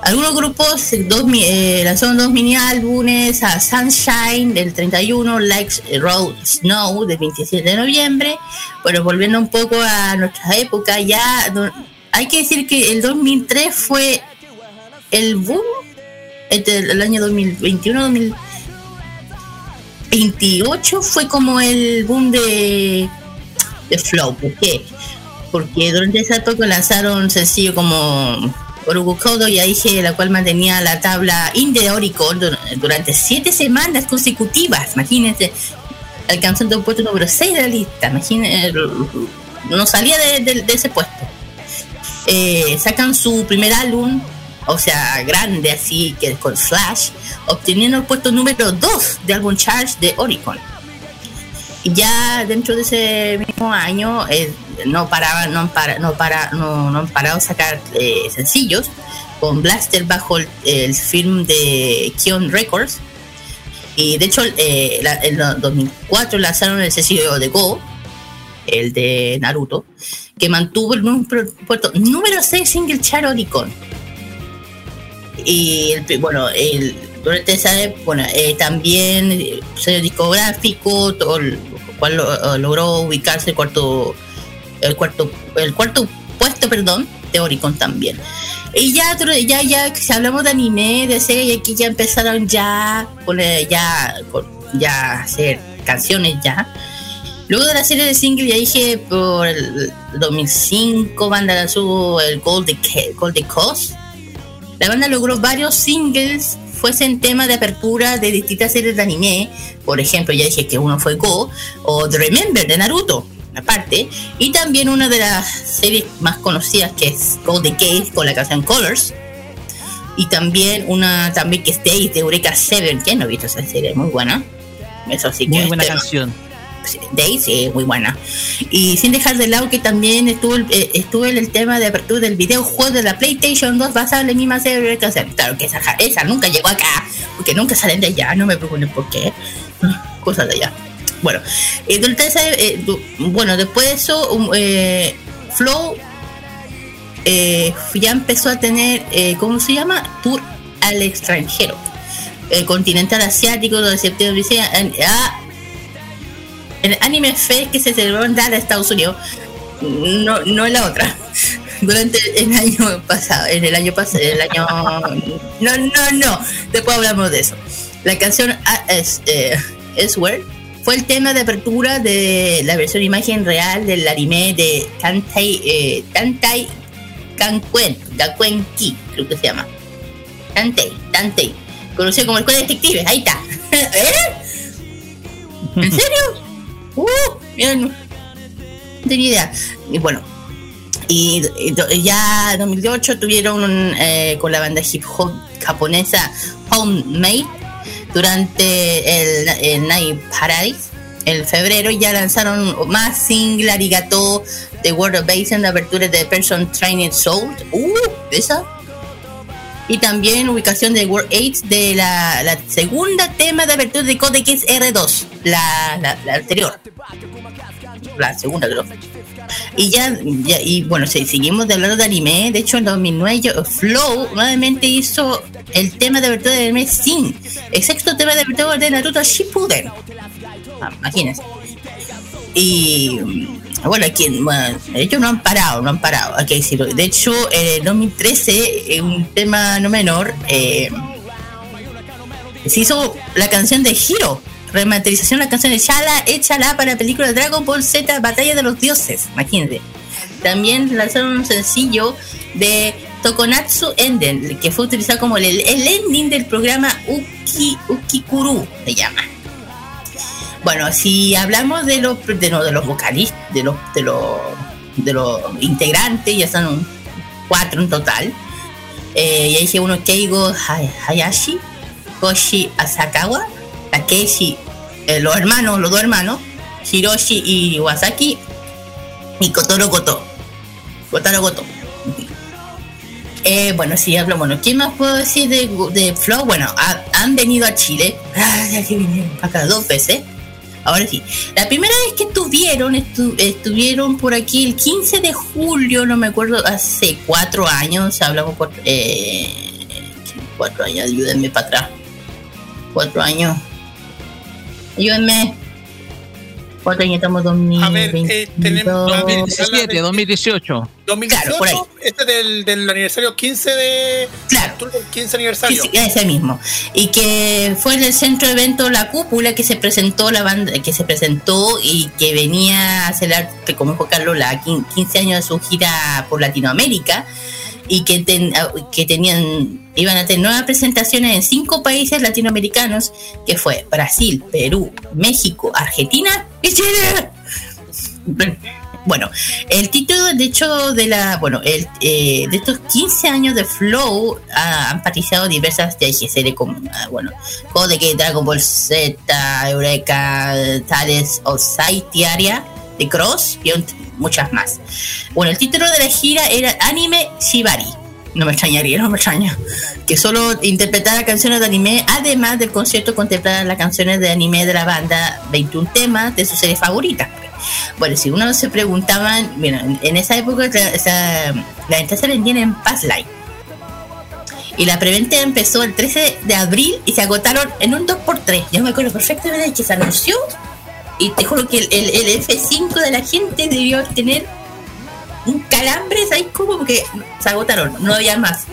algunos grupos dos, eh, lanzaron dos mini álbumes, a Sunshine del 31, Like Road Snow del 27 de noviembre. Bueno, volviendo un poco a nuestra época, ya hay que decir que el 2003 fue el boom, este, el, año 2021, 2028 fue como el boom de, de Flow. ¿Por qué? Porque durante esa época lanzaron sencillo como Orugukodo y Aige, la cual mantenía la tabla Indie Oricon durante siete semanas consecutivas. Imagínense, alcanzando el puesto número 6 de la lista. Imagínense, no salía de, ese puesto. Eh, sacan su primer álbum, o sea, grande así, que con Flash, obteniendo el puesto número 2 de álbum Charge de Oricon. Ya dentro de ese mismo año, eh, no paraban, no para, no, para, no, no han parado sacar eh, sencillos con Blaster bajo el, film de Kion Records. Y de hecho, eh, en 2004 lanzaron el sencillo de Go, el de Naruto, que mantuvo el puesto número 6 single chart Oricon. Y el, bueno, el, durante esa bueno, eh, también sello discográfico, todo cual logró ubicarse el cuarto el cuarto, el cuarto puesto, perdón, de Oricon también. Y ya, ya, ya, si hablamos de anime, de serie, aquí ya empezaron ya, con, ya, ya hacer canciones ya. Luego de la serie de single, ya dije, por el 2005, banda lanzó el Gold de Coast. La banda logró varios singles, fuesen temas de apertura de distintas series de anime. Por ejemplo, ya dije que uno fue Go, o The Remember de Naruto aparte, y también una de las series más conocidas que es Golden Gate con la canción Colors, y también una también que es Days de Eureka 7, que no he visto esa serie, muy buena. Eso sí muy buena canción. Days, sí, muy buena. Y sin dejar de lado que también estuvo, eh, estuvo el tema de apertura del videojuego de la PlayStation 2 basado en la misma serie 7. Claro que esa, esa nunca llegó acá, porque nunca salen de allá, no me pregunten por qué. [laughs] Cosas de allá. Bueno, eh, bueno, después de eso, um, eh, Flow eh, ya empezó a tener, ¿cómo se llama? Tour al extranjero. El continental asiático, donde septiembre en, el Anime Fest que se celebró en Dallas, Estados Unidos. No, no la otra. [laughs] Durante el año pasado, en el año pasado, el año. No, no, no. Después hablamos de eso. La canción es, es Where fue el tema de apertura de la versión imagen real del anime de Tantai, eh, Tantai Kankuen, Ki, creo que se llama. Tantei, Tantei, conocido como el de Detectives, ahí está. [laughs] ¿Eh? ¿En serio? Uh, mira, no, tenía idea. Y bueno, y, ya en 2008 tuvieron eh, con la banda hip hop japonesa Homemade durante el, Night Paradise. En febrero ya lanzaron más single Arigato de World of Basin de apertura de Person Training Soul. Uh, esa. Y también ubicación de World 8 de la, segunda tema de apertura de Codex R2, la, la, anterior. la segunda creo. Y ya, y bueno, si seguimos de hablando de anime, de hecho en 2009 yo- Flow nuevamente hizo el tema de verdad del mes sin, el sexto tema de verdad de Naruto Shippuden. Ah, imagínense. Y bueno, aquí, bueno, ellos no han parado, no han parado, hay que decirlo. De hecho, en el 2013, eh, un tema no menor, eh, se hizo la canción de Hiro, remasterización de la canción de Shala, échala para la película Dragon Ball Z, Batalla de los Dioses, imagínense. También lanzaron un sencillo de Tokonatsu Enden, que fue utilizado como el, el ending del programa Uki, Ukikuru, se llama. Bueno, si hablamos de los de, los- vocalistas, de los de los integrantes, ya son cuatro en total. Eh, ya dije uno Keigo Hay- Hayashi, Koshi Asakawa, Takeshi, eh, los hermanos, los dos hermanos, Hiroshi y Wasaki, y Kotoro Koto. Kotaro Koto. Eh, bueno, sí, hablo, ¿qué más puedo decir de, Flow? Bueno, ha- han venido a Chile, ah, ya que vinieron acá dos veces. Ahora sí, la primera vez que estuvieron, estu- estuvieron por aquí el 15 de julio, no me acuerdo, hace cuatro años, hablamos por... Eh, cuatro años, ayúdenme para atrás. Cuatro años. Ayúdenme. Cuatro años, estamos 2020. eh, tenemos 2017, 2018. 2018, por ahí. este del, del aniversario 15 de. Claro. 15 aniversario. Sí, ese mismo. Y que fue en el centro de evento La Cúpula que se presentó la banda, que se presentó y que venía a celebrar, como dijo Carlos, la quin- 15 años de su gira por Latinoamérica y que, ten- ah, que tenían iban a tener nuevas presentaciones en cinco países latinoamericanos que fue Brasil, Perú, México, Argentina y Chile. Bueno, el título, de hecho, de la, bueno, el, eh, de estos 15 años de Flow ah, han participado diversas de series como, ah, bueno, Code Dragon Ball Z, Eureka, Tales of Area, The Cross y muchas más. Bueno, el título de la gira era Anime Shibari. No me extrañaría, no me extraña. Que solo interpretara canciones de anime, además del concierto contemplara las canciones de anime de la banda, 21 temas de sus series favoritas. Bueno, si uno se preguntaban, bueno, en- esa época la- entradas se vendían en Passline. Y la preventa empezó el 13 de abril y se agotaron en un 2x3. Yo me acuerdo perfectamente que se anunció y te juro que el- el F5 de la gente debió tener un calambre, ¿sabes cómo? Porque se agotaron, no había más.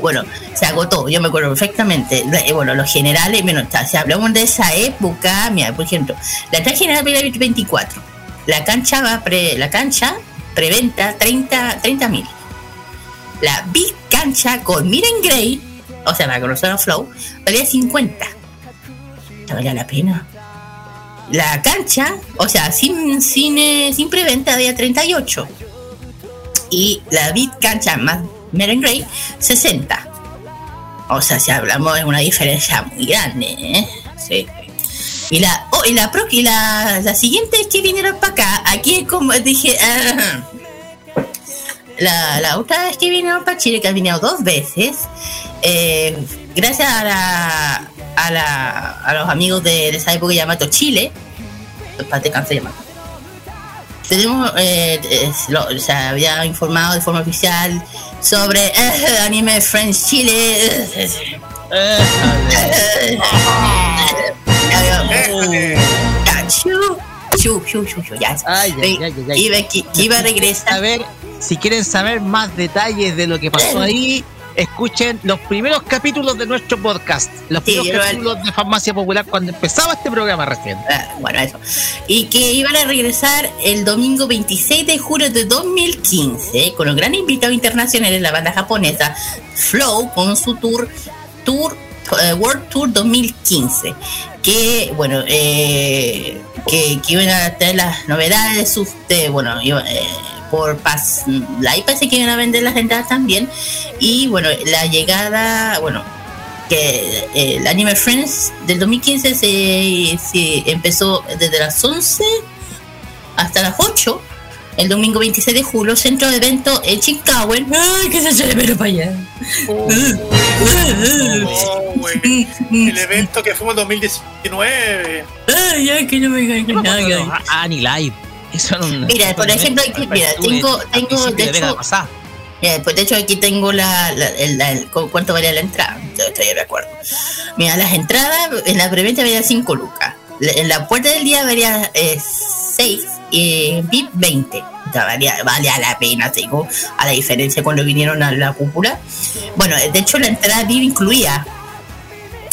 Bueno, se agotó, yo me acuerdo perfectamente. Eh, Bueno, los generales, bueno, si hablamos de esa época, mira, por ejemplo, la entrada general para el 24, la cancha va pre, la cancha preventa 30 mil. La Big Cancha con Miren Grey, o sea, para conocer a Flow, valía 50. ¿Te valía la pena? La cancha, o sea, sin, sin, sin preventa había 38. Y la Big Cancha más Miren Grey, 60. O sea, si hablamos de una diferencia muy grande, ¿eh? Sí. Y la, oh, y la, pro- y la siguiente es que vinieron para acá. Aquí es como dije, ah, la, la otra vez que vinieron para Chile, que han venido dos veces, eh, gracias a, la, a, la, a los amigos de, de esa época Yamato Chile, para descansar Yamato, tenemos, eh, lo- o sea, había informado de forma oficial sobre [laughs] eh, Anime Friends Chile. Iba a regresar. A ver, si quieren saber más detalles de lo que pasó ahí, escuchen los primeros capítulos de nuestro podcast. Los Sí, primeros capítulos de Farmacia Popular cuando empezaba este programa recién. Ah, bueno, eso. Y que iban a regresar el domingo 26 de julio de 2015 con los gran invitado internacional de la banda japonesa Flow con su tour, tour eh, World Tour 2015. Que, bueno, eh, que, que iban a tener las novedades de sus. de, bueno, iba, eh, por Pass Live parece que iban a vender las entradas también. Y bueno, la llegada, bueno, que eh, el Anime Friends del 2015 se, se empezó desde las 11 hasta las 8 el domingo 26 de julio, centro de evento en Chicago. ¡Ay, que se para allá! Oh, oh, el evento que fuimos en 2019. ¡Ay, ya que no me caiga nada! Ani Live. Eso no, Mira, por ejemplo, aquí, mira, tengo, tengo, de hecho, Mira, pues de hecho aquí tengo la, la, la, cuánto valía la entrada. Estoy de acuerdo. Mira, las entradas en la preventa valía 5 lucas. En la puerta del día valía 6 y en VIP 20. O sea, valía, valía la pena, digo, a la diferencia cuando vinieron a la cúpula. Bueno, de hecho la entrada VIP incluía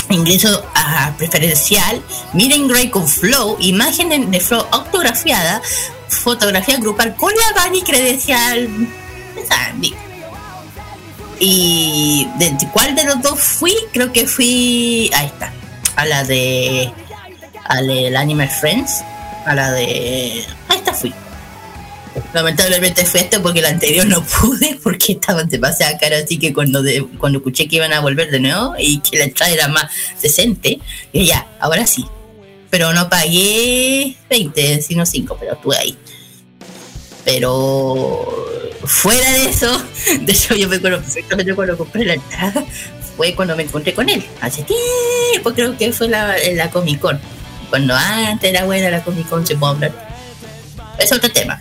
ingreso a preferencial, miren Grey con Flow, imagen de Flow autografiada, fotografía grupal con la y credencial. Y de cuál de los dos fui, creo que fui. Ahí está. A la de. A la de Animal Friends. A la de. Ahí está fui. Lamentablemente fue este porque el anterior no pude [laughs] porque estaban demasiado cara así que cuando cuando escuché que iban a volver de nuevo y que la entrada era más decente, y ya, ahora sí. Pero no pagué 20, sino 5, pero estuve ahí. Pero fuera de eso, [laughs] de hecho yo me acuerdo perfectamente cuando compré la entrada, fue cuando me encontré con él. Hace tiempo creo que fue la, la Comic Con. Cuando antes era buena la Comic Con, se puede hablar. Es otro tema.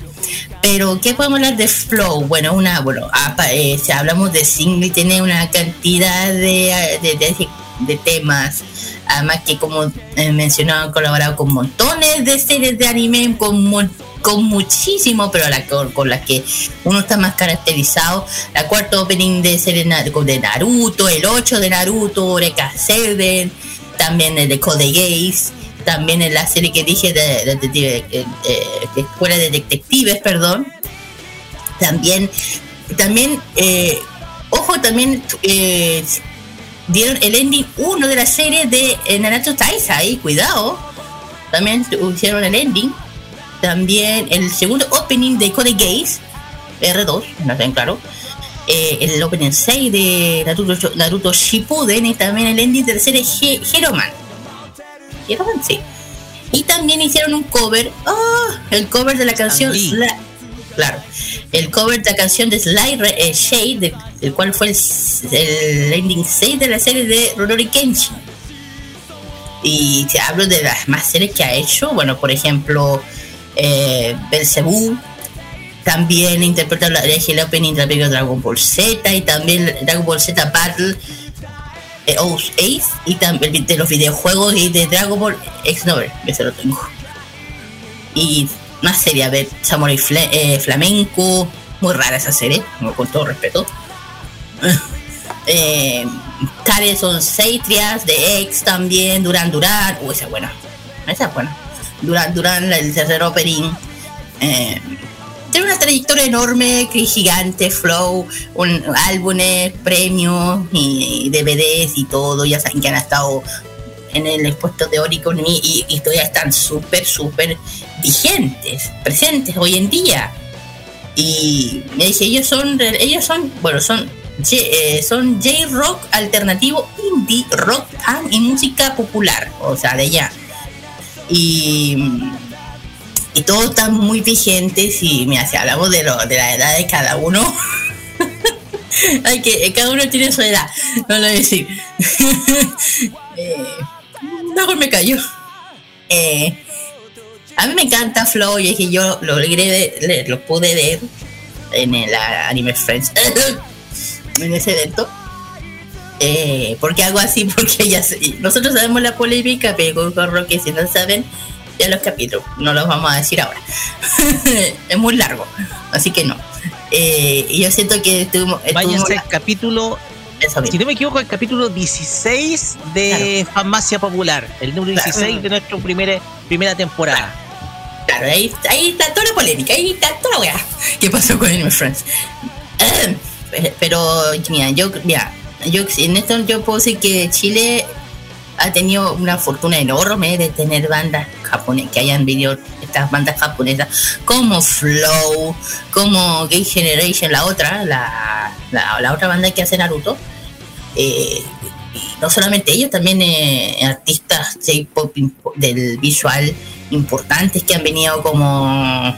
Pero, ¿qué podemos hablar de Flow? Bueno, una, bueno, eh, si hablamos de single, tiene una cantidad de, de, de, temas. Además que, como he mencionado, han colaborado con montones de series de anime, con, con muchísimo, pero la, con, la que uno está más caracterizado. La cuarta opening de serie de Naruto, el 8 de Naruto, Eureka 7, también el de Code Gaze también en la serie que dije de, detective, eh, eh, escuela de detectives, perdón. También, también, eh, ojo, también dieron el ending 1 de la serie de Naruto Taisai, cuidado. También hicieron el ending. También el segundo opening de Code Gaze, R2, no sé, claro. el opening 6 de Naruto, Naruto Shippuden y también el ending de la serie Hero Sí. Y también hicieron un cover, oh, el cover de la canción, claro, el cover de la canción de Sly eh, Shade, el cual fue el, ending 6 de la serie de Rurouni Kenshin. Y te hablo de las más series que ha hecho, bueno, por ejemplo, eh, Belzebú, también interpreta la, el opening de la Dragon Ball Z y también Dragon Ball Z Battle eh, Ace y también de los videojuegos y de Dragon Ball X Novel, que se lo tengo. Y más serie, a ver, Samurai eh, Flamenco, muy rara esa serie, con todo respeto. [laughs] eh, son Seitrias, de X también, Duran Duran, uy, esa es buena, esa es buena. Duran Duran, el tercer opening. Eh, tiene una trayectoria enorme, gigante, flow, álbumes, premios y, DVDs y todo. Ya saben que han estado en el expuesto de Oricon y, y, todavía están súper, súper vigentes, presentes hoy en día. Y me dice, ellos son, ellos son, bueno, son, eh, son J-Rock alternativo, indie, rock, punk y música popular, o sea, de allá. Y y todos están muy vigentes y mira, si hablamos de, lo, de la edad de cada uno, [laughs] hay que cada uno tiene su edad, no lo voy a decir. [laughs] eh, me callo. Eh, a mí me encanta Flow y es que yo lo pude ver en el Anime Friends [laughs] en ese evento. Eh, porque hago así? Porque ya nosotros sabemos la polémica, pero con que si no saben, ya los capítulos, no los vamos a decir ahora. [laughs] es muy largo, así que no. Eh, y yo siento que estuvimos. Váyanse al capítulo. Si no me equivoco, el capítulo 16 de Farmacia Popular, el número 16 de nuestra primera, primera temporada. Claro, ahí, ahí, está toda la polémica, ahí está toda la weá. ¿Qué pasó con Anime Friends? Eh, pero, mira, yo, mira, yo en esto yo puedo decir que Chile ha tenido una fortuna enorme de tener bandas japonesas, que hayan venido estas bandas japonesas como Flow, como Gay Generation, la otra, la, la, otra banda que hace Naruto. Eh, no solamente ellos, también eh, artistas J-pop del visual importantes que han venido como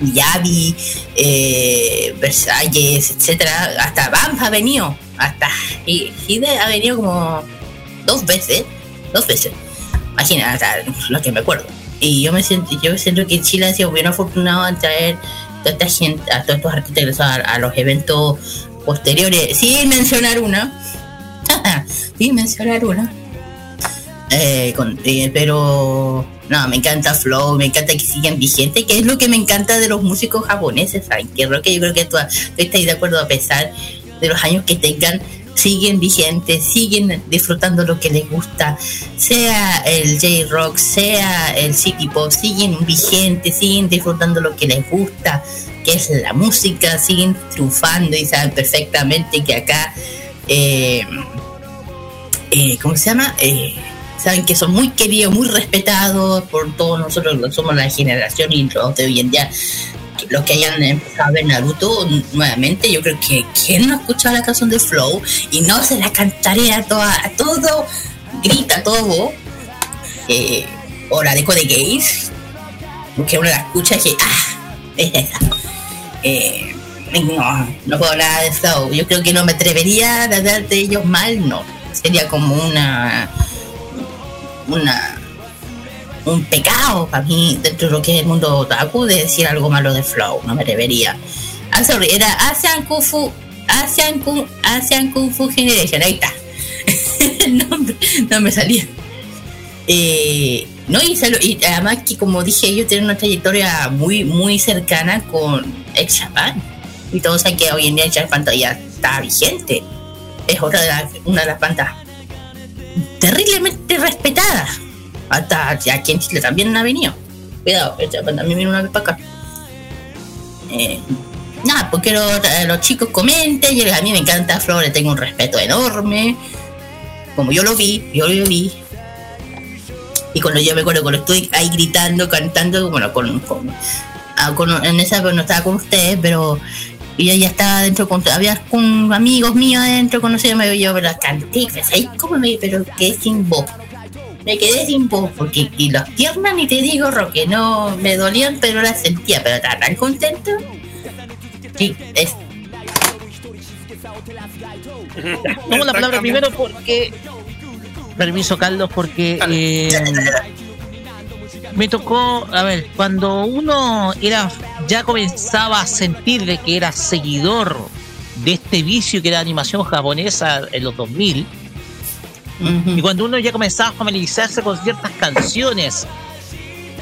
Yavi, eh, Versalles, etcétera, hasta Banff ha venido, hasta Hide ha venido como dos veces, dos veces. Imagina, lo que me acuerdo. Y yo me siento, yo siento que Chile ha sido bien afortunado en traer esta gente, a todos estos artistas a, a los eventos posteriores, sin mencionar una, [laughs] sin mencionar una. Eh, eh, pero no, me encanta Flow, me encanta que sigan vigentes, que es lo que me encanta de los músicos japoneses, ¿saben? Que yo creo que tú, estás de acuerdo a pesar de los años que tengan, siguen vigentes, siguen disfrutando lo que les gusta, sea el J-Rock, sea el City Pop, siguen vigentes, siguen disfrutando lo que les gusta, que es la música, siguen triunfando y saben perfectamente que acá, eh, eh, ¿cómo se llama? Eh, saben que son muy queridos, muy respetados por todos nosotros, somos la generación y de hoy en día, los que hayan empezado a ver Naruto nuevamente, yo creo que quien no ha escuchado la canción de Flow y no se la cantaré a, toda, todo, grita todo, eh, o la de Gays, porque uno la escucha y que, ah. Eh, no, no puedo hablar de Flow, yo creo que no me atrevería a hablar de ellos mal, no, sería como una una un pecado para mí dentro de lo que es el mundo otaku de decir algo malo de Flow, no me debería. Ah, sorry, era Asian Kung Fu, Asian Kung, Asian Kung Fu Generation, ahí está. [laughs] no, me salía. Eh, no, y, y, además que como dije, ellos tienen una trayectoria muy, muy cercana con Ex Japan. Y todos saben que hoy en día Ex Japan todavía está vigente. Es otra de las, una de las bandas terriblemente respetada. Hasta aquí en Chile también ha venido. Cuidado, también viene una vez para acá. Eh, nada, porque eh, los, chicos comenten, yo, a mí me encanta Flor, le tengo un respeto enorme. Como yo lo vi, yo lo vi. Y cuando yo me acuerdo cuando estoy ahí gritando, cantando, bueno, con, con, ah, en esa no estaba con ustedes, pero y ella estaba dentro con había con amigos míos adentro conocidos me yo pero canté ahí como me pero quedé sin voz me quedé sin voz porque y las piernas ni te digo Roque no me dolían pero las sentía pero estaba tan contento sí es Tomo la palabra primero porque permiso Carlos porque eh, me tocó, a ver, cuando uno era ya comenzaba a sentir de que era seguidor de este vicio que era animación japonesa en los 2000, y cuando uno ya comenzaba a familiarizarse con ciertas canciones,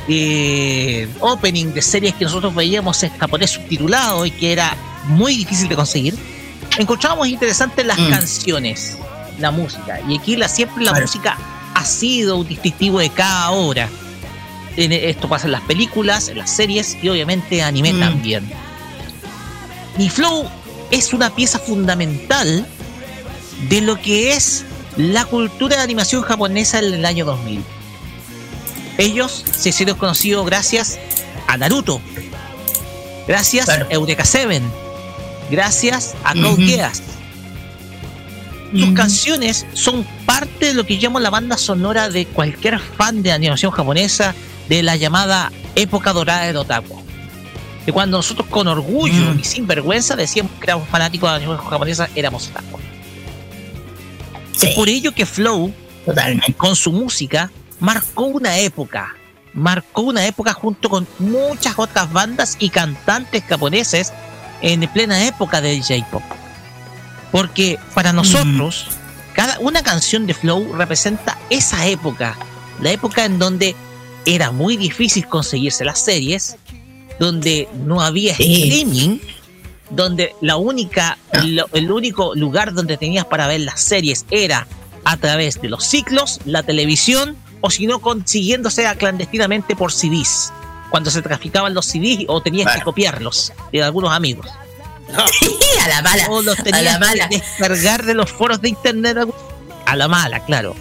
eh, opening de series que nosotros veíamos en japonés subtitulado y que era muy difícil de conseguir, encontrábamos interesantes las mm. canciones, la música. Y aquí la, siempre la música ha sido un distintivo de cada obra esto pasa en las películas, en las series y obviamente anime mm. también. Y Flow es una pieza fundamental de lo que es la cultura de animación japonesa en el año 2000. Ellos se hicieron conocidos gracias a Naruto, gracias a Eureka Seven, gracias a Code Geass. Sus canciones son parte de lo que llamo la banda sonora de cualquier fan de animación japonesa, de la llamada época dorada de Otaku. De cuando nosotros con orgullo y sin vergüenza decíamos que éramos fanáticos de la animación japonesa, éramos otaku. Es por ello que Flow, con su música, marcó una época. Marcó una época junto con muchas otras bandas y cantantes japoneses en plena época del J-pop. Porque para nosotros, mm. cada una canción de Flow representa esa época, la época en donde era muy difícil conseguirse las series, donde no había streaming, donde la única, el único lugar donde tenías para ver las series era a través de los ciclos, la televisión, o si no consiguiéndose clandestinamente por CDs, cuando se traficaban los CDs o tenías que copiarlos de algunos amigos. [laughs] a la mala. O los tenías que descargar de los foros de internet a la mala, claro.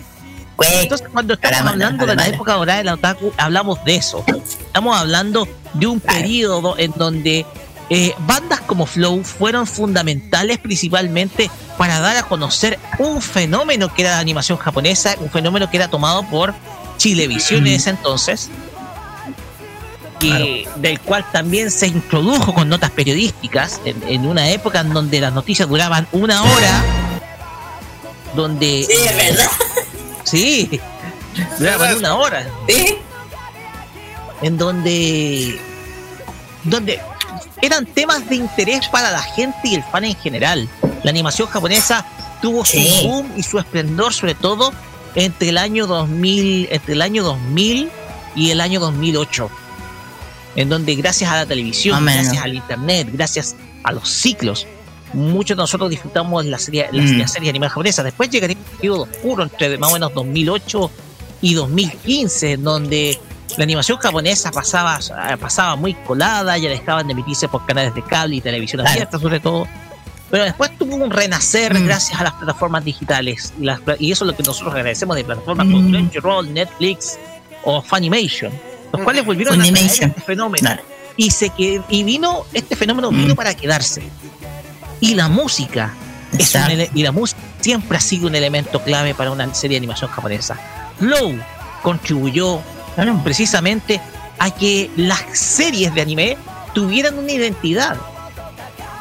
Entonces, cuando estamos hablando de la época dorada de la otaku, hablamos de eso. Estamos hablando de un periodo en donde eh, bandas como Flow fueron fundamentales principalmente para dar a conocer un fenómeno que era la animación japonesa, un fenómeno que era tomado por Chilevisión en ese entonces. que, del cual también se introdujo con notas periodísticas en, en una época en donde las noticias duraban una hora, donde... Sí, es verdad. Sí, duraban una hora. En donde, donde eran temas de interés para la gente y el fan en general. La animación japonesa tuvo su Sí. boom y su esplendor, sobre todo entre el año 2000, entre el año 2000 y el año 2008, en donde gracias a la televisión, gracias al internet, gracias a los ciclos, muchos de nosotros disfrutamos la serie, la, Mm. la serie animada japonesa. Después llegaría un periodo oscuro entre más o menos 2008 y 2015, en donde la animación japonesa pasaba, eh, pasaba muy colada, ya dejaban de emitirse por canales de cable y televisión Claro. abierta, sobre todo. Pero después tuvo un renacer Mm. gracias a las plataformas digitales. Y, las y eso es lo que nosotros agradecemos de plataformas como Mm. Crunchyroll, Netflix o Funimation, los cuales volvieron a traer Funimation. este fenómeno. Claro. Y, se que, y vino, este fenómeno vino Mm. para quedarse. Y la música, es un y la música siempre ha sido un elemento clave para una serie de animación japonesa. Flow contribuyó Precisamente a que las series de anime tuvieran una identidad.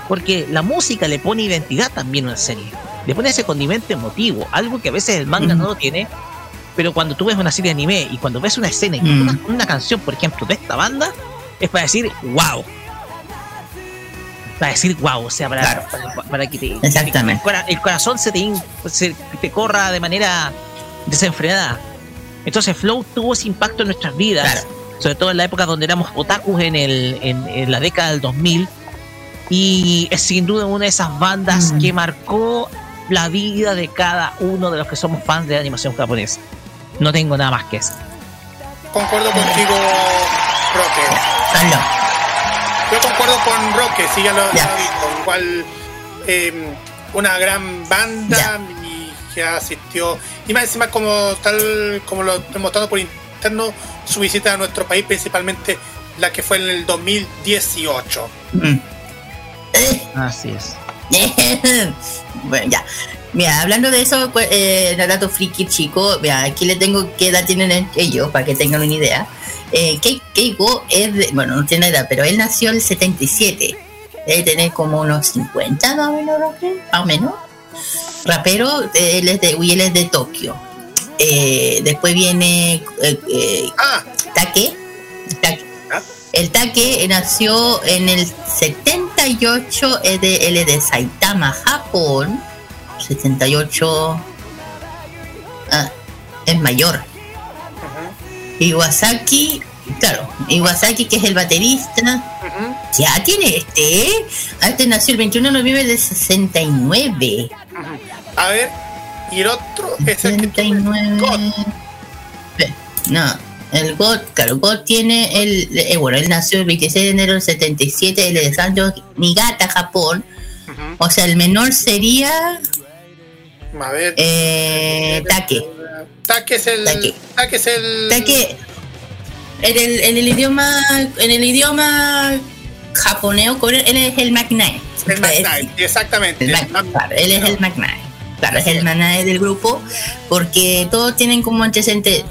Porque la música le pone identidad también a una serie. Le pone ese condimento emotivo, algo que a veces el manga no lo tiene. Pero cuando tú ves una serie de anime y cuando ves una escena y Mm. una, una canción, por ejemplo, de esta banda, es para decir wow. Para decir wow, o sea, para, Claro. para, para que te, Exactamente. el cora- el corazón se te, se te corra de manera desenfrenada. Entonces Flow tuvo ese impacto en nuestras vidas, Claro. sobre todo en la época donde éramos otakus en, el, en, en la década del 2000. Y es sin duda una de esas bandas Mm. que marcó la vida de cada uno de los que somos fans de la animación japonesa. No tengo nada más que eso. Concuerdo contigo, Roque. Hazlo. Yo concuerdo con Roque, sí, ya lo Ya. ya dijo. Igual eh, una gran banda Ya. Y que asistió. Y más encima, como tal, como lo hemos mostrado por interno, su visita a nuestro país, principalmente la que fue en el 2018. Mm. Así es. [laughs] bueno, ya. Mira, hablando de eso, pues, eh, dato friki chico, mira, aquí le tengo qué edad tienen ellos, para que tengan una idea. Eh, Kei- Keiko es de, bueno, no tiene edad, pero él nació el 77. Debe tener como unos 50 más o menos, más o menos. Rapero, eh, él es de, y él es de Tokio. Eh, después viene eh, eh, Ah, Take. Take. Ah. El Take nació en el 78, es de, él es de Saitama, Japón. 78 ah, es mayor. Iwasaki, claro, Iwasaki que es el baterista, ya tiene este, Este nació el 21 de noviembre del 69. ujú. A ver, y el otro es el que tú- 69. God. No, el God, claro, God tiene el. eh, bueno, él nació el 26 de enero del 77, él es de Sanjo Niigata, Japón. O sea, el menor sería. A ver. Eh, Take. Take es el. Take. Take es el. Take. En el, en el idioma. En el idioma japonés él es el McKnight. El McKnight, exactamente. El Mac- él es el McKnight. Claro, es el McKnight del grupo. Porque todos tienen como antecedente.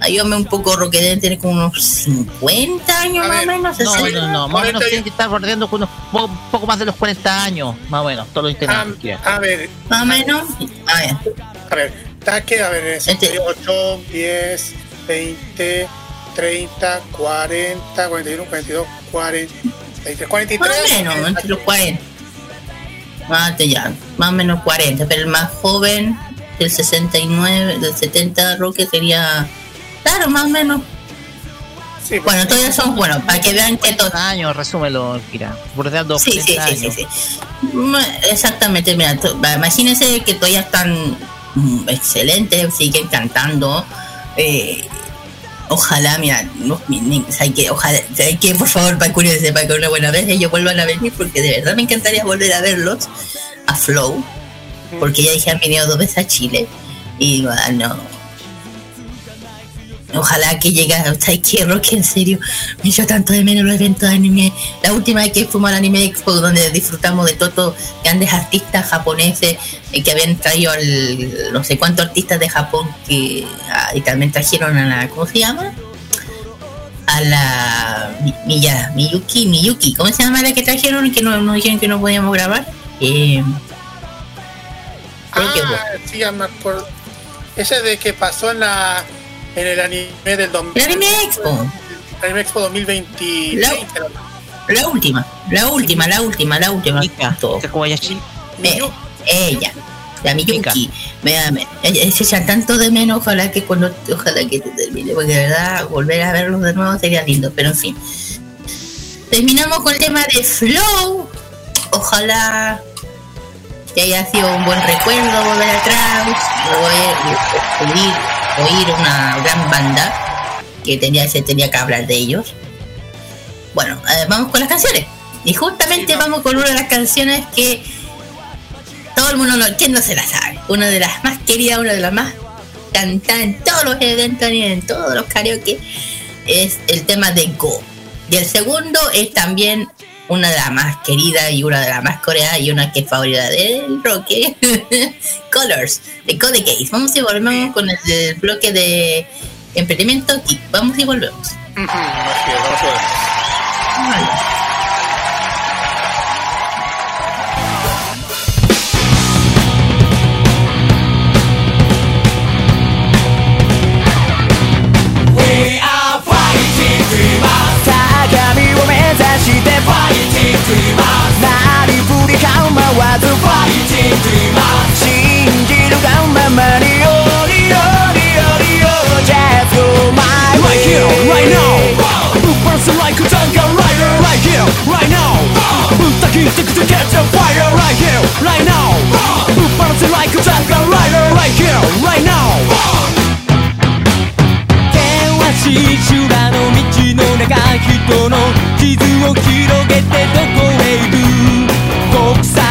Ayúdame un poco, Roque, deben tener como unos 50 años A más o menos. No, 60. no, no, más o menos 40 tienen que estar bordeando con unos po- poco más de los 40 años, más o menos, todos los integrantes. que- a ver, Más o menos. A ver. a ver. Take, a ver, es Este- 8, 10, 20, 30, 40, 41, 42, 43, 43. Más o menos, entre los 40. Más, de ya, más o menos 40. Pero el más joven, del 69, del 70, Roque sería. Claro, más o menos. Sí, pues, Bueno, todavía son, bueno, para que vean que todo. años, resúmelo, Kira. Bordeando Sí, sí, 40 sí, sí, Exactamente, mira, imagínense que todavía están mm, excelentes, siguen cantando. eh, ojalá, mira, no, mi- mi- ¿sabe qué? ojalá, ¿sabe qué? por favor, para curiosidad, para que una buena vez ellos vuelvan a venir, porque de verdad me encantaría volver a verlos a Flow, porque ya dije, han venido dos veces a Chile, y ah, no, Ojalá que llegue a que Rock, en serio. Me echó tanto de menos los eventos de anime. La última vez que fuimos al Anime Expo, donde disfrutamos de todos grandes artistas japoneses eh, que habían traído al, no sé cuántos artistas de Japón que ah, y también trajeron a la, ¿cómo se llama? a la Mi- Miya, Miyuki, Miyuki, ¿cómo se llama la que trajeron y que no, no dijeron que no podíamos grabar? Eh, Ah, sí, ya me acuerdo. Ese de que pasó en la en el anime del 2000. El Anime Expo. El Anime Expo 2020. La- la última, la última, la última, la última. Todo. Eh, ella, la Miyuki. Me, me, se echa tanto de menos, ojalá que cuando, ojalá que te termine, porque de verdad volver a verlos de nuevo sería lindo, pero en fin. Terminamos con el tema de Flow. Ojalá que haya sido un buen recuerdo volver atrás, oír, oír, oír una gran banda que tenía, se tenía que hablar de ellos. Bueno, eh, vamos con las canciones. Y justamente vamos con una de las canciones que todo el mundo, no, ¿quién no se la sabe? Una de las más queridas, una de las más cantadas en todos los eventos y en todos los karaoke, es el tema de Go. Y el segundo es también una de las más queridas y una de las más coreadas y una que es favorita del rock, [laughs] Colors, de Code Case. Vamos y volvemos con el, el bloque de emprendimiento aquí. Vamos y volvemos. Vale. 構わず Fighting Dreamer 信じるがままによりよりよりよ Just go my way Right here, right now Who burns like a jungle rider Right here, right now Who's the key to, to catch a fire Right here, right now Who burns like a jungle rider Right here, right now 険しい修羅の道の中人の傷を広げてどこへ行く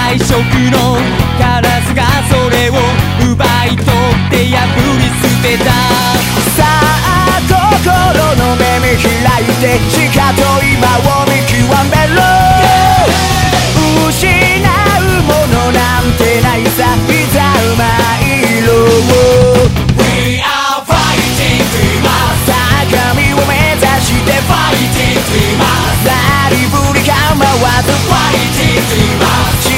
国際色のカラスがそれを奪い取って破り捨てた。さあ心の目見開いてしかと今を見極めろ。失うものなんてないさいざうまいろ。We are fighting dreamers 高みを目指して Fighting dreamers なりふり構わず Fighting dreamers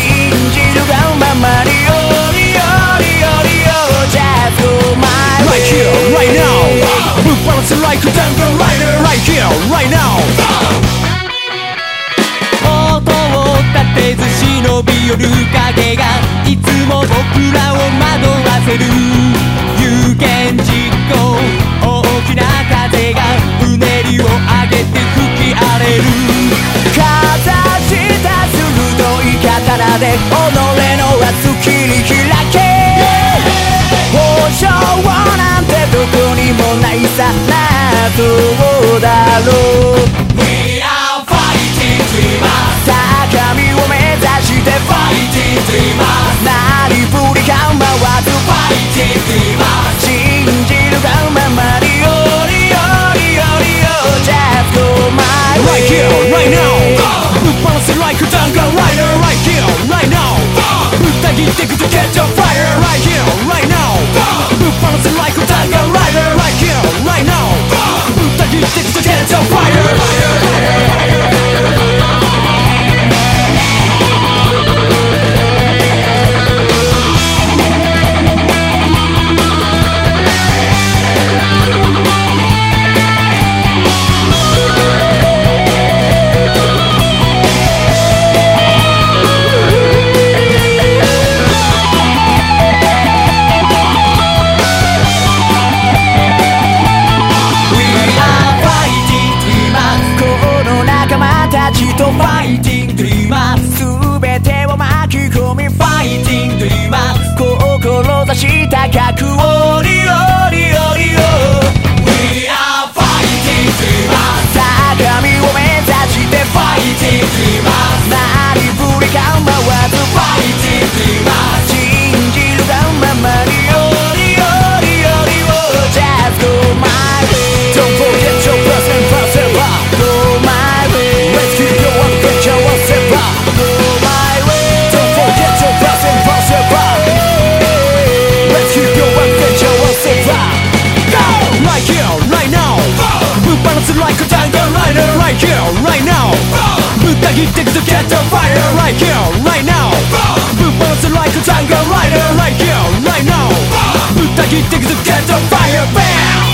ているがままにオりオりオりオジャズオマイル Right here, right ライクダンゴライダー Right here, お音を立てず忍び寄る影がいつも僕らを惑わせる。有言実行大きな風がうねりを上げて吹き荒れる。鋭い刀で己の熱切り開け保証なんてどこにもないさ謎だろう We are fighting dreamers 高みを目指して Fighting dreamers なりふり構わず Fighting dreamers 信じるがままによ Right here, right now Move balance like a jungle rider Right here, right now 歌切ってくと catch a fire Right here, right now Move balance like a jungle rider Right here, right now 歌切ってくと catch a fire Now you take to catch on fire Right here, right now Boom Boom! like a tango rider Right here, right now Boom! Now you take to get the fire Bam!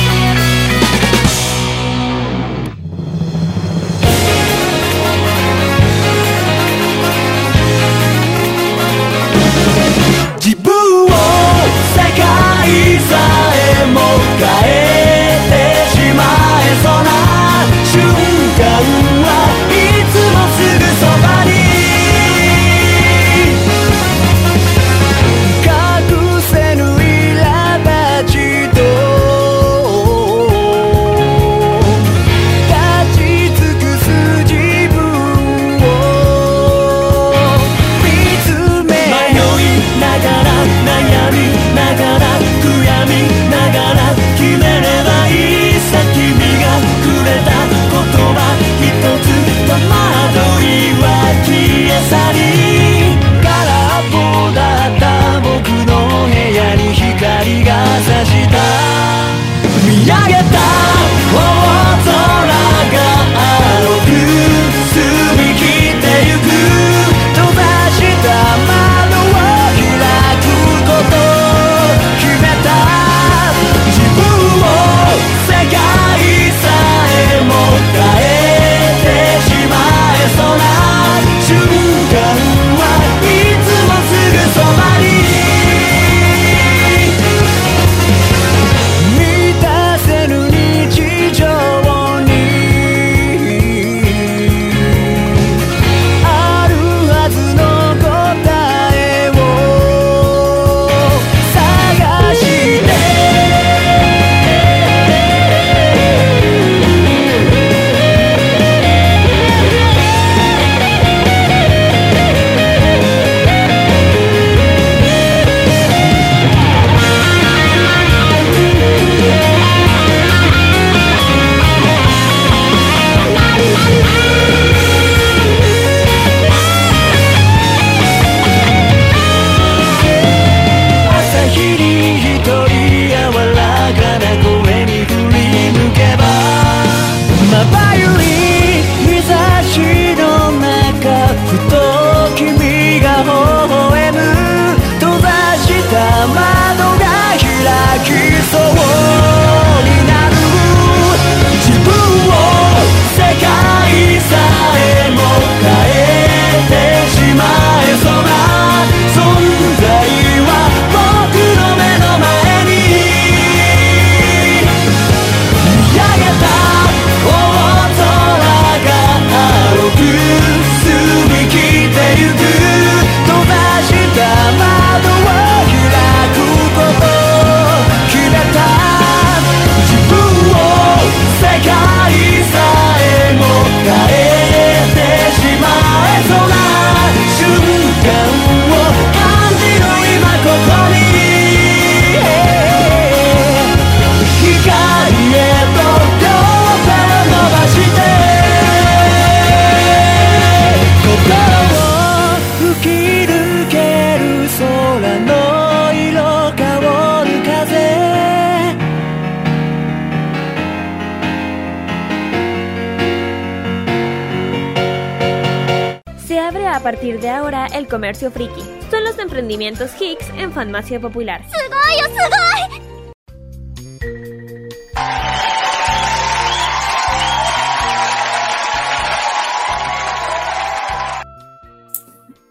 friki. Son los emprendimientos Hicks en farmacia popular. Oh,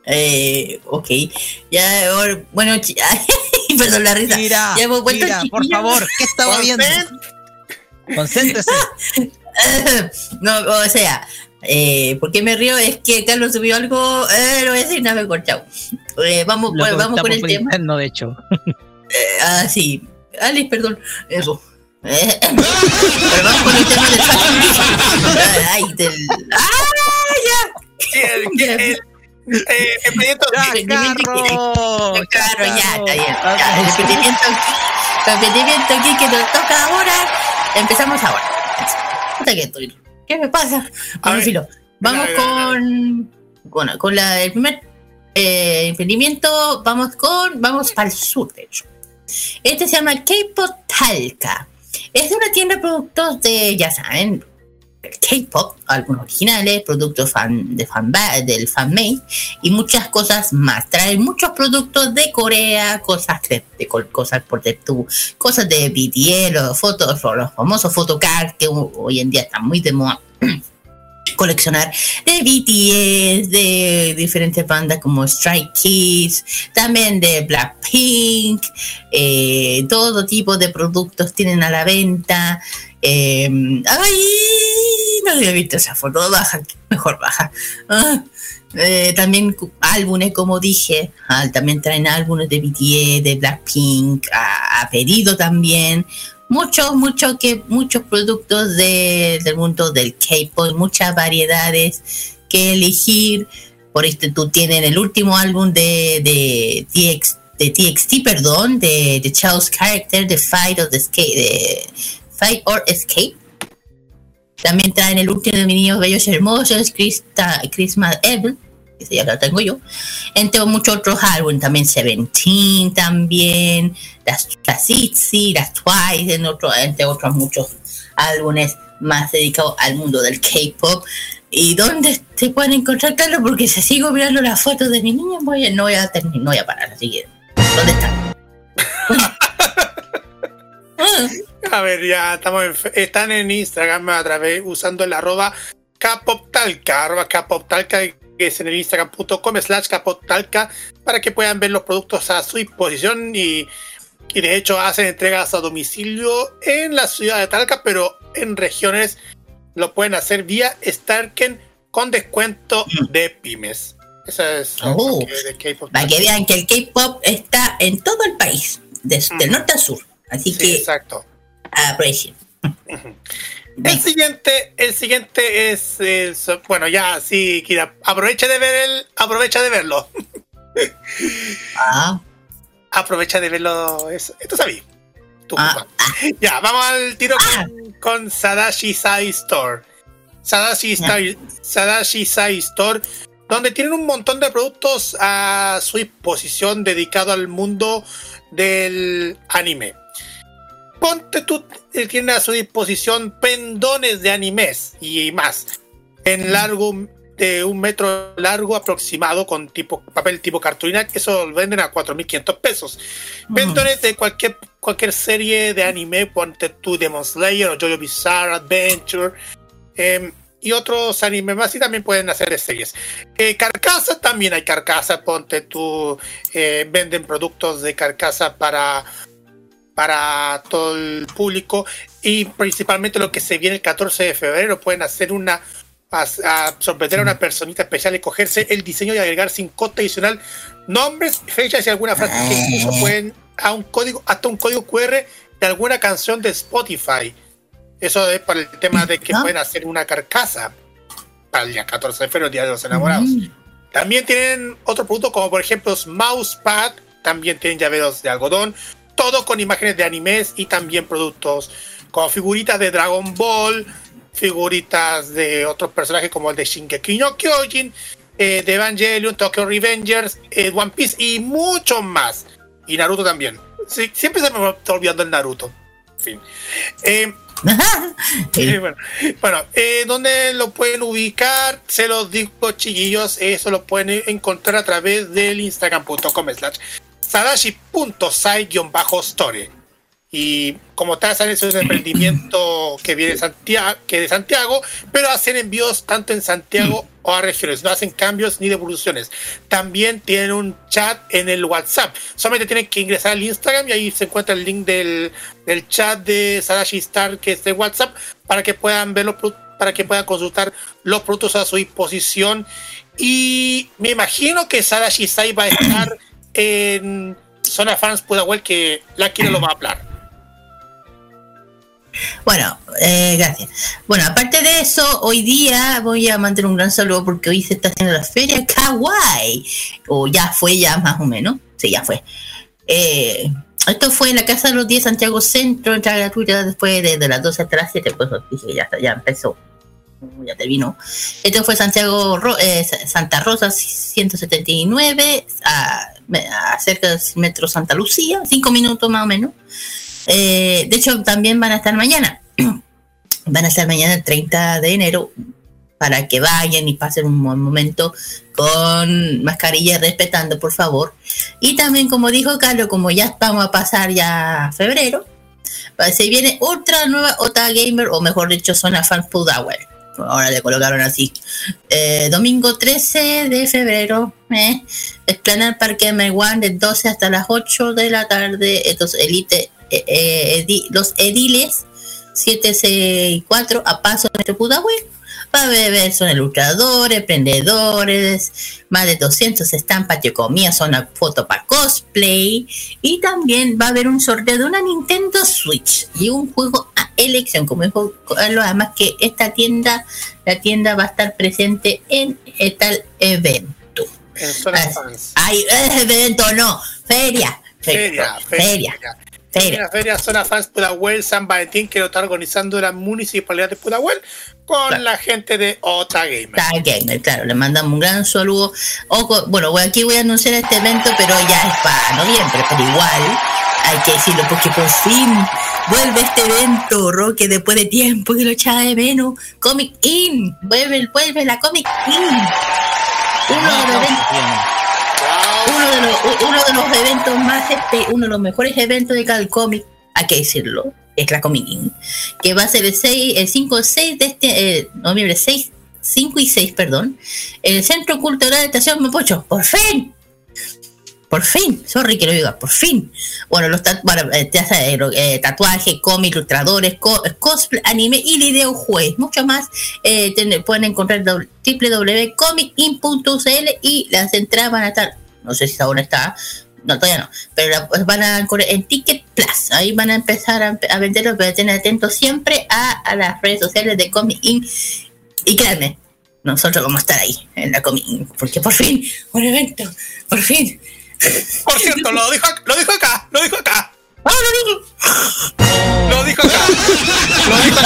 eh, ok. Ya, bueno, [laughs] perdón la risa. Mira, mira, por favor, ¿qué estaba viendo? Concéntrese. [laughs] no, o sea, eh, ¿Por qué me río? Es que Carlos subió algo, eh, lo voy a decir, nada, me cortado. Eh, vamos lo vamos con el tema. No, de hecho. Eh, ah, sí. Alex, perdón. Eso. Pero vamos con el tema del [laughs] Ay, del... ¡Ah, ya! El, el, eh, emprendimiento carro, el carro, ya, está bien. El emprendimiento aquí, aquí que nos toca ahora, empezamos ahora. Hasta que estoy. ¿Qué me pasa? Vamos con. Bueno, con la del primer eh, emprendimiento, vamos con. Vamos al sur, de hecho. Este se llama Keipo Talca. Es una tienda de productos de, ya saben, K-pop, algunos originales, productos fan, de fan del fanmade y muchas cosas más. Traen muchos productos de Corea, cosas de, cosas por tu, cosas de BTS, los fotos, los famosos photocards que ho- hoy en día están muy de moda. [clears throat] coleccionar de BTS, de diferentes bandas como Strike Kids, también de Blackpink, eh, todo tipo de productos tienen a la venta. Eh, ¡Ay! No había visto esa foto, baja, mejor baja. Ah, eh, también álbumes, como dije, ah, también traen álbumes de BTS, de Blackpink, a, a pedido también. Muchos, muchos que muchos productos de- del mundo del K-pop, muchas variedades que elegir. Por este tú tienes el último álbum de, de, TX, de TXT, perdón, de, de Charles Character, The Fight of the Escape, Fight or Escape. También traen el último de mis niños bellos y hermosos, Christa, Christmas Evil, que ya lo tengo yo. Entre muchos otros álbumes, también Seventeen, también, las, las ITZY, las Twice, entre otros muchos álbumes más dedicados al mundo del K-pop. ¿Y dónde se pueden encontrar, Carlos? Porque si sigo mirando las fotos de mi niño, voy a- no, voy a no voy a parar. Así que, ¿dónde están? [laughs] A ver, ya estamos en, fe- están en Instagram a través usando el arroba capoptalca, arroba capoptalca, que es en el instagram.com slash capoptalca, para que puedan ver los productos a su disposición y, y de hecho hacen entregas a domicilio en la ciudad de Talca, pero en regiones lo pueden hacer vía Starken con descuento de pymes. Eso es Oh, que de K-pop Para que vean que el K-pop está en todo el país, desde el norte a sur. Así que, exacto. aprecio. El siguiente, el siguiente es, so- bueno, ya sí, Kira, aprovecha de ver el, aprovecha de verlo. [laughs] Ah. Aprovecha de verlo, eso, esto sabía. Tú, Ah, papá. Ya, vamos al tiro con, con Sadashi Sai Store. Sadashi, Sai- Sadashi Sai Store, donde tienen un montón de productos a su disposición dedicado al mundo del anime. Ponte tú, eh, tiene a su disposición pendones de animes y más. En largo de un metro largo aproximado con tipo papel tipo cartulina, que eso lo venden a 4.500 pesos. Pendones de cualquier, cualquier serie de anime, ponte tú Demon Slayer o Jojo Bizarre Adventure. em, y otros animes más y también pueden hacer series. Eh, carcasa también hay carcasa, ponte tú, eh, venden productos de carcasa para para todo el público y principalmente lo que se viene el 14 de febrero pueden hacer una a, a sorprender a una personita especial y cogerse el diseño y agregar sin coste adicional nombres, fechas y alguna frase que incluso pueden a un código hasta un código QR de alguna canción de Spotify. Eso es para el tema de que pueden hacer una carcasa para el día 14 de febrero, Día de los Enamorados. También tienen otros productos como por ejemplo Mousepad, también tienen llaveros de algodón, todo con imágenes de animes y también productos como figuritas de Dragon Ball, figuritas de otros personajes como el de Shingeki no Kyojin, eh, de Evangelion, Tokyo Revengers, eh, One Piece y mucho más. Y Naruto también. Sí, siempre se me está olvidando el Naruto. En fin. Eh, [laughs] eh, bueno, bueno, ¿dónde lo pueden ubicar? Se los digo, chiquillos, eso lo pueden encontrar a través del instagram.com slash sadashi.sai-store. Y como tal, es un emprendimiento que viene de Santiago, que de Santiago, pero hacen envíos tanto en Santiago o a regiones, no hacen cambios ni devoluciones. También tienen un chat en el WhatsApp. Solamente tienen que ingresar al Instagram y ahí se encuentra el link del, del chat de Sadashi Star, que es de WhatsApp, para que puedan ver los para que puedan consultar los productos a su disposición. Y me imagino que Sadashi Sai va a estar en Zona Fans Pudahuel, que la quiero lo va a hablar. Bueno, eh, gracias. Bueno, aparte de eso, hoy día voy a mandar un gran saludo porque hoy se está haciendo la feria Kawaii. O ya fue, ya más o menos. Sí, ya fue. Eh, esto fue en la Casa de los 10 Santiago Centro, entrada gratuita después de, de las 12 hasta las 7. Pues dije ya, ya empezó. Ya terminó. Esto fue Santiago eh, Sa- Santa Rosa 179, a, a cerca del metro Santa Lucía, cinco minutos más o menos. Eh, de hecho, también van a estar mañana. [clears throat] van a estar mañana el 30 de enero para que vayan y pasen un buen momento con mascarilla respetando por favor y también como dijo Carlos como ya vamos a pasar ya febrero pa- se viene ultra nueva Ota Gamer o mejor dicho Zona Fan Food Hour ahora le colocaron así. Eh, domingo 13 de febrero eh, Esplanade Parque One de 12 hasta las 8 de la tarde. Estos elite eh, eh, edi- los ediles 764 a paso de este Va a beber son ilustradores, emprendedores, más de 200 estampas de comida, zona foto para cosplay. Y también va a haber un sorteo de una Nintendo Switch y un juego a elección. Como dijo Carlos, además que esta tienda, la tienda va a estar presente en tal evento. En Zona Fans. Ay, evento no, feria. Feria, feria. feria. Una feria Zona Fans Pudahuel San Valentín que lo está organizando la municipalidad de Pudahuel con la gente de Ota Gamer. Star Gamer, claro, le mandamos un gran saludo. Ojo, bueno, aquí voy a anunciar este evento, pero ya es para noviembre, pero igual hay que decirlo porque por fin vuelve este evento, Roque, después de tiempo que lo echaba de menos. Comic In, vuelve, vuelve la Comic In. Uno de los eventos, uno de los, uno de los eventos más, este, uno de los mejores eventos de cada cómic, hay que decirlo, es la Comic In, que va a ser el 6, el 5 6 de este eh, noviembre 6, 5 y 6, perdón, el Centro Cultural de Estación Mapocho, por fin. Por fin, sorry que lo por fin. Bueno, los tatu- eh, eh, tatuajes, cómics, ilustradores, co- cosplay, anime y videojuegos. Mucho más eh, pueden encontrar www.comic.in.cl y las entradas van a estar, no sé si aún está, no, todavía no, pero pues van a correr en Ticket Plus. Ahí van a empezar a, a venderlo, pero estén atentos siempre a, a las redes sociales de Comic In. Y créanme, nosotros vamos a estar ahí en la Comic In, porque por fin, un evento, por fin. Por cierto, lo dijo, lo dijo acá, lo dijo acá. ¡Ah, lo dijo! Lo dijo acá. Lo dijo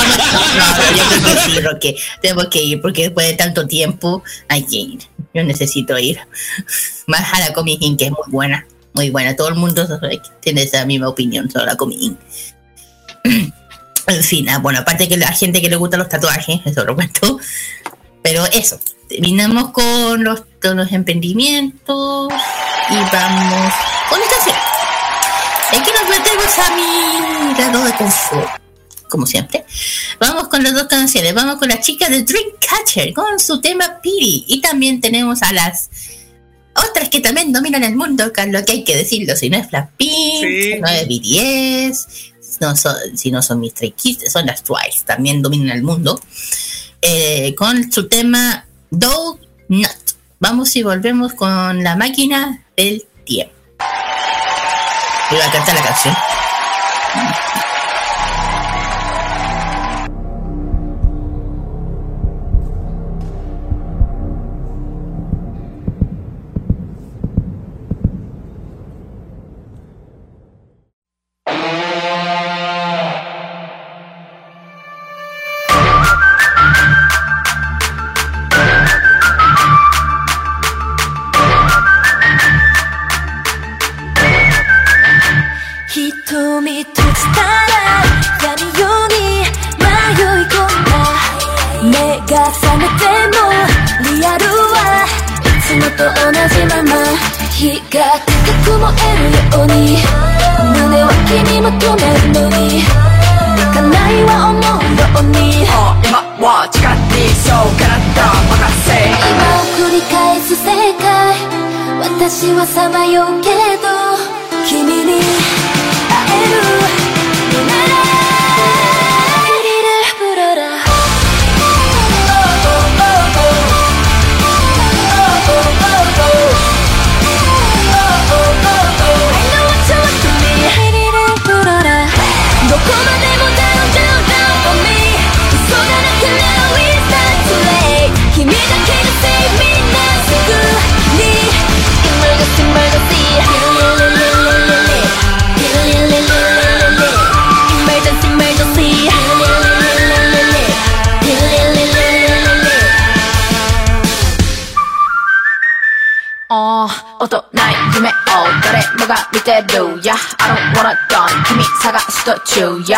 No, yo que. Tenemos que ir porque después de tanto tiempo hay que ir. Yo necesito ir. Más a la Comic que es muy buena. Muy buena. Todo el mundo tiene esa misma opinión sobre la Comic. [clears throat] En fin, ah, bueno, aparte que la gente que le gusta los tatuajes, eso lo cuento. Pero eso, terminamos con los, con los emprendimientos y vamos metemos a mi de confort, como siempre. Vamos con las dos canciones. Vamos con las chicas de Dreamcatcher con su tema Piri. Y también tenemos a las otras que también dominan el mundo, lo que hay que decirlo. Si no es Blackpink, Sí. no es BTS, no son, si no son Stray Kids, son las Twice. También dominan el mundo. Eh, con su tema Dog Nut. Vamos y volvemos con la máquina del tiempo. Voy a cantar la canción. Thank you. Yeah.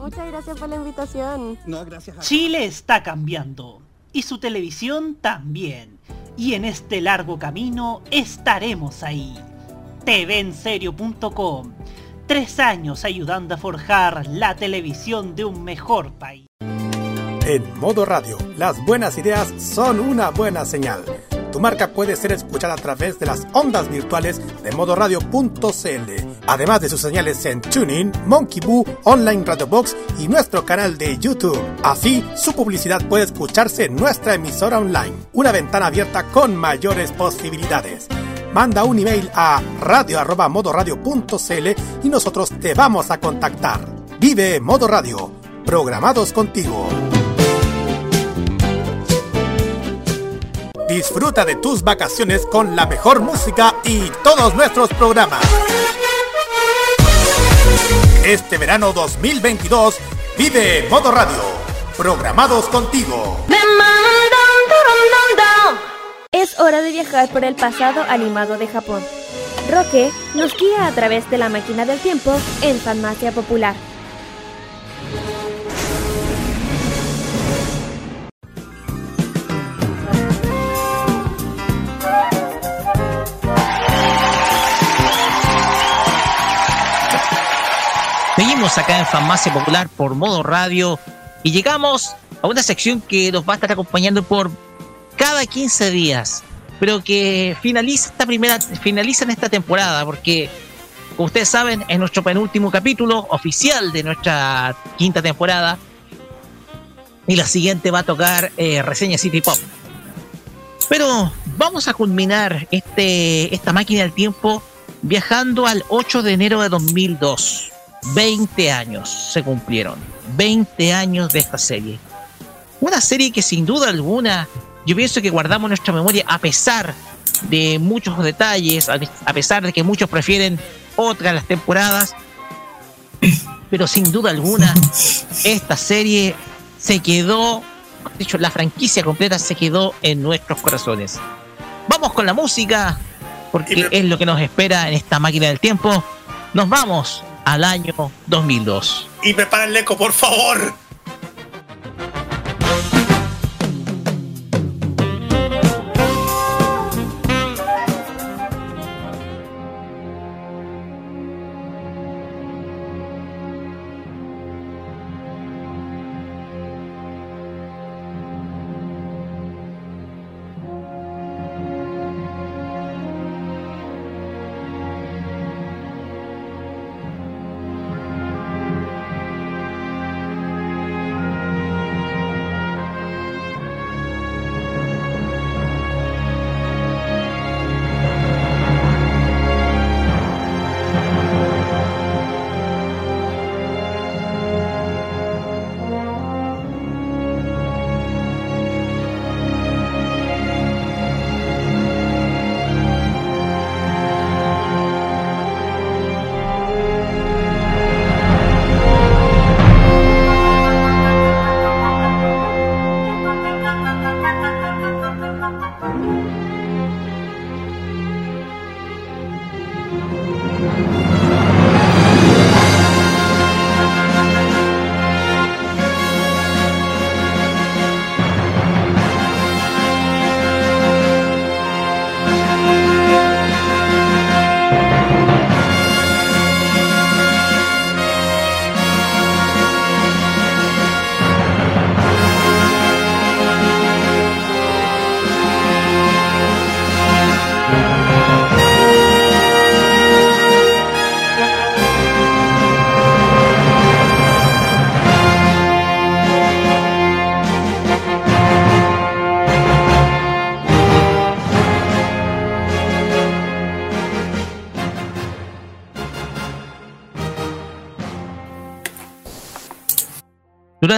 Muchas gracias por la invitación. No, gracias a Chile está cambiando y su televisión también. Y en este largo camino estaremos ahí. TVenserio.com. Tres años ayudando a forjar la televisión de un mejor país. En modo radio, las buenas ideas son una buena señal. Tu marca puede ser escuchada a través de las ondas virtuales de modoradio.cl, además de sus señales en TuneIn, Monkey Boo, Online Radio Box y nuestro canal de YouTube. Así, su publicidad puede escucharse en nuestra emisora online, una ventana abierta con mayores posibilidades. Manda un email a radio@modoradio.cl y nosotros te vamos a contactar. Vive Modo Radio, programados contigo. Disfruta de tus vacaciones con la mejor música y todos nuestros programas. Este verano 2022 vive Modo Radio, programados contigo. Es hora de viajar por el pasado animado de Japón. Roque nos guía a través de la máquina del tiempo en Farmacia Popular. Acá en Farmacia Popular por modo radio y llegamos a una sección que nos va a estar acompañando por cada 15 días, pero que finaliza esta primera, finaliza en esta temporada, porque como ustedes saben, es nuestro penúltimo capítulo oficial de nuestra quinta temporada. Y la siguiente va a tocar eh, reseña City Pop. Pero vamos a culminar este, esta máquina del tiempo viajando al 8 de enero de 2002. 20 años se cumplieron. 20 años de esta serie. Una serie que sin duda alguna yo pienso que guardamos nuestra memoria a pesar de muchos detalles, a a pesar de que muchos prefieren otras las temporadas. Pero sin duda alguna, [laughs] esta serie se quedó, de hecho, la franquicia completa se quedó en nuestros corazones. Vamos con la música, porque es lo que nos espera en esta máquina del tiempo. Nos vamos al año 2002. Y prepara el eco, por favor.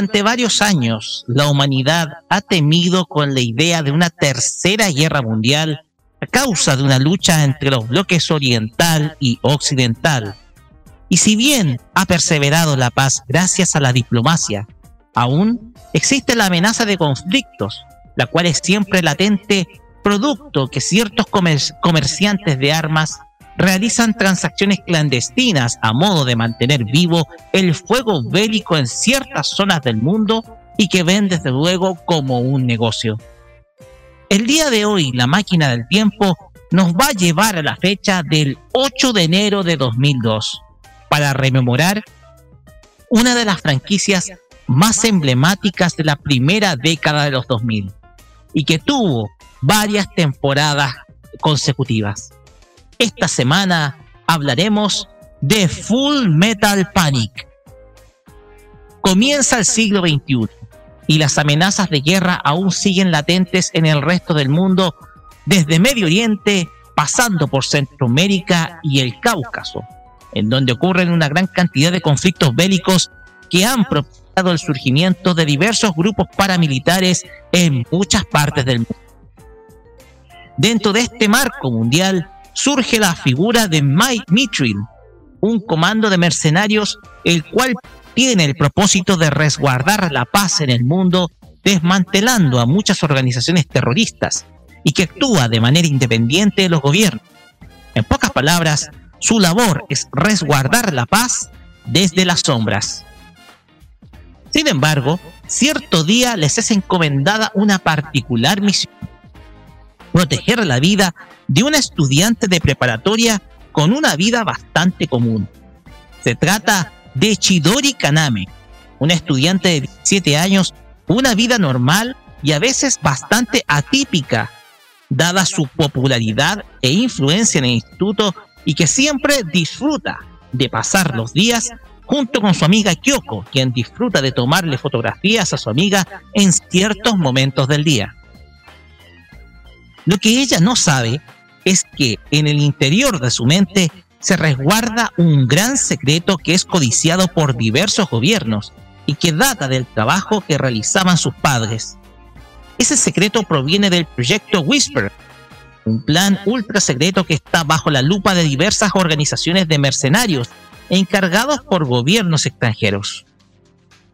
Durante varios años, la humanidad ha temido con la idea de una tercera guerra mundial a causa de una lucha entre los bloques oriental y occidental. Y si bien ha perseverado la paz gracias a la diplomacia, aún existe la amenaza de conflictos, la cual es siempre latente, producto que ciertos comerciantes de armas realizan transacciones clandestinas a modo de mantener vivo el fuego bélico en ciertas zonas del mundo y que ven desde luego como un negocio. El día de hoy la máquina del tiempo nos va a llevar a la fecha del 8 de enero de 2002 para rememorar una de las franquicias más emblemáticas de la primera década de los 2000 y que tuvo varias temporadas consecutivas. Esta semana hablaremos de Full Metal Panic. Comienza el siglo XXI y las amenazas de guerra aún siguen latentes en el resto del mundo, desde Medio Oriente, pasando por Centroamérica y el Cáucaso, en donde ocurren una gran cantidad de conflictos bélicos que han propiciado el surgimiento de diversos grupos paramilitares en muchas partes del mundo. Dentro de este marco mundial, surge la figura de Mike Mitchell, un comando de mercenarios el cual tiene el propósito de resguardar la paz en el mundo, desmantelando a muchas organizaciones terroristas y que actúa de manera independiente de los gobiernos. En pocas palabras, su labor es resguardar la paz desde las sombras. Sin embargo, cierto día les es encomendada una particular misión proteger la vida de una estudiante de preparatoria con una vida bastante común. Se trata de Chidori Kaname, una estudiante de 17 años, una vida normal y a veces bastante atípica, dada su popularidad e influencia en el instituto y que siempre disfruta de pasar los días junto con su amiga Kyoko, quien disfruta de tomarle fotografías a su amiga en ciertos momentos del día. Lo que ella no sabe es que en el interior de su mente se resguarda un gran secreto que es codiciado por diversos gobiernos y que data del trabajo que realizaban sus padres. Ese secreto proviene del proyecto Whisper, un plan ultra secreto que está bajo la lupa de diversas organizaciones de mercenarios encargados por gobiernos extranjeros.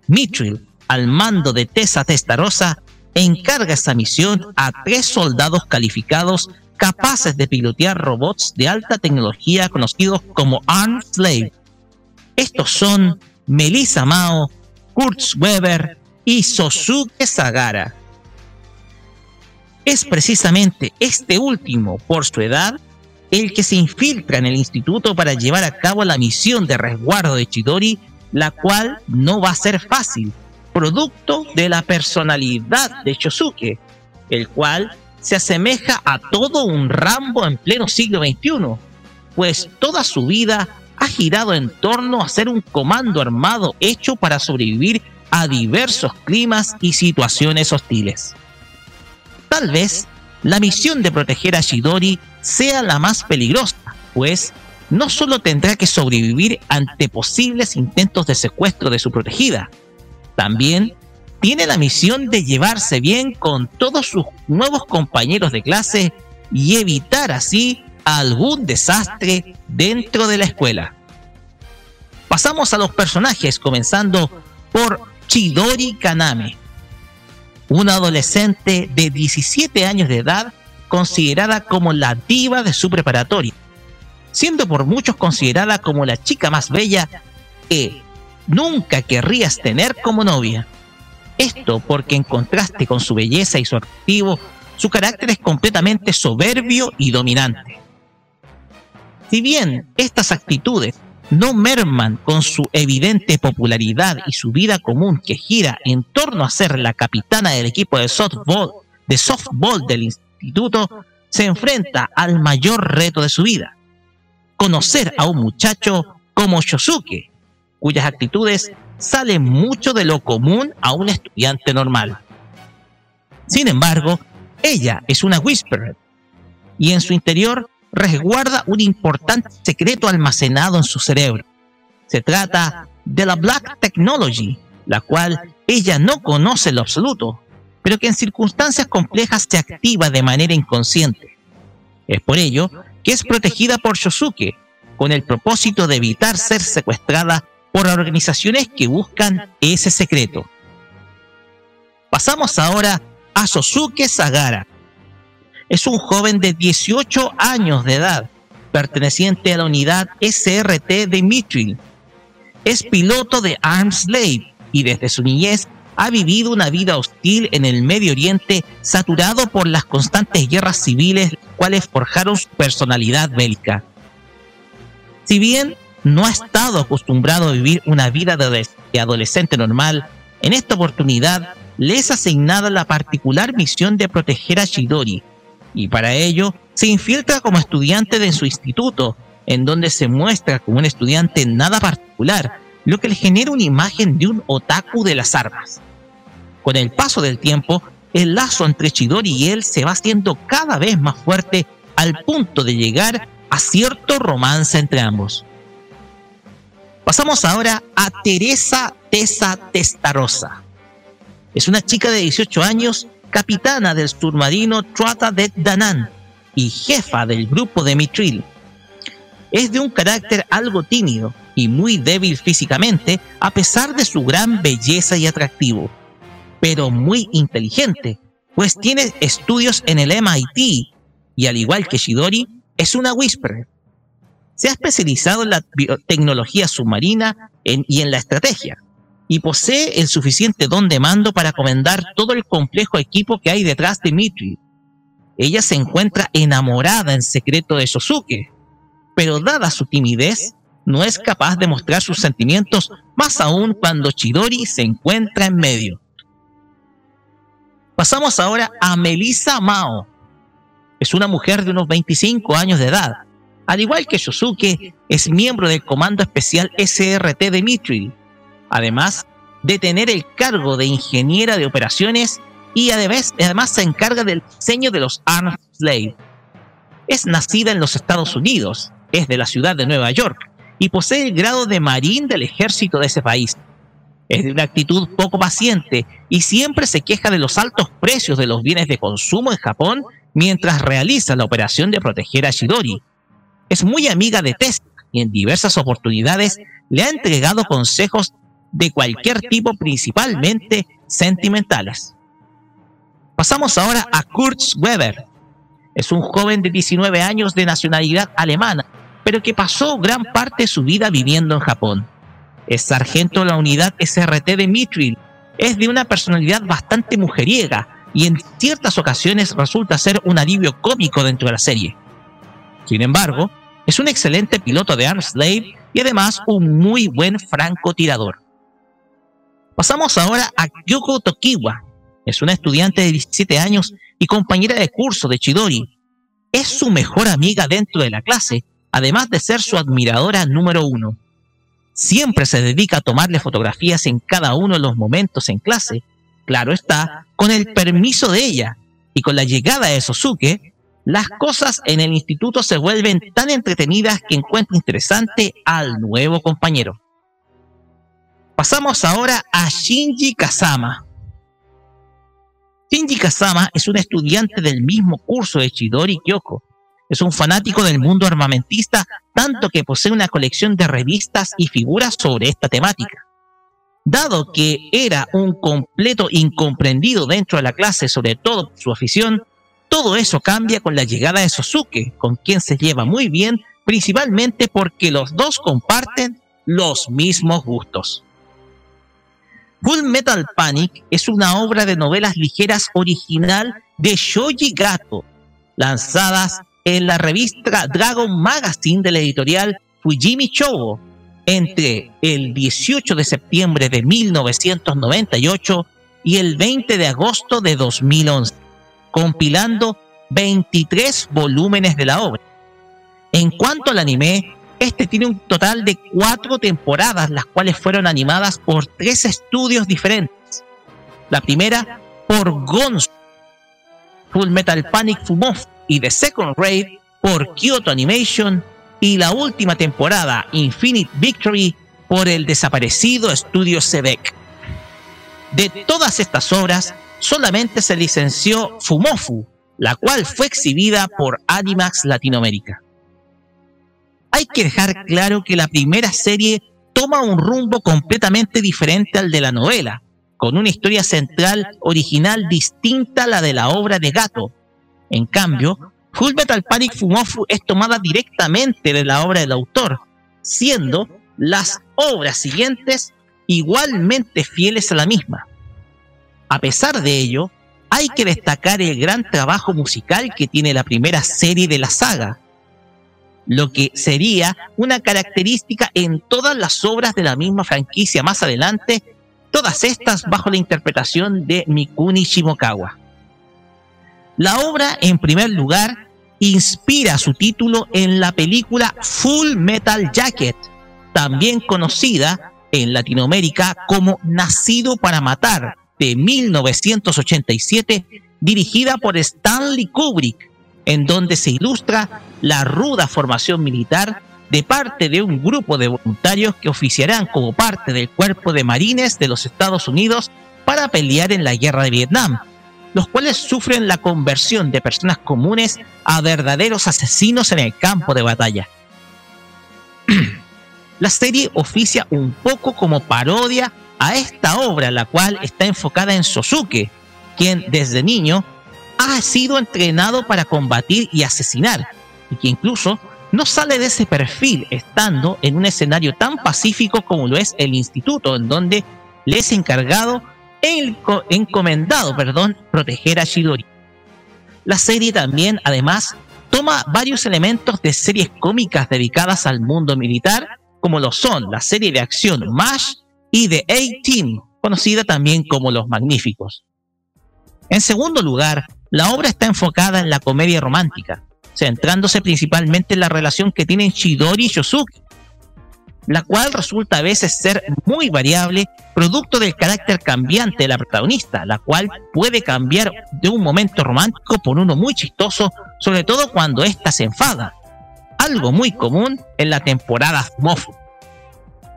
Mitchell, al mando de Tessa Testarossa, encarga esta misión a tres soldados calificados capaces de pilotear robots de alta tecnología conocidos como Armed Slave. Estos son Melissa Mao, Kurtz Weber y Sosuke Sagara. Es precisamente este último, por su edad, el que se infiltra en el instituto para llevar a cabo la misión de resguardo de Chidori, la cual no va a ser fácil, producto de la personalidad de Shosuke, el cual se asemeja a todo un Rambo en pleno siglo XXI, pues toda su vida ha girado en torno a ser un comando armado hecho para sobrevivir a diversos climas y situaciones hostiles. Tal vez la misión de proteger a Shidori sea la más peligrosa, pues no solo tendrá que sobrevivir ante posibles intentos de secuestro de su protegida, también tiene la misión de llevarse bien con todos sus nuevos compañeros de clase y evitar así algún desastre dentro de la escuela. Pasamos a los personajes, comenzando por Chidori Kaname, una adolescente de 17 años de edad considerada como la diva de su preparatoria, siendo por muchos considerada como la chica más bella que nunca querrías tener como novia. Esto porque en contraste con su belleza y su activo, su carácter es completamente soberbio y dominante. Si bien estas actitudes no merman con su evidente popularidad y su vida común que gira en torno a ser la capitana del equipo de softball, de softball del instituto, se enfrenta al mayor reto de su vida, conocer a un muchacho como Shosuke, cuyas actitudes salen mucho de lo común a un estudiante normal. Sin embargo, ella es una Whisperer y en su interior resguarda un importante secreto almacenado en su cerebro. Se trata de la Black Technology, la cual ella no conoce lo absoluto, pero que en circunstancias complejas se activa de manera inconsciente. Es por ello que es protegida por Shosuke, con el propósito de evitar ser secuestrada por organizaciones que buscan ese secreto. Pasamos ahora a Sosuke Sagara. Es un joven de 18 años de edad, perteneciente a la unidad SRT de Mitchell. Es piloto de Arms Slave y desde su niñez ha vivido una vida hostil en el Medio Oriente saturado por las constantes guerras civiles cuales forjaron su personalidad bélica. Si bien no ha estado acostumbrado a vivir una vida de adolescente normal, en esta oportunidad le es asignada la particular misión de proteger a Shidori, y para ello se infiltra como estudiante de su instituto, en donde se muestra como un estudiante nada particular, lo que le genera una imagen de un otaku de las armas. Con el paso del tiempo, el lazo entre Chidori y él se va haciendo cada vez más fuerte al punto de llegar a cierto romance entre ambos. Pasamos ahora a Teresa Tessa Testarosa. Es una chica de 18 años, capitana del submarino Trata de Danan y jefa del grupo de Mitril. Es de un carácter algo tímido y muy débil físicamente a pesar de su gran belleza y atractivo, pero muy inteligente, pues tiene estudios en el MIT y al igual que Shidori, es una Whisperer se ha especializado en la tecnología submarina y en la estrategia, y posee el suficiente don de mando para comandar todo el complejo equipo que hay detrás de Mitri. Ella se encuentra enamorada en secreto de Sosuke, pero dada su timidez, no es capaz de mostrar sus sentimientos, más aún cuando Chidori se encuentra en medio. Pasamos ahora a Melissa Mao. Es una mujer de unos 25 años de edad, al igual que Yosuke, es miembro del Comando Especial SRT de Mithril, además de tener el cargo de ingeniera de operaciones y además, además se encarga del diseño de los Arms Slave. Es nacida en los Estados Unidos, es de la ciudad de Nueva York y posee el grado de marín del ejército de ese país. Es de una actitud poco paciente y siempre se queja de los altos precios de los bienes de consumo en Japón mientras realiza la operación de proteger a Shidori, es muy amiga de Tess y en diversas oportunidades le ha entregado consejos de cualquier tipo, principalmente sentimentales. Pasamos ahora a Kurt Weber. Es un joven de 19 años de nacionalidad alemana, pero que pasó gran parte de su vida viviendo en Japón. Es sargento de la unidad SRT de Mithril. Es de una personalidad bastante mujeriega y en ciertas ocasiones resulta ser un alivio cómico dentro de la serie. Sin embargo, es un excelente piloto de Arms Slave y además un muy buen francotirador. Pasamos ahora a Kyoko Tokiwa. Es una estudiante de 17 años y compañera de curso de Chidori. Es su mejor amiga dentro de la clase, además de ser su admiradora número uno. Siempre se dedica a tomarle fotografías en cada uno de los momentos en clase, claro está, con el permiso de ella, y con la llegada de Sosuke, las cosas en el instituto se vuelven tan entretenidas que encuentra interesante al nuevo compañero. Pasamos ahora a Shinji Kazama. Shinji Kazama es un estudiante del mismo curso de Chidori Kyoko. Es un fanático del mundo armamentista, tanto que posee una colección de revistas y figuras sobre esta temática. Dado que era un completo incomprendido dentro de la clase, sobre todo su afición, todo eso cambia con la llegada de Sosuke, con quien se lleva muy bien, principalmente porque los dos comparten los mismos gustos. Full Metal Panic es una obra de novelas ligeras original de Shoji Gato, lanzadas en la revista Dragon Magazine de la editorial Fujimi Shogo entre el 18 de septiembre de 1998 y el 20 de agosto de 2011 compilando 23 volúmenes de la obra. En cuanto al anime, este tiene un total de cuatro temporadas, las cuales fueron animadas por tres estudios diferentes. La primera por Gonzo, Full Metal Panic Fumof y The Second Raid por Kyoto Animation y la última temporada, Infinite Victory, por el desaparecido estudio Sebek. De todas estas obras, solamente se licenció Fumofu, la cual fue exhibida por Animax Latinoamérica. Hay que dejar claro que la primera serie toma un rumbo completamente diferente al de la novela, con una historia central original distinta a la de la obra de Gato. En cambio, Full Metal Panic Fumofu es tomada directamente de la obra del autor, siendo las obras siguientes igualmente fieles a la misma. A pesar de ello, hay que destacar el gran trabajo musical que tiene la primera serie de la saga, lo que sería una característica en todas las obras de la misma franquicia más adelante, todas estas bajo la interpretación de Mikuni Shimokawa. La obra, en primer lugar, inspira su título en la película Full Metal Jacket, también conocida en Latinoamérica como Nacido para Matar, de 1987, dirigida por Stanley Kubrick, en donde se ilustra la ruda formación militar de parte de un grupo de voluntarios que oficiarán como parte del cuerpo de marines de los Estados Unidos para pelear en la guerra de Vietnam, los cuales sufren la conversión de personas comunes a verdaderos asesinos en el campo de batalla. [clears throat] la serie oficia un poco como parodia a esta obra, la cual está enfocada en Sosuke, quien desde niño ha sido entrenado para combatir y asesinar, y que incluso no sale de ese perfil estando en un escenario tan pacífico como lo es el instituto, en donde le es encargado, encomendado, perdón, proteger a Shidori. La serie también, además, toma varios elementos de series cómicas dedicadas al mundo militar, como lo son la serie de acción MASH y The A-Team, conocida también como Los Magníficos. En segundo lugar, la obra está enfocada en la comedia romántica, centrándose principalmente en la relación que tienen Shidori y Yosuke, la cual resulta a veces ser muy variable, producto del carácter cambiante de la protagonista, la cual puede cambiar de un momento romántico por uno muy chistoso, sobre todo cuando ésta se enfada, algo muy común en la temporada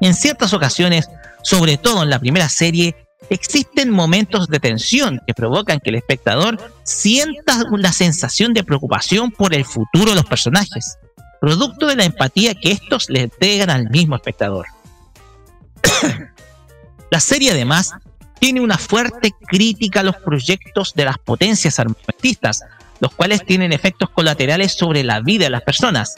En ciertas ocasiones, sobre todo en la primera serie, existen momentos de tensión que provocan que el espectador sienta una sensación de preocupación por el futuro de los personajes, producto de la empatía que estos le entregan al mismo espectador. [coughs] la serie además tiene una fuerte crítica a los proyectos de las potencias armamentistas, los cuales tienen efectos colaterales sobre la vida de las personas.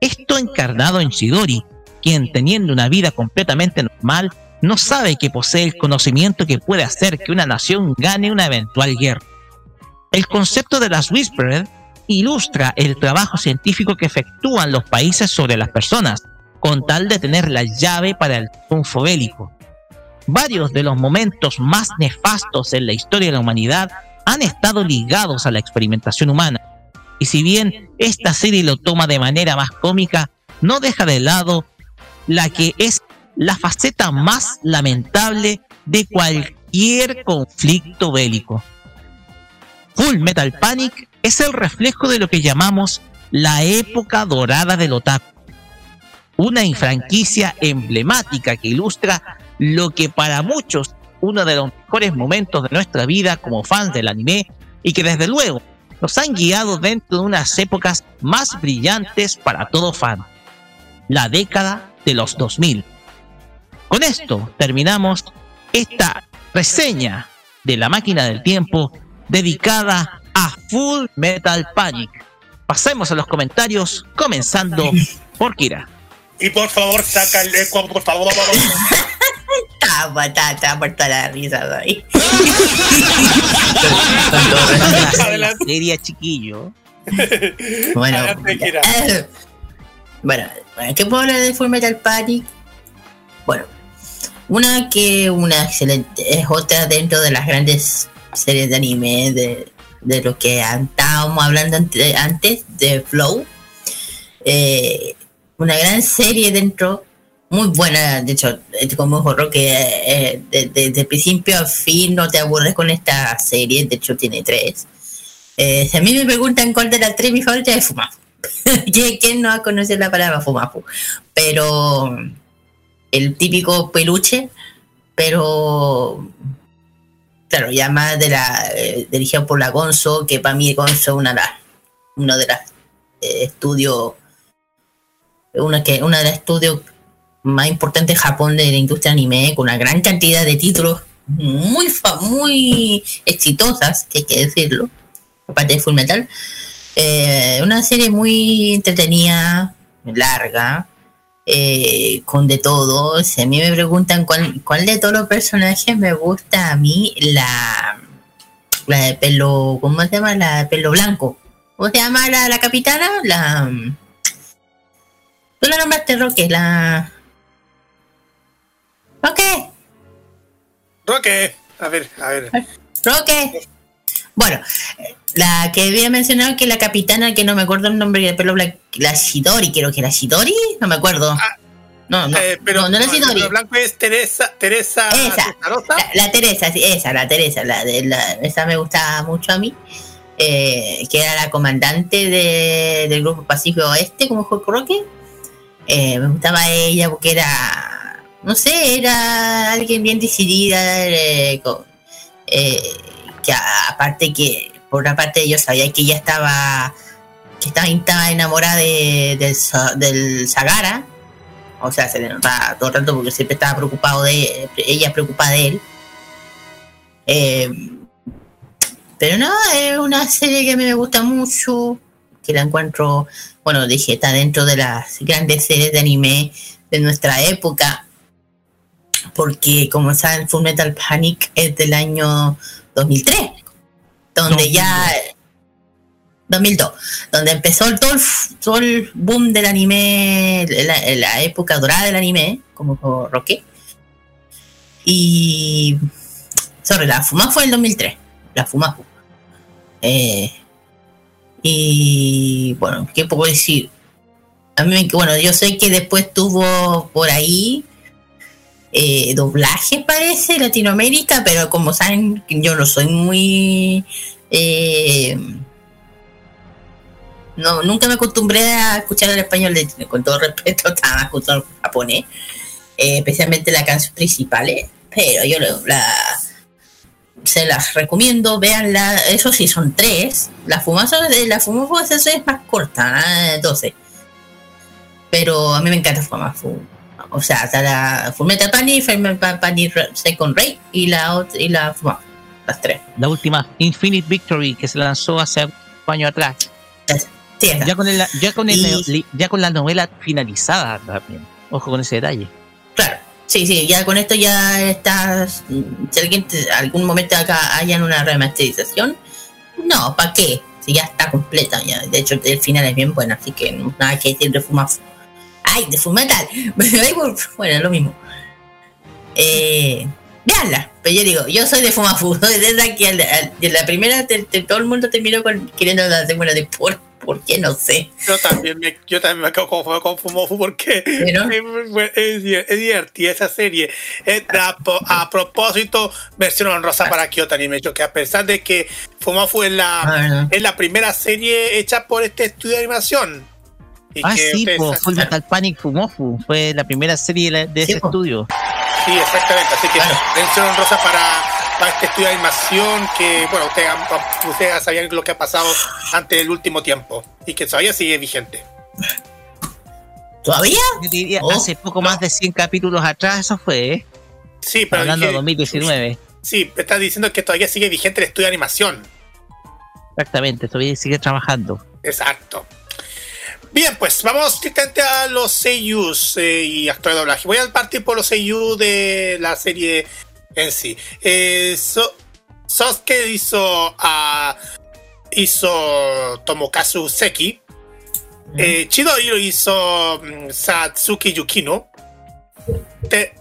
Esto encarnado en Shidori, quien teniendo una vida completamente normal, no sabe que posee el conocimiento que puede hacer que una nación gane una eventual guerra. El concepto de las Whispered ilustra el trabajo científico que efectúan los países sobre las personas, con tal de tener la llave para el triunfo bélico. Varios de los momentos más nefastos en la historia de la humanidad han estado ligados a la experimentación humana. Y si bien esta serie lo toma de manera más cómica, no deja de lado la que es la faceta más lamentable de cualquier conflicto bélico. Full Metal Panic es el reflejo de lo que llamamos la época dorada del otaku. Una infranquicia emblemática que ilustra lo que para muchos uno de los mejores momentos de nuestra vida como fans del anime y que desde luego nos han guiado dentro de unas épocas más brillantes para todo fan. La década de los 2000. Con esto terminamos esta reseña de la máquina del tiempo dedicada a Full Metal Panic. Pasemos a los comentarios, comenzando por Kira. Y por favor, saca el eco, por favor. Está, está, está por toda la risa ahí. [laughs] la serie chiquillo. Bueno, eh, bueno, ¿qué puedo hablar de Full Metal Panic? Bueno, una que una excelente, es otra dentro de las grandes series de anime de, de lo que estábamos hablando antes, de Flow. Eh, una gran serie dentro, muy buena, de hecho, como horror que eh, desde principio a fin no te aburres con esta serie, de hecho tiene tres. Eh, si a mí me preguntan cuál de las tres mi favorita es Fumafu. [laughs] ¿Quién no ha conocido la palabra Fumafu? Pero el típico peluche, pero claro, ya más de la eh, dirigido por la Gonzo, que para mí Gonzo es una de las uno de los estudios una que una de las estudios más importantes de Japón de la industria anime con una gran cantidad de títulos muy muy exitosas, que hay que decirlo, aparte de Full Metal. Eh, una serie muy entretenida, larga, eh, con de todo. Si a mí me preguntan cuál, cuál de todos los personajes me gusta a mí, la, la de pelo, ¿cómo se llama? La de pelo blanco. ¿Cómo se llama la, la capitana? La... Tú la nombraste, Roque, la... Roque, Roque, a ver, a ver. Roque. Bueno, la que había mencionado que la capitana, que no me acuerdo el nombre de pelo blanco, la Shidori, creo que era Shidori, no me acuerdo. No, no, Eh, pero no, no era el Shidori. blanco es Teresa, Teresa Esa, la, la Teresa, sí, esa, la Teresa, la, de, la- esa me gustaba mucho a mí, eh, que era la comandante de- del grupo Pacífico Oeste, como fue Roque. Eh, me gustaba ella porque era, no sé, era alguien bien decidida, eh, con- eh, que a- aparte que, por una parte yo sabía que ella estaba, que estaba, enamorada de, del, Sa- del Sagara, o sea, se le notaba todo el rato porque siempre estaba preocupado de ella preocupada de él. Eh, pero no, es una serie que a me gusta mucho, que la encuentro, bueno, dije, está dentro de las grandes series de anime de nuestra época, porque como saben, Full Metal Panic es del año 2003, donde ya 2002, donde empezó el- todo el, todo el boom del anime, la, la época dorada del anime, como Roque. Y. Sorry, la FUMA fue el 2003. La FUMA. Eh, y. Bueno, ¿qué puedo decir? A mí, me- bueno, yo sé que después tuvo por ahí. Eh, doblaje parece Latinoamérica, pero como saben, yo no soy muy. Eh, no, nunca me acostumbré a escuchar el español con todo respeto, [laughs] estaba escuchando japonés, eh, especialmente las canciones principales, pero yo la, se las recomiendo, veanla, eso sí, son tres, la fumaza de la fumaza es más corta, ¿eh? 12, pero a mí me encanta Fumafu, o sea, está la Fullmetal Panic, Panic Second Ray y la, ot- y la Fumafu, las tres. La última, Infinite Victory, que se lanzó hace un año atrás. ya, con el, ya, con el, ya con la novela finalizada también. Ojo con ese detalle. Claro, sí, sí, ya con esto ya estás. Si alguien te- algún momento acá hayan una remasterización, no, ¿para qué? Si ya está completa, ya. De hecho, el final es bien bueno, así que nada que decir de fumar. ¡Ay, de Fullmetal! [laughs] bueno, es lo mismo. Eh, veanla, pero yo digo, yo soy de Fumafu, [laughs] soy de esa que al- al- de la primera te- te- todo el mundo terminó con, queriendo la segunda de por, ¿por qué? No sé. Yo también me, yo también me quedo con, con Fumofu porque es, [laughs] es, es divertida esa serie. Eh, a, a propósito, versión honrosa para Kyoto Animation, que a pesar de que Fumofu es la, es la primera serie hecha por este estudio de animación. Y Ah, que sí, saben- Full Metal Panic Fumofu. Fue la primera serie de, ese estudio. Sí, exactamente. Así que mención honrosa para, para este estudio de animación que, bueno, ustedes, ustedes ya sabían lo que ha pasado ante el último tiempo y que todavía sigue vigente. ¿Todavía? Yo diría, hace poco más de 100 capítulos atrás, eso fue, ¿eh? Sí, pero Hablando de dije- 2019. Sí, estás diciendo que todavía sigue vigente el estudio de animación. Exactamente, todavía sigue trabajando. Exacto. Bien, pues vamos directamente a los seiyus eh, y actores de doblaje. Voy a partir por los seiyuu de la serie en sí. Eh, so- Sosuke hizo a hizo Tomokazu Seki. Eh, Chidori hizo mm, Satsuki Yukino. Te-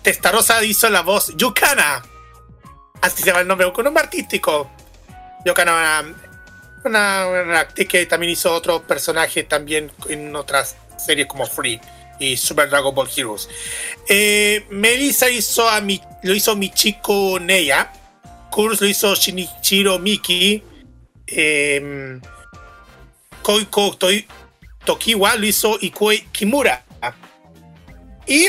Testarossa hizo la voz Yukana. Así se llama el nombre, un nombre artístico. Yukana, una, una, actriz que también hizo otro personaje también en otras series como Free y Super Dragon Ball Heroes. Eh, Melissa hizo a mi, lo hizo Michiko Neya. Kurs lo hizo Shinichiro Miki. Eh, Koiko Toi- Tokiwa lo hizo Ikue Kimura. Y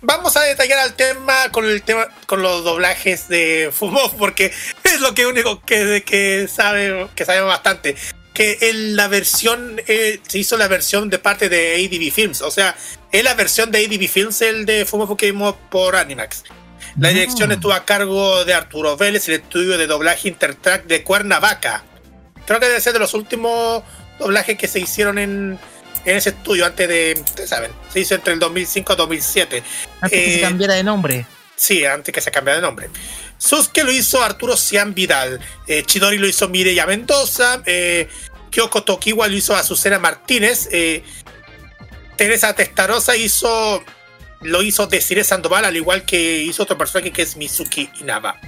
vamos a detallar el tema con el tema con los doblajes de Fumo porque es lo que único que, que sabe que sabemos bastante. Que en la versión eh, se hizo la versión de parte de ADV Films. O sea es la versión de ADV Films el de Fumo que vimos por Animax. La dirección estuvo a cargo de Arturo Vélez el estudio de doblaje Intertrack de Cuernavaca. Creo que debe ser de los últimos doblajes que se hicieron en en ese estudio antes de, ustedes saben, se hizo entre el 2005 y 2007. Antes que se Eh, cambiara de nombre. Sí, antes que se cambiara de nombre. Suske lo hizo Arturo Cian Vidal. Eh, Chidori lo hizo Mireya Mendoza. Eh, Kyoko Tokiwa lo hizo Azucena Martínez. Eh, Teresa Testarosa hizo lo hizo Desiree Sandoval, al igual que hizo otro personaje que es Mizuki Inaba.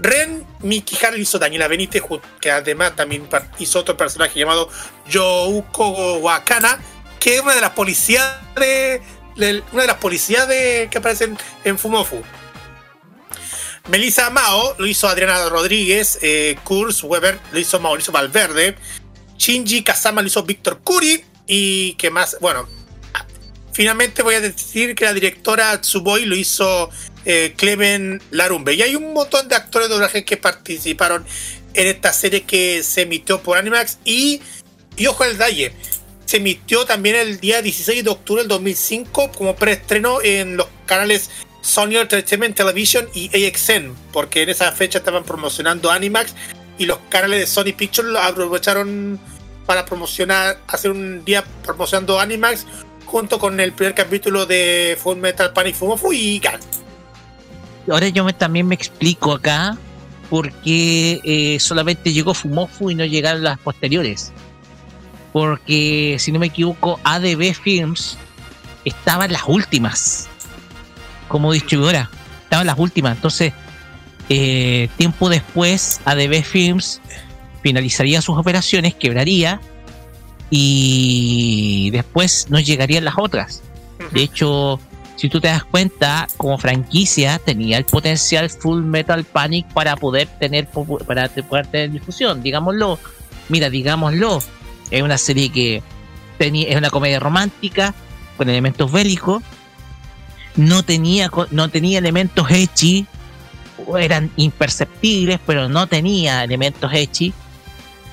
Ren Mikihara hizo Daniela Benítez, que además también hizo otro personaje llamado Youko Wakana, que es una de las policías de, una de las policías de, que aparecen en Fumofu. Melissa Mao lo hizo Adriana Rodríguez, eh, Kurs Weber lo hizo Mauricio Valverde, Shinji Kazama lo hizo Víctor Curi y que más, bueno, finalmente voy a decir que la directora Tsuboi lo hizo eh, Clemen Larumbe. Y hay un montón de actores de doblaje que participaron en esta serie que se emitió por Animax y, y ojo al detalle, se emitió también el día 16 de octubre del 2005 como preestreno en los canales Sony Entertainment Television y AXN, porque en esa fecha estaban promocionando Animax y los canales de Sony Pictures lo aprovecharon para promocionar, hacer un día promocionando Animax junto con el primer capítulo de Full Metal Panic Fumofu y. Ahora yo me- también me explico acá por qué eh, solamente llegó Fumofu y no llegaron las posteriores. Porque, si no me equivoco, ADB Films estaba en las últimas como distribuidora. Estaba en las últimas. Entonces, eh, tiempo después, ADB Films finalizaría sus operaciones, quebraría y después no llegarían las otras. De hecho, si tú te das cuenta, como franquicia tenía el potencial Full Metal Panic para poder tener para poder tener difusión, digámoslo. Mira, digámoslo, es una serie que es una comedia romántica con elementos bélicos. No tenía no tenía elementos ecchi, eran imperceptibles, pero no tenía elementos ecchi.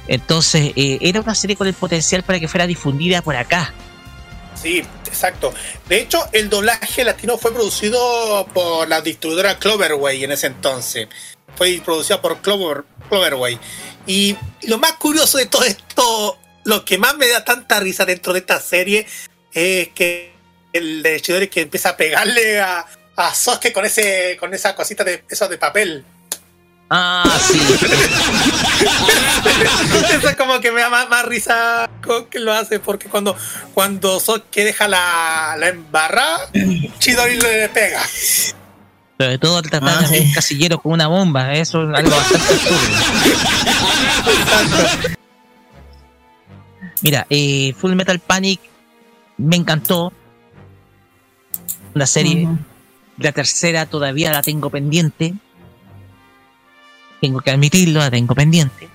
Entonces, eh, era una serie con el potencial para que fuera difundida por acá. Sí, exacto. De hecho, el doblaje latino fue producido por la distribuidora Cloverway en ese entonces. Fue producido por Clover, Cloverway. Y lo más curioso de todo esto, lo que más me da tanta risa dentro de esta serie, es que el de Chidori que empieza a pegarle a, a con ese con esa cosita de eso de papel. Ah, sí. [laughs] Eso es como que me da más, más risa con que lo hace, porque cuando, cuando Sasuke deja la, la embarrada, Chidori le pega. Sobre todo al tratar Ah, de hacer un casillero con una bomba, eso es algo bastante absurdo. Mira, eh, Full Metal Panic me encantó. La serie, la tercera todavía la tengo pendiente. Tengo que admitirlo, la tengo pendiente.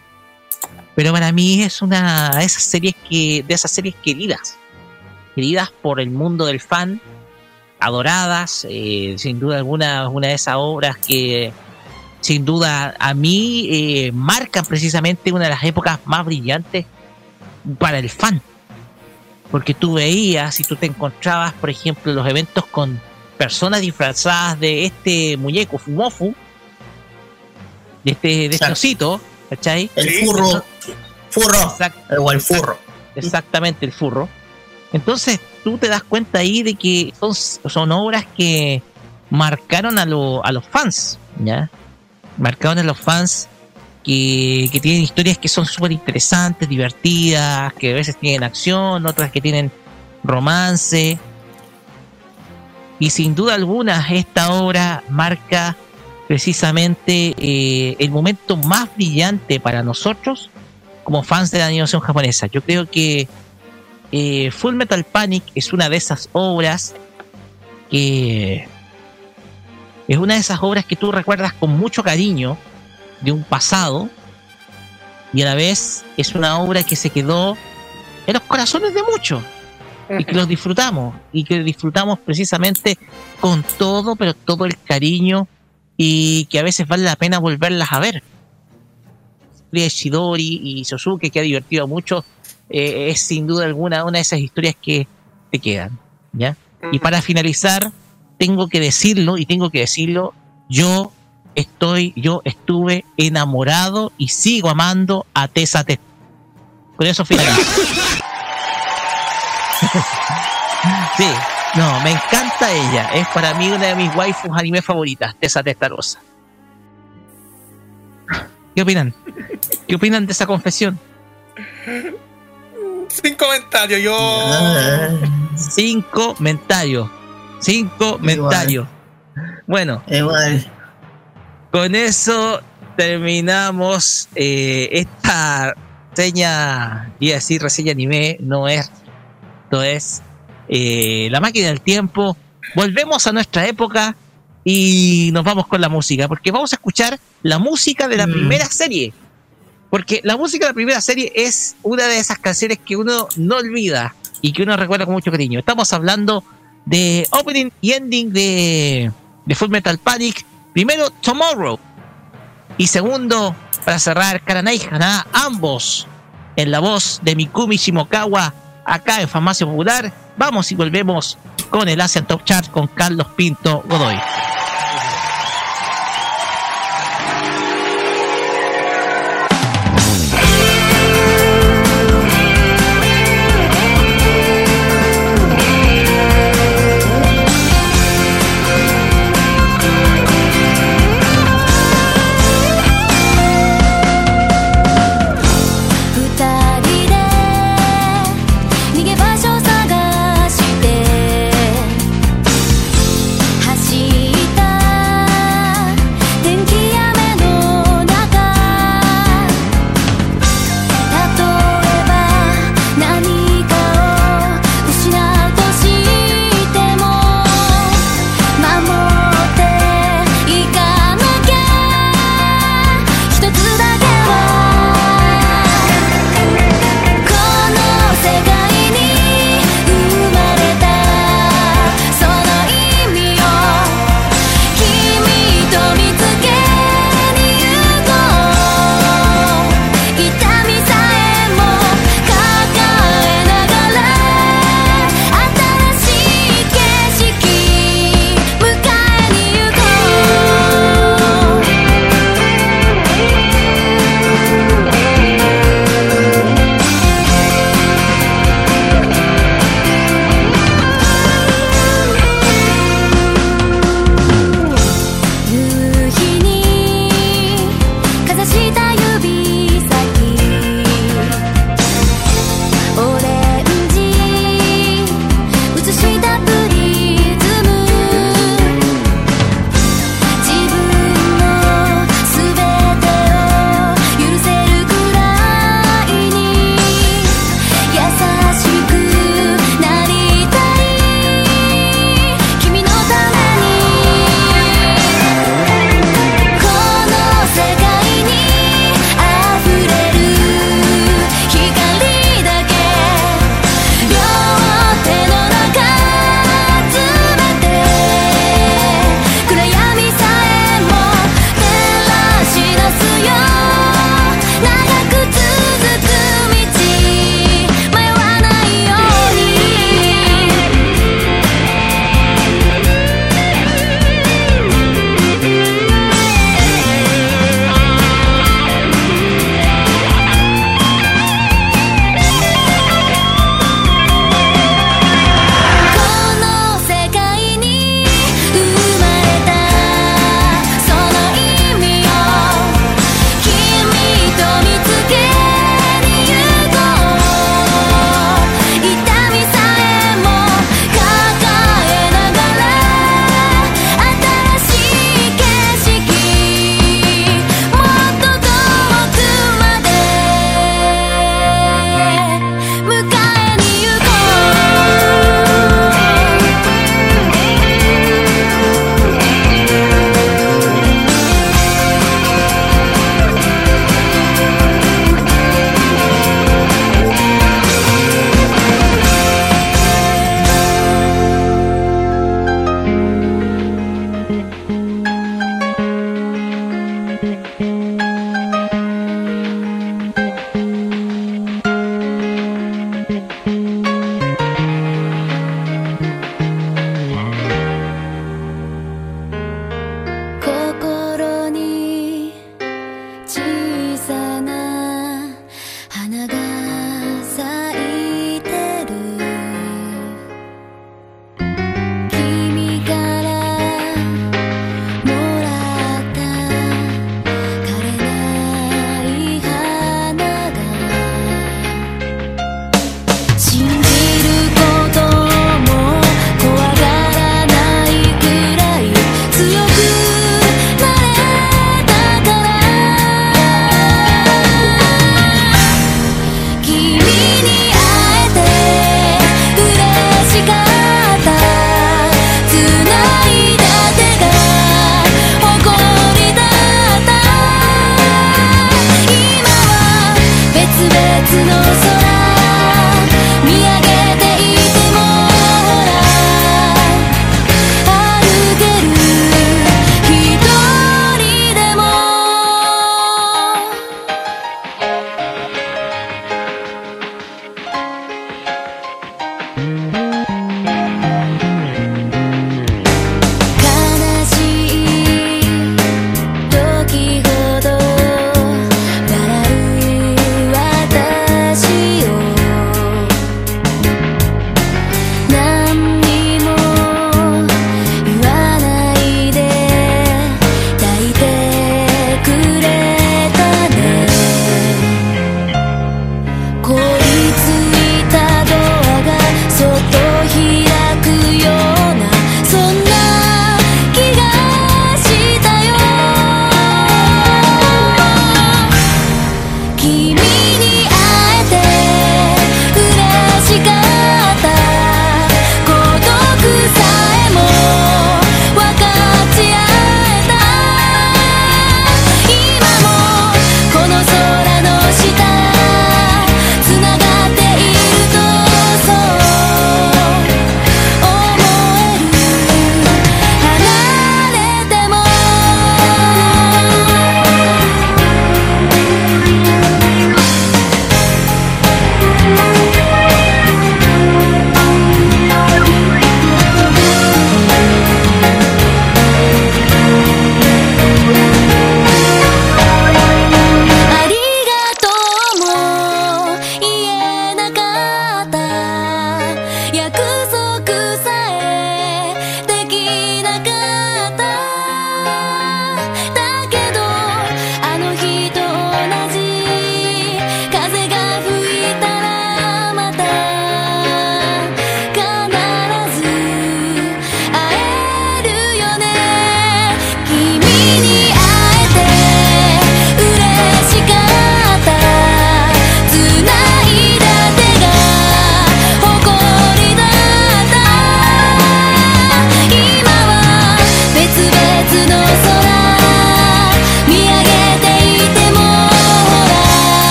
Pero para mí es una de esas series que, de esas series queridas. Queridas por el mundo del fan, adoradas, eh, sin duda alguna, una de esas obras que sin duda a mí eh, marcan precisamente una de las épocas más brillantes para el fan. Porque tú veías y tú te encontrabas, por ejemplo, los eventos con personas disfrazadas de este muñeco Fumofu, de este, de este osito, ¿cachai? El furro. Furro. o el furro. Exactamente, el furro. Entonces tú te das cuenta ahí de que son, son obras que marcaron a, lo- a los fans, ¿ya? Marcaron a los fans que, que tienen historias que son súper interesantes, divertidas, que a veces tienen acción, otras que tienen romance. Y sin duda alguna esta obra marca precisamente eh, el momento más brillante para nosotros como fans de la animación japonesa. Yo creo que eh, Full Metal Panic es una de esas obras que es una de esas obras que tú recuerdas con mucho cariño de un pasado y a la vez es una obra que se quedó en los corazones de muchos. y que los [laughs] disfrutamos y que disfrutamos precisamente con todo, pero todo el cariño y que a veces vale la pena volverlas a ver. Shidori y Sosuke, que ha divertido mucho, eh, es sin duda alguna una de esas historias que te quedan. ¿ya? Y para finalizar, tengo que decirlo, y tengo que decirlo, yo estoy, yo estuve enamorado y sigo amando a Tessa T. Con eso finalizo. [laughs] sí, no, me encanta ella. Es para mí una de mis waifus anime favoritas, Tessa Testarosa. ¿Qué opinan? ¿Qué opinan de esa confesión? Sin comentarios, yo. Sin comentarios. Sin comentarios. Bueno. Con eso terminamos eh, esta reseña, y así reseña anime, no es, esto es eh, La máquina del tiempo. Volvemos a nuestra época y nos vamos con la música, porque vamos a escuchar la música de la primera serie. Porque la música de la primera serie es una de esas canciones que uno no olvida y que uno recuerda con mucho cariño. Estamos hablando de opening y ending de, de Full Metal Panic. Primero, Tomorrow. Y segundo, para cerrar, Karanai Hana, ambos en la voz de Mikumi Shimokawa, acá en Farmacia Popular. Vamos y volvemos con el Asian Top Chart con Carlos Pinto Godoy.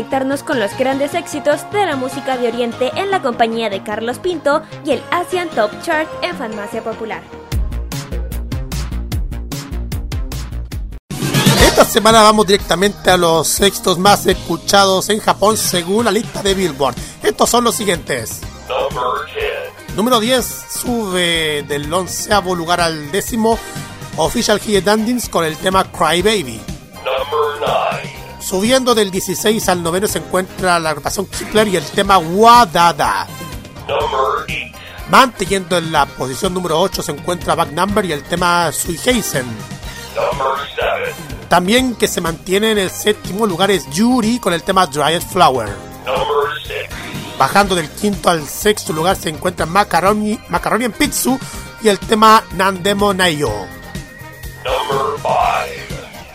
Conectarnos con los grandes éxitos de la música de Oriente en la compañía de Carlos Pinto y el Asian Top Chart en Farmacia Popular. Esta semana vamos directamente a los éxitos más escuchados en Japón según la lista de Billboard. Estos son los siguientes. Número 10 sube del onceavo lugar al décimo Official Hit Dandins con el tema Cry Baby. Subiendo del 16 al noveno se encuentra la agrupación Kipler y el tema Wadada. Manteniendo en la posición número 8 se encuentra Back Number y el tema Suiheisen. También que se mantiene en el séptimo lugar es Yuri con el tema Dried Flower. Bajando del quinto al sexto lugar se encuentra Macaroni, Macaroni en Pizzu y el tema Nandemo Nayo.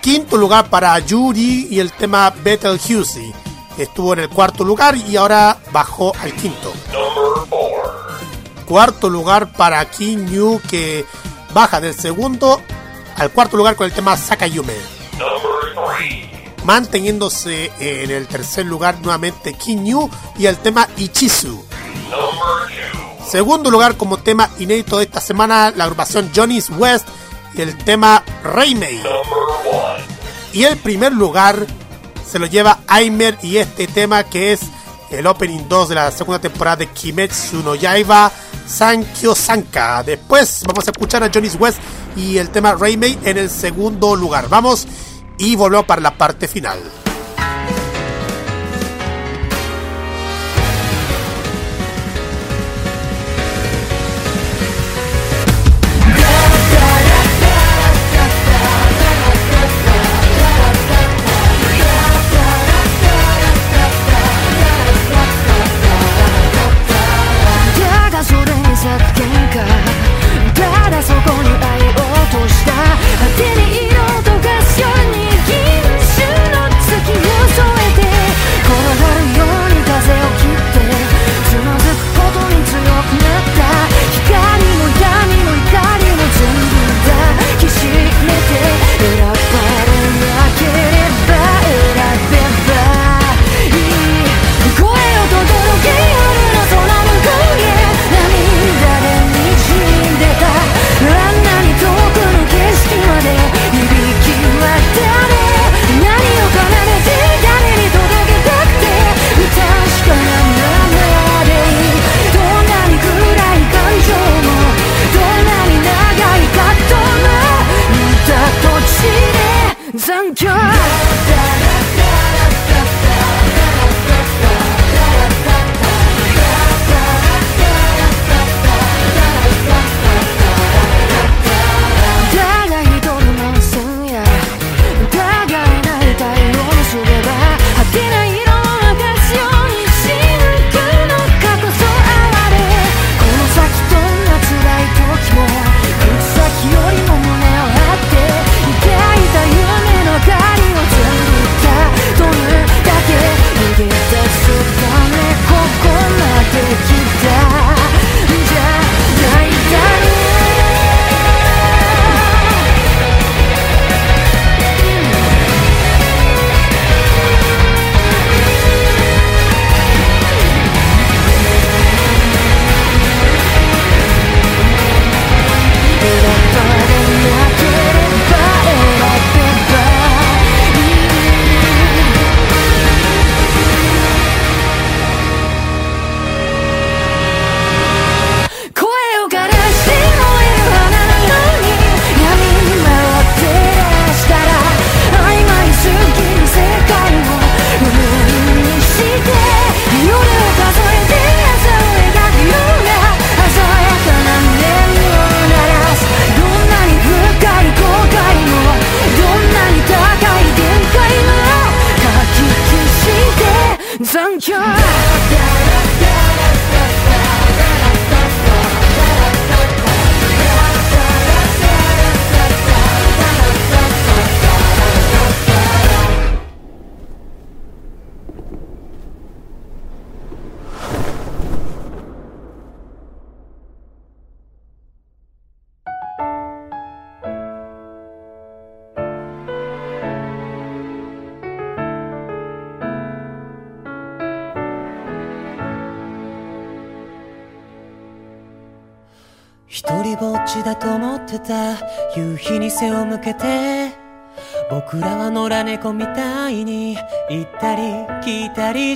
Quinto lugar para Yuri y el tema Betelgeuse. Estuvo en el cuarto lugar y ahora bajó al quinto. Cuarto lugar para Kinyu que baja del segundo al cuarto lugar con el tema Sakayume. Manteniéndose en el tercer lugar nuevamente Kinyu y el tema Ichizu. Segundo lugar como tema inédito de esta semana la agrupación Johnny's West el tema Reimei. Y el primer lugar se lo lleva Aimer y este tema que es el opening 2 de la segunda temporada de Kimetsu no Yaiba Sankyo Sanka. Después vamos a escuchar a Johnny's West y el tema Reimei en el segundo lugar. Vamos y volvemos para la parte final.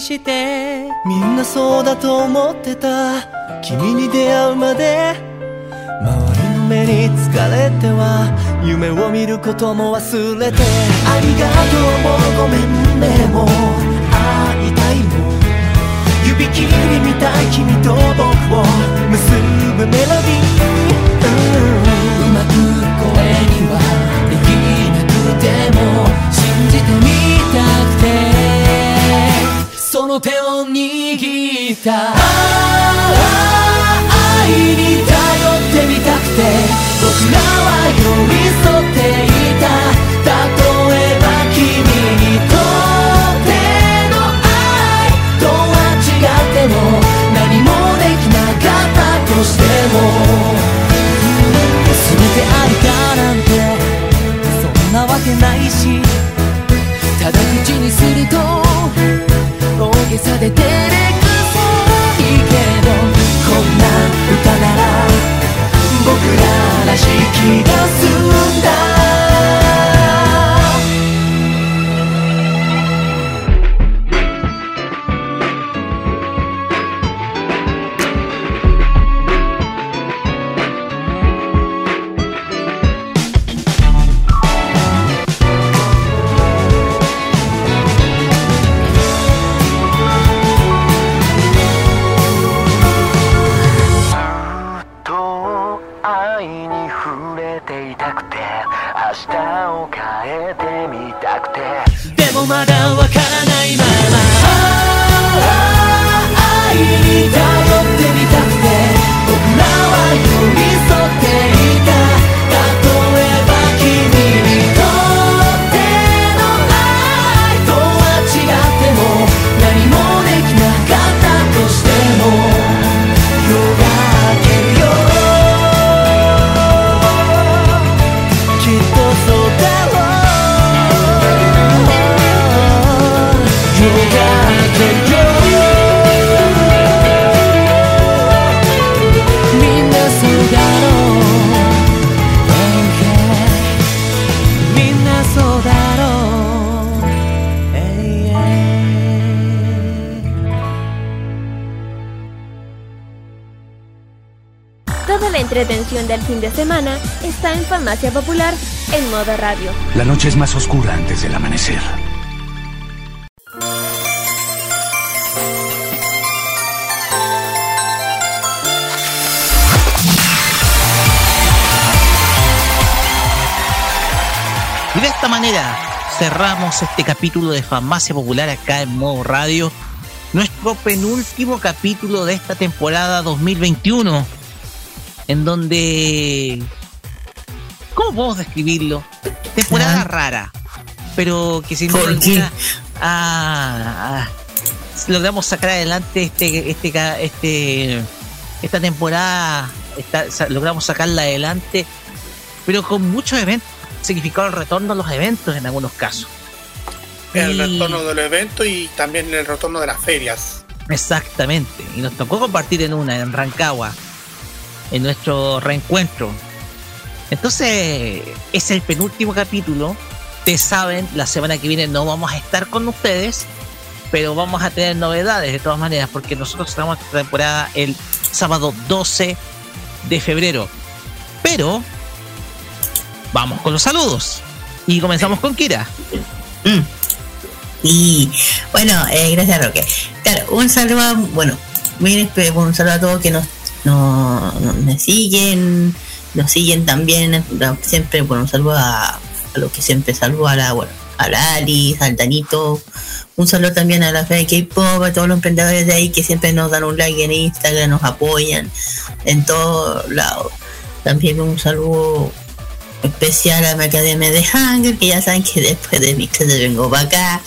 してみんなそうだと思ってた。君に出会うまで周りの目に疲れては夢を見ることも忘れて。ありがとうもごめんねもう。会いたいも指切りみたい君と僕を。結ぶメロディー。の手を握った。ああ愛に頼ってみたくて僕らは寄り添っていた。例えば君にとっての愛とは違っても何もできなかったとしても。全てありかなんてそんなわけないし。ただ口にすると大げさで照れくさいけどこんな歌なら僕ららしい気がす entretención del fin de semana está en Farmacia Popular en modo radio. La noche es más oscura antes del amanecer. Y de esta manera cerramos este capítulo de Farmacia Popular acá en modo radio. Nuestro penúltimo capítulo de esta temporada 2021. En donde. ¿Cómo podemos describirlo? Temporada rara. Pero que sin duda ah, ah, logramos sacar adelante este, este, ca- este, esta temporada. esta- logramos sacarla adelante. Pero con muchos eventos significado el retorno a los eventos en algunos casos. El Y- retorno del evento y también el retorno de las ferias. Exactamente. Y nos tocó compartir en una, en Rancagua, en nuestro reencuentro. Entonces, es el penúltimo capítulo. Ustedes saben, la semana que viene no vamos a estar con ustedes, pero vamos a tener novedades de todas maneras, porque nosotros cerramos esta temporada el sábado 12 de febrero. Pero, vamos con los saludos. Y comenzamos con Kira. Y bueno, eh, gracias Roque. Un saludo, bueno, muy espe- un saludo a todos que nos, no, me siguen, nos siguen también, siempre, bueno, un saludo a, a los que siempre saludo a la, bueno, a la al Danito, un saludo también a la fe de K-Pop, a todos los emprendedores de ahí que siempre nos dan un like en Instagram, nos apoyan en todos lados. También un saludo especial a mi academia de Hunger, que ya saben que después de mi clase vengo para acá.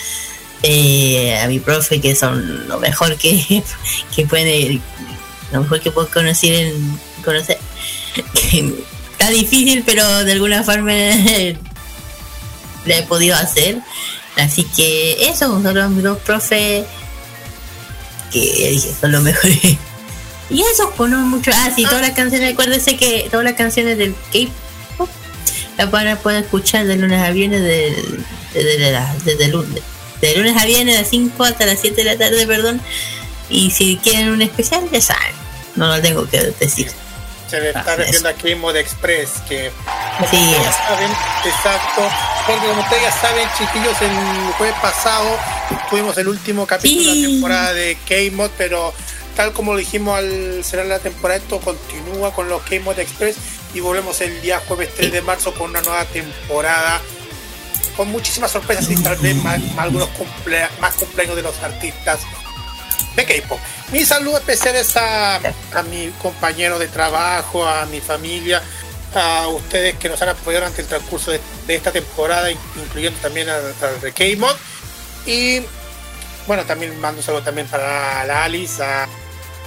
Eh, a mi profe, que son lo mejor que, [laughs] que puede, lo mejor que puedo conocer en conocer. [laughs] Está difícil, pero de alguna forma [laughs] le he podido hacer. Así que eso, a mis dos profes, que dije, son los mejores. [laughs] Y eso, pues no mucho. Ah, sí, todas las canciones, acuérdese que todas las canciones del K-pop las van a poder escuchar de lunes a viernes de, de, de, la- desde lunes, de lunes a viernes de 5 hasta las 7 de la tarde, perdón. Y si quieren un especial, ya saben. No lo tengo que decir. Se le está Ah, refiriendo aquí en Mod Express, que Sí, ya saben, exacto, porque como ustedes ya saben, chiquillos, el jueves pasado tuvimos el último capítulo de la temporada de K-Mod, pero tal como lo dijimos al cerrar la temporada, esto continúa con los K-Mod Express y volvemos el día jueves 3 de marzo con una nueva temporada. Con muchísimas sorpresas y tal vez más, más algunos cumplea- más cumpleaños de los artistas de K-pop. Mi saludo especial es a, mi compañero de trabajo, a mi familia, a ustedes que nos han apoyado durante el transcurso de, esta temporada, in- incluyendo también al, de. Y bueno, también mando un saludo también para la Alice, a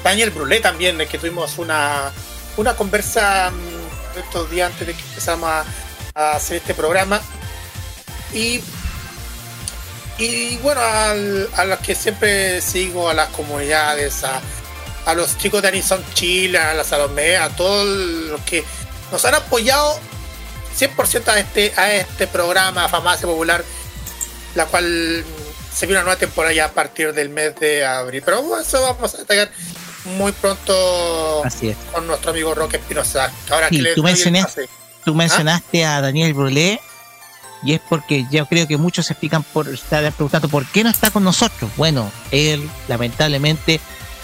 Daniel Brulé también, que tuvimos una, una conversa mm, estos días antes de que empezamos a, a hacer este programa. Y y bueno, al- a los que siempre sigo, a las comunidades, a, a los chicos de Anison Chile, a la Salomé, a todos los que nos han apoyado 100% a este, a este programa, Famacia Popular, la cual se viene una nueva temporada ya a partir del mes de abril. Pero bueno, eso vamos a detallar muy pronto Así es. con nuestro amigo Roque Espinosa. Ahora Sí, que tú mencionaste, tú mencionaste a Daniel Brulé y es porque yo creo que muchos se explican por estar preguntando por qué no está con nosotros. Bueno, él lamentablemente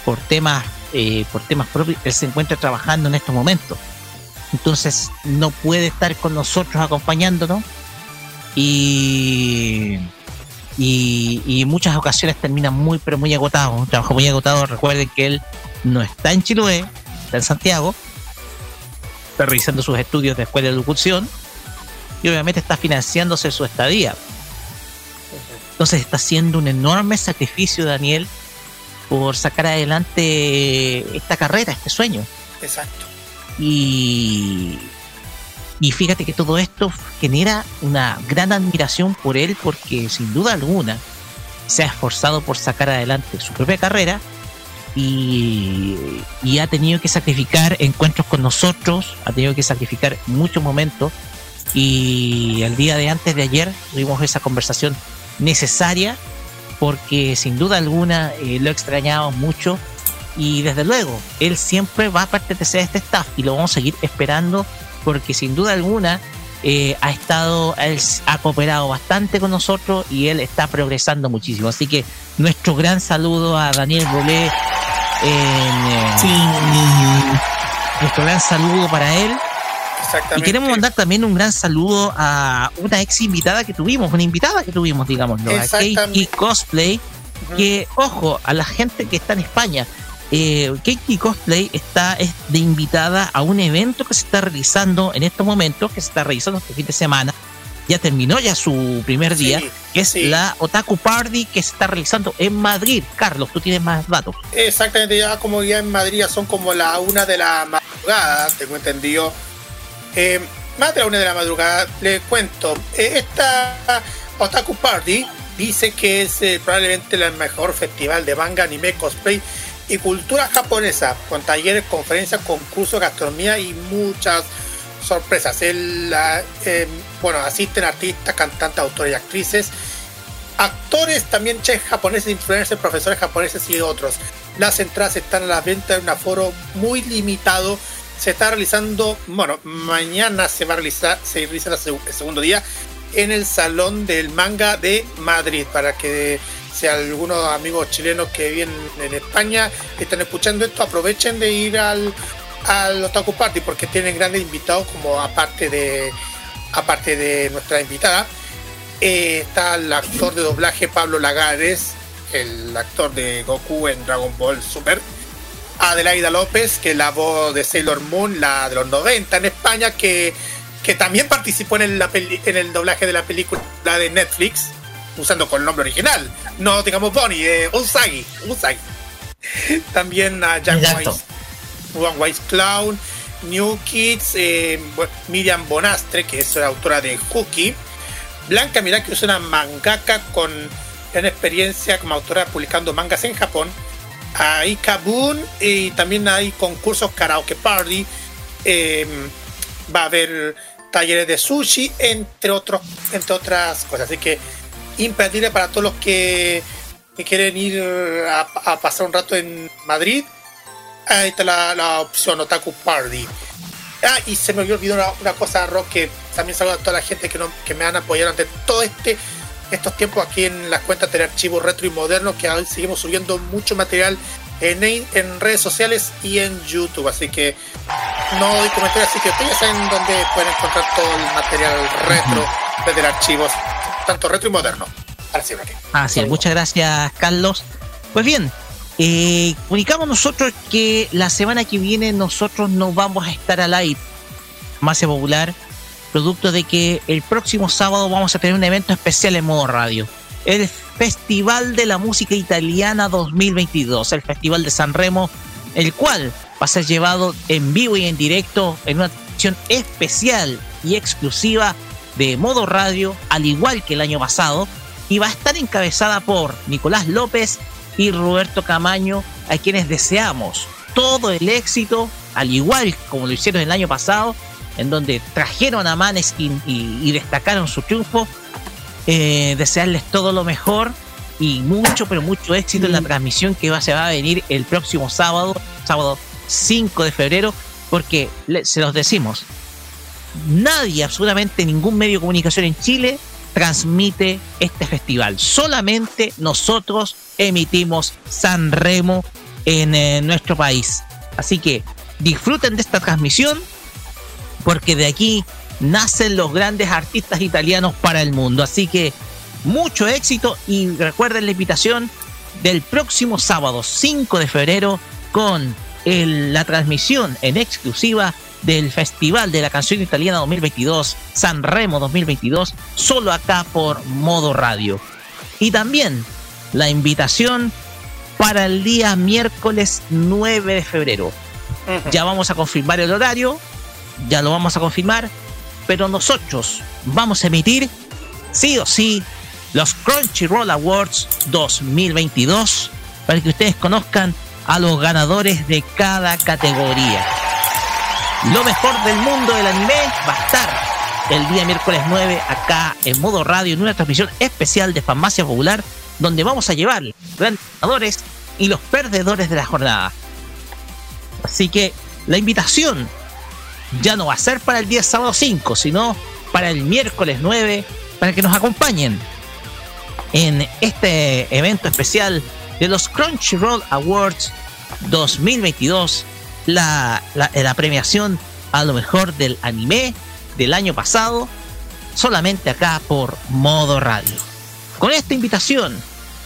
por temas eh, por temas propios él se encuentra trabajando en estos momentos. Entonces no puede estar con nosotros acompañándonos y y, en muchas ocasiones termina muy pero muy agotado, un trabajo muy agotado. Recuerden que él no está en Chiloé, está en Santiago, está revisando sus estudios de escuela de locución y obviamente está financiándose su estadía. Entonces está haciendo un enorme sacrificio Daniel por sacar adelante esta carrera, este sueño. Exacto. Y, y fíjate que todo esto genera una gran admiración por él porque sin duda alguna se ha esforzado por sacar adelante su propia carrera y, y ha tenido que sacrificar encuentros con nosotros, ha tenido que sacrificar muchos momentos y el día de antes de ayer tuvimos esa conversación necesaria porque sin duda alguna eh, lo extrañamos mucho. Y desde luego él siempre va a pertenecer a este staff y lo vamos a seguir esperando porque sin duda alguna eh, ha estado él ha cooperado bastante con nosotros y él está progresando muchísimo. Así que nuestro gran saludo a Daniel Bolé eh, nuestro gran saludo para él y queremos mandar también un gran saludo a una ex invitada que tuvimos, una invitada que tuvimos, digámoslo, a. Keiki Cosplay, que, ojo, a la gente que está en España, eh, Keiki Cosplay está es de invitada a un evento que se está realizando en estos momentos, que se está realizando este fin de semana. Ya terminó ya su primer día, que es la Otaku Party que se está realizando en Madrid. Carlos, tú tienes más datos. Exactamente, ya como ya en Madrid ya son como la una de la madrugada, tengo entendido. Eh, más de la una de la madrugada, le cuento. eh, esta Otaku Party dice que es eh, probablemente el mejor festival de manga, anime, cosplay y cultura japonesa, con talleres, conferencias, concursos, gastronomía y muchas sorpresas. El, eh, bueno, asisten artistas, cantantes, autores y actrices actores, también chefs japoneses, influencers, profesores japoneses y otros. Las entradas están a la venta en un aforo muy limitado. Se está realizando, bueno, mañana se va a realizar, se realiza el segundo día en el Salón del Manga de Madrid. Para que si algunos amigos chilenos que viven en España están escuchando esto, aprovechen de ir al, al Otaku Party porque tienen grandes invitados como aparte de aparte de nuestra invitada eh, está el actor de doblaje Pablo Lagares, el actor de Goku en Dragon Ball Super. Adelaida López, que es la voz de Sailor Moon, la de los 90 en España, que, que también participó en el, la peli- en el doblaje de la película de Netflix, usando con el nombre original. No digamos Bonnie, eh, Usagi, Usagi. [laughs] También a Jack. Wise, One Wise Clown, New Kids, eh, Miriam Bonastre, que es la autora de Cookie. Blanca Mirá, que es una mangaka con gran experiencia como autora publicando mangas en Japón. Hay Kaboom y también hay concursos karaoke party. eh, va a haber talleres de sushi, entre otros, entre otras cosas. Así que imperdible para todos los que, quieren ir a, pasar un rato en Madrid. Ahí está la, la opción Otaku Party. Ah, y se me olvidó una, una cosa, Rock, que también saludo a toda la gente que, no- que me han apoyado ante todo este estos tiempos aquí en las cuentas del archivo retro y moderno, que hoy seguimos subiendo mucho material en, en redes sociales y en YouTube. Así que no doy comentarios, así que ustedes saben dónde pueden encontrar todo el material retro desde el archivo, tanto retro y moderno. Ahora sí, Roque. Así es, muchas gracias, Carlos. Pues bien, eh, comunicamos nosotros que la semana que viene nosotros no vamos a estar al aire. Farmacia Popular, producto de que el próximo sábado vamos a tener un evento especial en modo radio. El Festival de la Música Italiana 2022, el Festival de San Remo, el cual va a ser llevado en vivo y en directo en una edición especial y exclusiva de modo radio, al igual que el año pasado, y va a estar encabezada por Nicolás López y Roberto Camaño, a quienes deseamos todo el éxito, al igual como lo hicieron el año pasado, en donde trajeron a Maneskin y, y destacaron su triunfo. Eh, desearles todo lo mejor y mucho, pero mucho éxito en la transmisión que va, se va a venir el próximo sábado, sábado 5 de febrero, porque le- se los decimos, nadie, absolutamente ningún medio de comunicación en Chile transmite este festival. Solamente nosotros emitimos San Remo en eh, nuestro país. Así que disfruten de esta transmisión porque de aquí nacen los grandes artistas italianos para el mundo. Así que mucho éxito y recuerden la invitación del próximo sábado 5 de febrero con el- la transmisión en exclusiva del Festival de la Canción Italiana 2022, San Remo 2022, solo acá por Modo Radio. Y también la invitación para el día miércoles 9 de febrero. Ya vamos a confirmar el horario, ya lo vamos a confirmar, pero nosotros vamos a emitir sí o sí los Crunchyroll Awards 2022 para que ustedes conozcan a los ganadores de cada categoría. Lo mejor del mundo del anime va a estar el día miércoles 9 acá en modo radio en una transmisión especial de Farmacia Popular donde vamos a llevar los ganadores y los perdedores de la jornada. Así que la invitación ya no va a ser para el día sábado 5, sino para el miércoles 9, para que nos acompañen en este evento especial de los Crunchyroll Awards 2022, la, la, la premiación a lo mejor del anime del año pasado, solamente acá por modo radio. Con esta invitación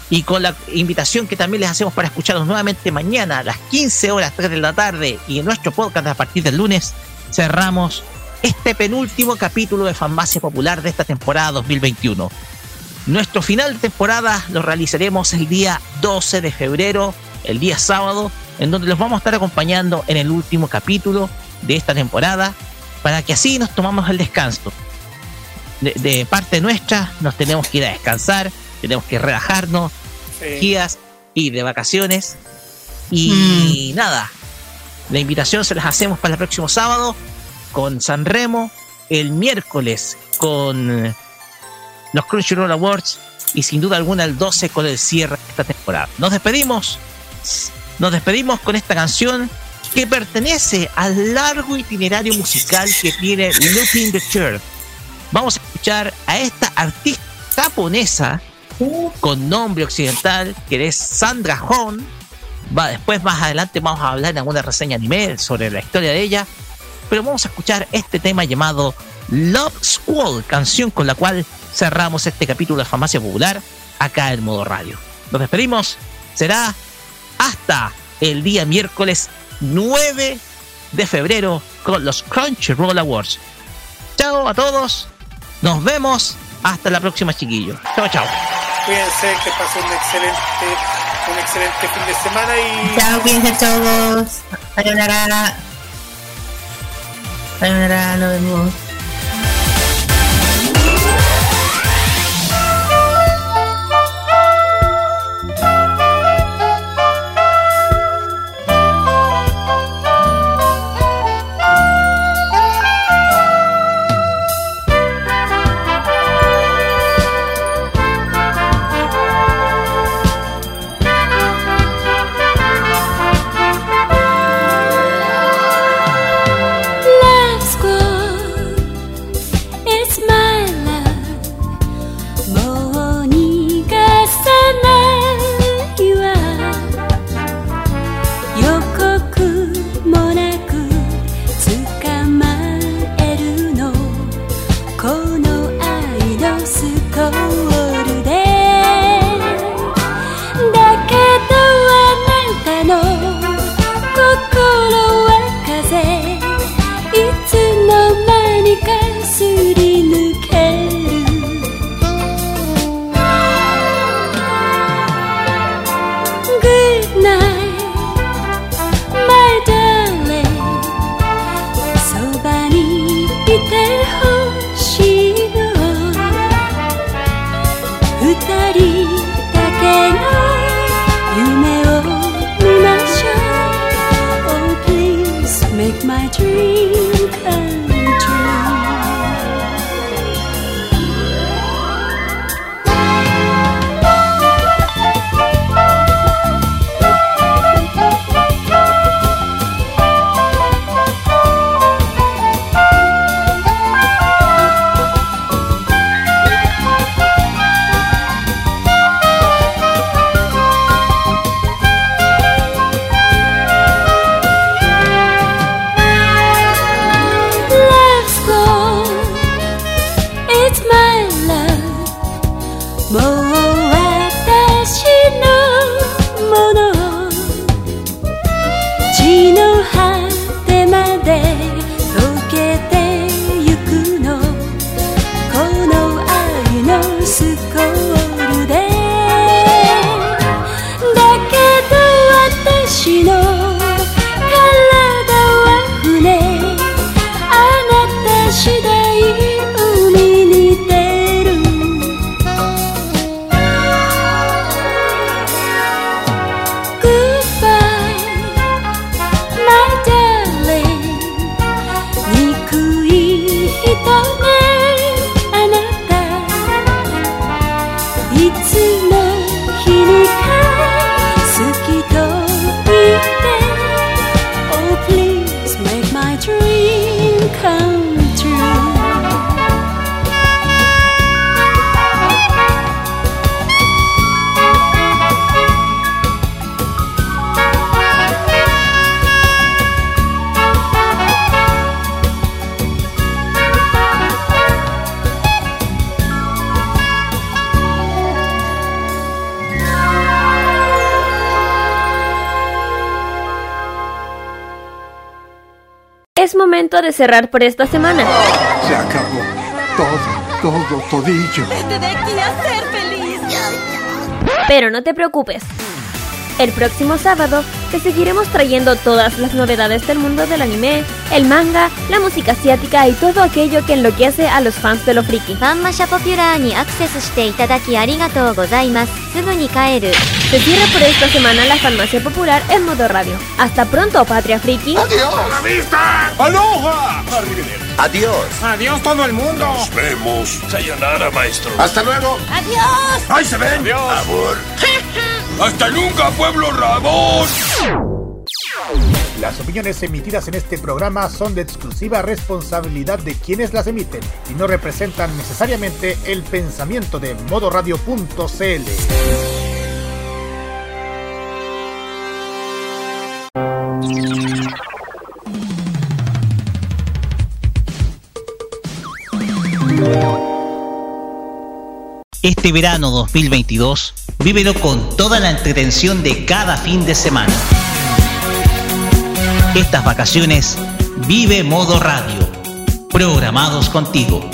y con la invitación que también les hacemos para escucharnos nuevamente mañana a las 15 horas 3 de la tarde y en nuestro podcast a partir del lunes, cerramos este penúltimo capítulo de Farmacia Popular de esta temporada 2021. Nuestro final de temporada lo realizaremos el día 12 de febrero, el día sábado, en donde los vamos a estar acompañando en el último capítulo de esta temporada, para que así nos tomamos el descanso. De, de parte nuestra, nos tenemos que ir a descansar, tenemos que relajarnos, días y de vacaciones. Y nada, la invitación se las hacemos para el próximo sábado con San Remo, el miércoles con eh, los Crunchyroll Awards y sin duda alguna el 12 con el cierre de esta temporada. Nos despedimos, nos despedimos con esta canción que pertenece al largo itinerario musical que tiene Looking the Church. Vamos a escuchar a esta artista japonesa con nombre occidental que es Sandra Hon. Después más adelante vamos a hablar en alguna reseña anime sobre la historia de ella. Pero vamos a escuchar este tema llamado Love Squall, canción con la cual cerramos este capítulo de Farmacia Popular acá en modo radio. Nos despedimos. Será hasta el día miércoles 9 de febrero con los Crunchyroll Awards. Chao a todos. Nos vemos. Hasta la próxima, chiquillos. Chao, chao. Cuídense, que pasen un excelente, un excelente fin de semana y. Chao, cuídense todos. Sayonara. Sayonara, nos vemos. De cerrar por esta semana. Se acabó. Todo, todo, todillo. Vete de aquí a ser feliz. Pero no te preocupes el próximo sábado te seguiremos trayendo todas las novedades del mundo del anime, el manga, la música asiática y todo aquello que enloquece a los fans de lo friki. Fanmasha ni acceso Se cierra por esta semana la Farmacia Popular en modo radio. Hasta pronto, Patria Friki. Adiós. La vista! ¡Aloha! Adiós. Adiós todo el mundo. Nos vemos. Sayonara, maestro. Hasta luego. Adiós. Ahí se ven. Adiós. Amor. [laughs] ¡Hasta nunca, pueblo rabón! Las opiniones emitidas en este programa son de exclusiva responsabilidad de quienes las emiten y no representan necesariamente el pensamiento de modoradio.cl. Este verano 2022, vívelo con toda la entretención de cada fin de semana. Estas vacaciones, vive modo radio. Programados contigo.